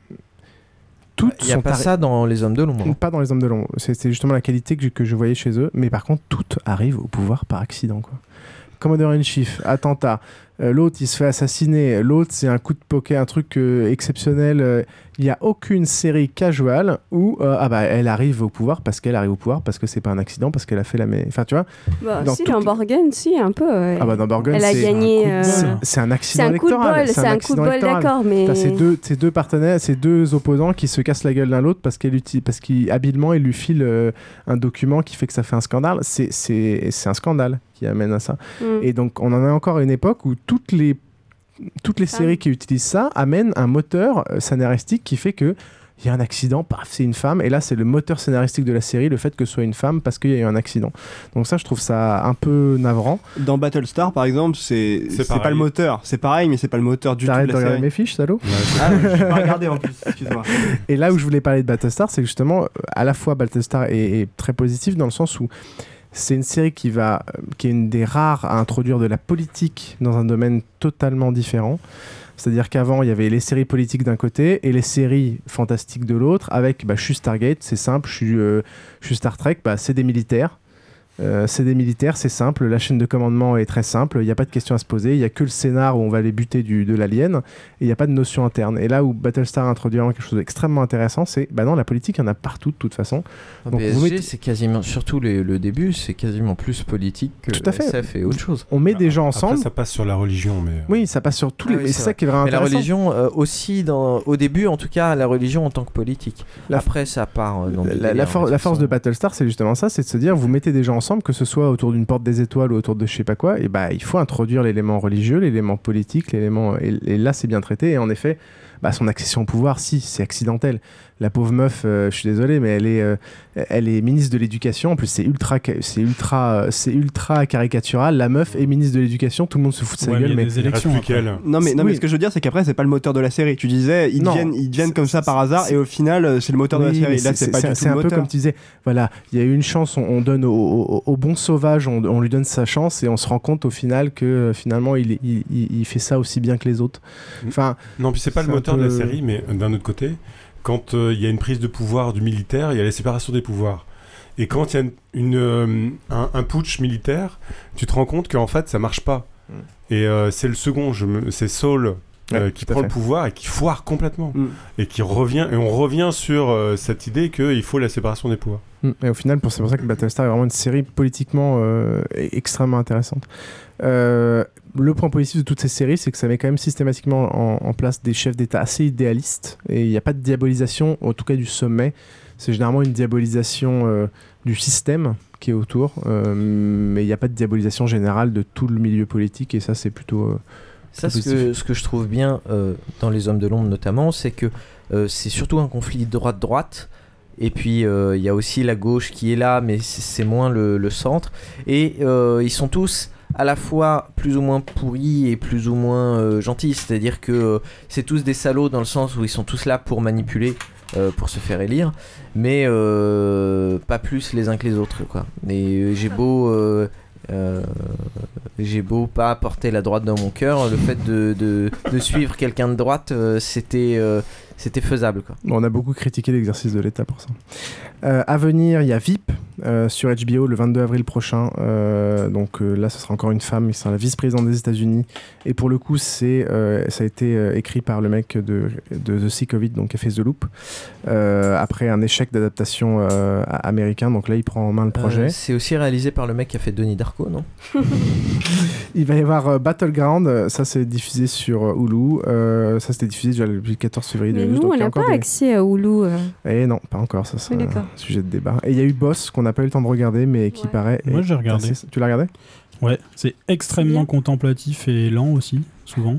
toutes Il n'y a sont pas ça dans Les Hommes de l'ombre. hein. pas dans les hommes de l'ombre. C'est c'est justement la qualité que je, que je voyais chez eux. Mais par contre, toutes arrivent au pouvoir par accident. Quoi. Commodore in Chief, attentat. Euh, L'autre, il se fait assassiner. L'autre, c'est un coup de poker, un truc euh, exceptionnel. Euh, Il n'y a aucune série casual où euh, ah bah, elle arrive au pouvoir parce qu'elle arrive au pouvoir, parce que c'est pas un accident, parce qu'elle a fait la. Enfin, tu vois. Bah, dans si, dans Borgen, si, un peu. ah bah dans Borgen, Elle a c'est gagné. C'est un accident c'est un coup de électoral. bol, c'est un coup de bol, d'accord, mais- T'as ces deux, ces deux partenaires, ces deux opposants qui se cassent la gueule l'un l'autre parce qu'elle parce qu'habilement il lui file un document qui fait que ça fait un scandale. C'est, c'est, un scandale qui amène à ça. Mm. Et donc on en a encore une époque où toutes les toutes les séries qui utilisent ça amènent un moteur euh, scénaristique qui fait que il y a un accident, paf, c'est une femme, et là c'est le moteur scénaristique de la série, le fait que ce soit une femme parce qu'il y a eu un accident. Donc ça, je trouve ça un peu navrant. Dans Battlestar, par exemple, c'est pas le moteur. C'est pareil, mais c'est pas le moteur du tout T'arrêtes de regarder série. mes fiches, salaud Ah, je vais pas regarder en plus, excuse-moi. Et là où je voulais parler de Battlestar, c'est que justement, euh, à la fois Battlestar est, est très positif dans le sens où c'est une série qui va, euh, qui est une des rares à introduire de la politique dans un domaine totalement différent. C'est-à-dire qu'avant, il y avait les séries politiques d'un côté et les séries fantastiques de l'autre, avec bah, je suis Stargate, c'est simple, je suis, euh, je suis Star Trek, bah, c'est des militaires. Euh, c'est des militaires, c'est simple. La chaîne de commandement est très simple. Il n'y a pas de questions à se poser. Il n'y a que le scénar où on va les buter du, de l'alien. Et il n'y a pas de notion interne. Et là où Battlestar introduit vraiment quelque chose d'extrêmement intéressant, c'est bah non, la politique, il y en a partout de toute façon. Un Donc, vous PSG, mettez- c'est quasiment, surtout les- le début, c'est quasiment plus politique que Tout à fait. SF et autre chose. On met des gens ensemble. Après, ça passe sur la religion, mais. Oui, ça passe sur tous les. Ah oui, et c'est ça vrai. qui est vraiment Mais la intéressant. religion euh, aussi, dans, au début en tout cas, la religion en tant que politique. La- Après, ça part euh, dans La, la for- force de Battlestar, c'est justement ça, c'est de se dire, vous mettez des gens ensemble, que ce soit autour d'une porte des étoiles ou autour de je sais pas quoi, et bah il faut introduire l'élément religieux, l'élément politique, l'élément et, et là c'est bien traité. Et en effet, bah, son accession au pouvoir, si c'est accidentel. La pauvre meuf, euh, je suis désolé, mais elle est, euh, elle est ministre de l'éducation. En plus, c'est ultra, c'est ultra, c'est ultra caricatural. La meuf est ministre de l'éducation, tout le monde se fout de sa Ouais, mais gueule. il y a Mais des élections. Non mais, non, Oui. mais ce que je veux dire c'est qu'après c'est pas le moteur de la série. Tu disais ils Non. deviennent, ils deviennent comme ça par hasard et au final euh, c'est le moteur de la série. mais Là c'est pas du tout c'est le un peu comme tu disais. Voilà, il y a eu une chance, on, on donne au, au- au bon sauvage, on, on lui donne sa chance et on se rend compte au final que euh, finalement il, est- il, il- il fait ça aussi bien que les autres. Enfin, Non, puis c'est pas le moteur de la série, mais d'un autre côté, quand euh, il y a une prise de pouvoir du militaire, il y a la séparation des pouvoirs. Et quand il y a une, une, euh, un, un putsch militaire, tu te rends compte qu'en fait ça marche pas. Et euh, c'est le second, c'est Saul euh, Ouais, qui prend le pouvoir et qui foire complètement. Mm. Et qui revient, et on revient sur euh, cette idée qu'il faut la séparation des pouvoirs. Mm. Et au final, c'est pour ça que Battlestar est vraiment une série politiquement extrêmement intéressante. Euh, le point positif de toutes ces séries, c'est que ça met quand même systématiquement en, en place des chefs d'État assez idéalistes. Et il n'y a pas de diabolisation, en tout cas du sommet. C'est généralement une diabolisation euh, du système qui est autour. euh, mais il n'y a pas de diabolisation générale de tout le milieu politique. Et ça, c'est plutôt. Ça, ce que, ce que je trouve bien dans Les Hommes de l'Ombre notamment, c'est que c'est surtout un conflit droite-droite. Et puis euh, il y a aussi la gauche qui est là, mais c'est c'est moins le, le centre. Et euh, ils sont tous à la fois plus ou moins pourris et plus ou moins euh, gentils. C'est-à-dire que euh, c'est tous des salauds dans le sens où ils sont tous là pour manipuler, euh, pour se faire élire, mais euh, pas plus les uns que les autres. Quoi. Et j'ai beau. j'ai beau pas porter la droite dans mon cœur, le fait de, suivre quelqu'un de droite, c'était c'était faisable. Quoi. On a beaucoup critiqué l'exercice de l'État pour ça. Euh, à venir, il y a VIP euh, sur HBO le 22 avril prochain. Euh, donc là, ce sera encore une femme. C'est la vice-présidente des États-Unis. Et pour le coup, c'est ça a été écrit par le mec de, de The Sea Covid, donc qui a fait The Loop, après un échec d'adaptation américain. Donc là, il prend en main le projet. C'est aussi réalisé par le mec qui a fait Denis Darko, non? Il va y avoir Battleground, ça c'est diffusé sur Hulu, ça c'était diffusé déjà le 14 février Mais 2012. Nous, donc on n'a pas des- accès à Hulu. euh. Eh non, pas encore, ça c'est Oui, un sujet de débat. Et il y a eu Boss qu'on n'a pas eu le temps de regarder, mais qui paraît. Moi, j'ai regardé. assez- Tu l'as regardé? Ouais, c'est extrêmement contemplatif et lent aussi, souvent.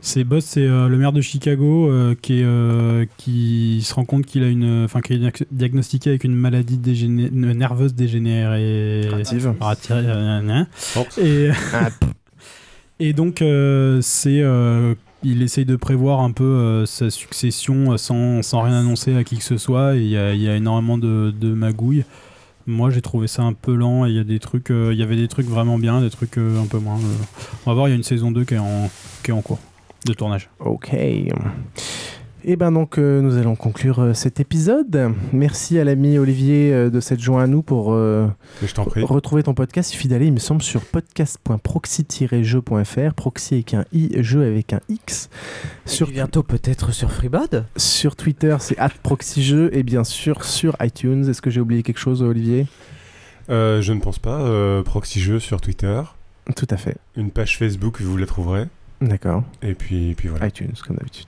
C'est Boss, c'est euh, le maire de Chicago euh, qui, est, euh, qui se rend compte qu'il a une, enfin, qui est diag- diagnostiqué avec une maladie dégéné- une nerveuse dégénérative. Et, et donc, euh, c'est, euh, il essaye de prévoir un peu euh, sa succession euh, sans, sans rien annoncer à qui que ce soit. Il y a, énormément de, de magouilles. Moi, j'ai trouvé ça un peu lent. Il y a des trucs, euh, il y avait des trucs vraiment bien, des trucs un peu moins. On va voir, il y a une saison 2 qui est en, qui est en cours de tournage. Ok. Et ben donc euh, nous allons conclure euh, cet épisode. Merci à l'ami Olivier euh, de s'être joint à nous pour euh, je retrouver ton podcast. Il suffit d'aller, il me semble, sur podcast.proxy-jeu.fr. Proxy avec un i, jeu avec un x. Sur bientôt peut-être sur Freebad. Sur Twitter, c'est @proxyjeu et bien sûr sur iTunes. Est-ce que j'ai oublié quelque chose, Olivier? Euh, je ne pense pas. Euh, Proxy Jeux sur Twitter. Tout à fait. Une page Facebook, vous la trouverez. D'accord. Et puis, et puis voilà. iTunes, comme d'habitude.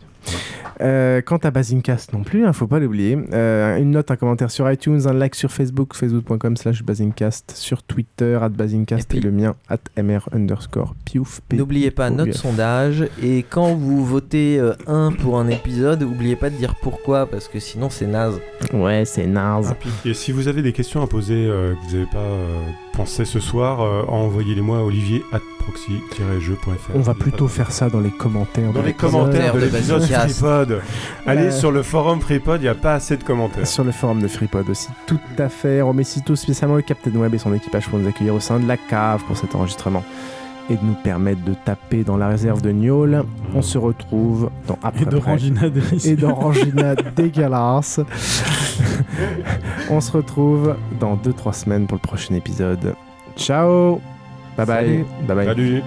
Euh, quant à Basingcast non plus, il faut pas l'oublier. Euh, une note, un commentaire sur iTunes, un like sur Facebook, facebook.com slash Basingcast, sur Twitter, at Basingcast et, le mien, at mr underscore piouf. N'oubliez pas notre sondage et quand vous votez euh, un pour un épisode, n'oubliez pas de dire pourquoi parce que sinon c'est naze. Ouais, c'est naze. Et si vous avez des questions à poser euh, que vous n'avez pas pensé ce soir, euh, envoyez-les-moi à olivier at proxy-jeu.fr. On va plutôt faire ça dans les commentaires. Dans de les commentaires de l'épisode FreePod. Allez Euh, sur le forum FreePod, il n'y a pas assez de commentaires. Sur le forum de FreePod aussi, tout à fait. On remercie tout spécialement le Captain Web et son équipage pour nous accueillir au sein de la cave pour cet enregistrement et de nous permettre de taper dans la réserve de Niol. On se retrouve dans après Et d'Orangina délicieuse. et d'Orangina dégueulasse. On se retrouve dans 2-3 semaines pour le prochain épisode. Ciao. Bye bye. Salut. Bye bye. Salut.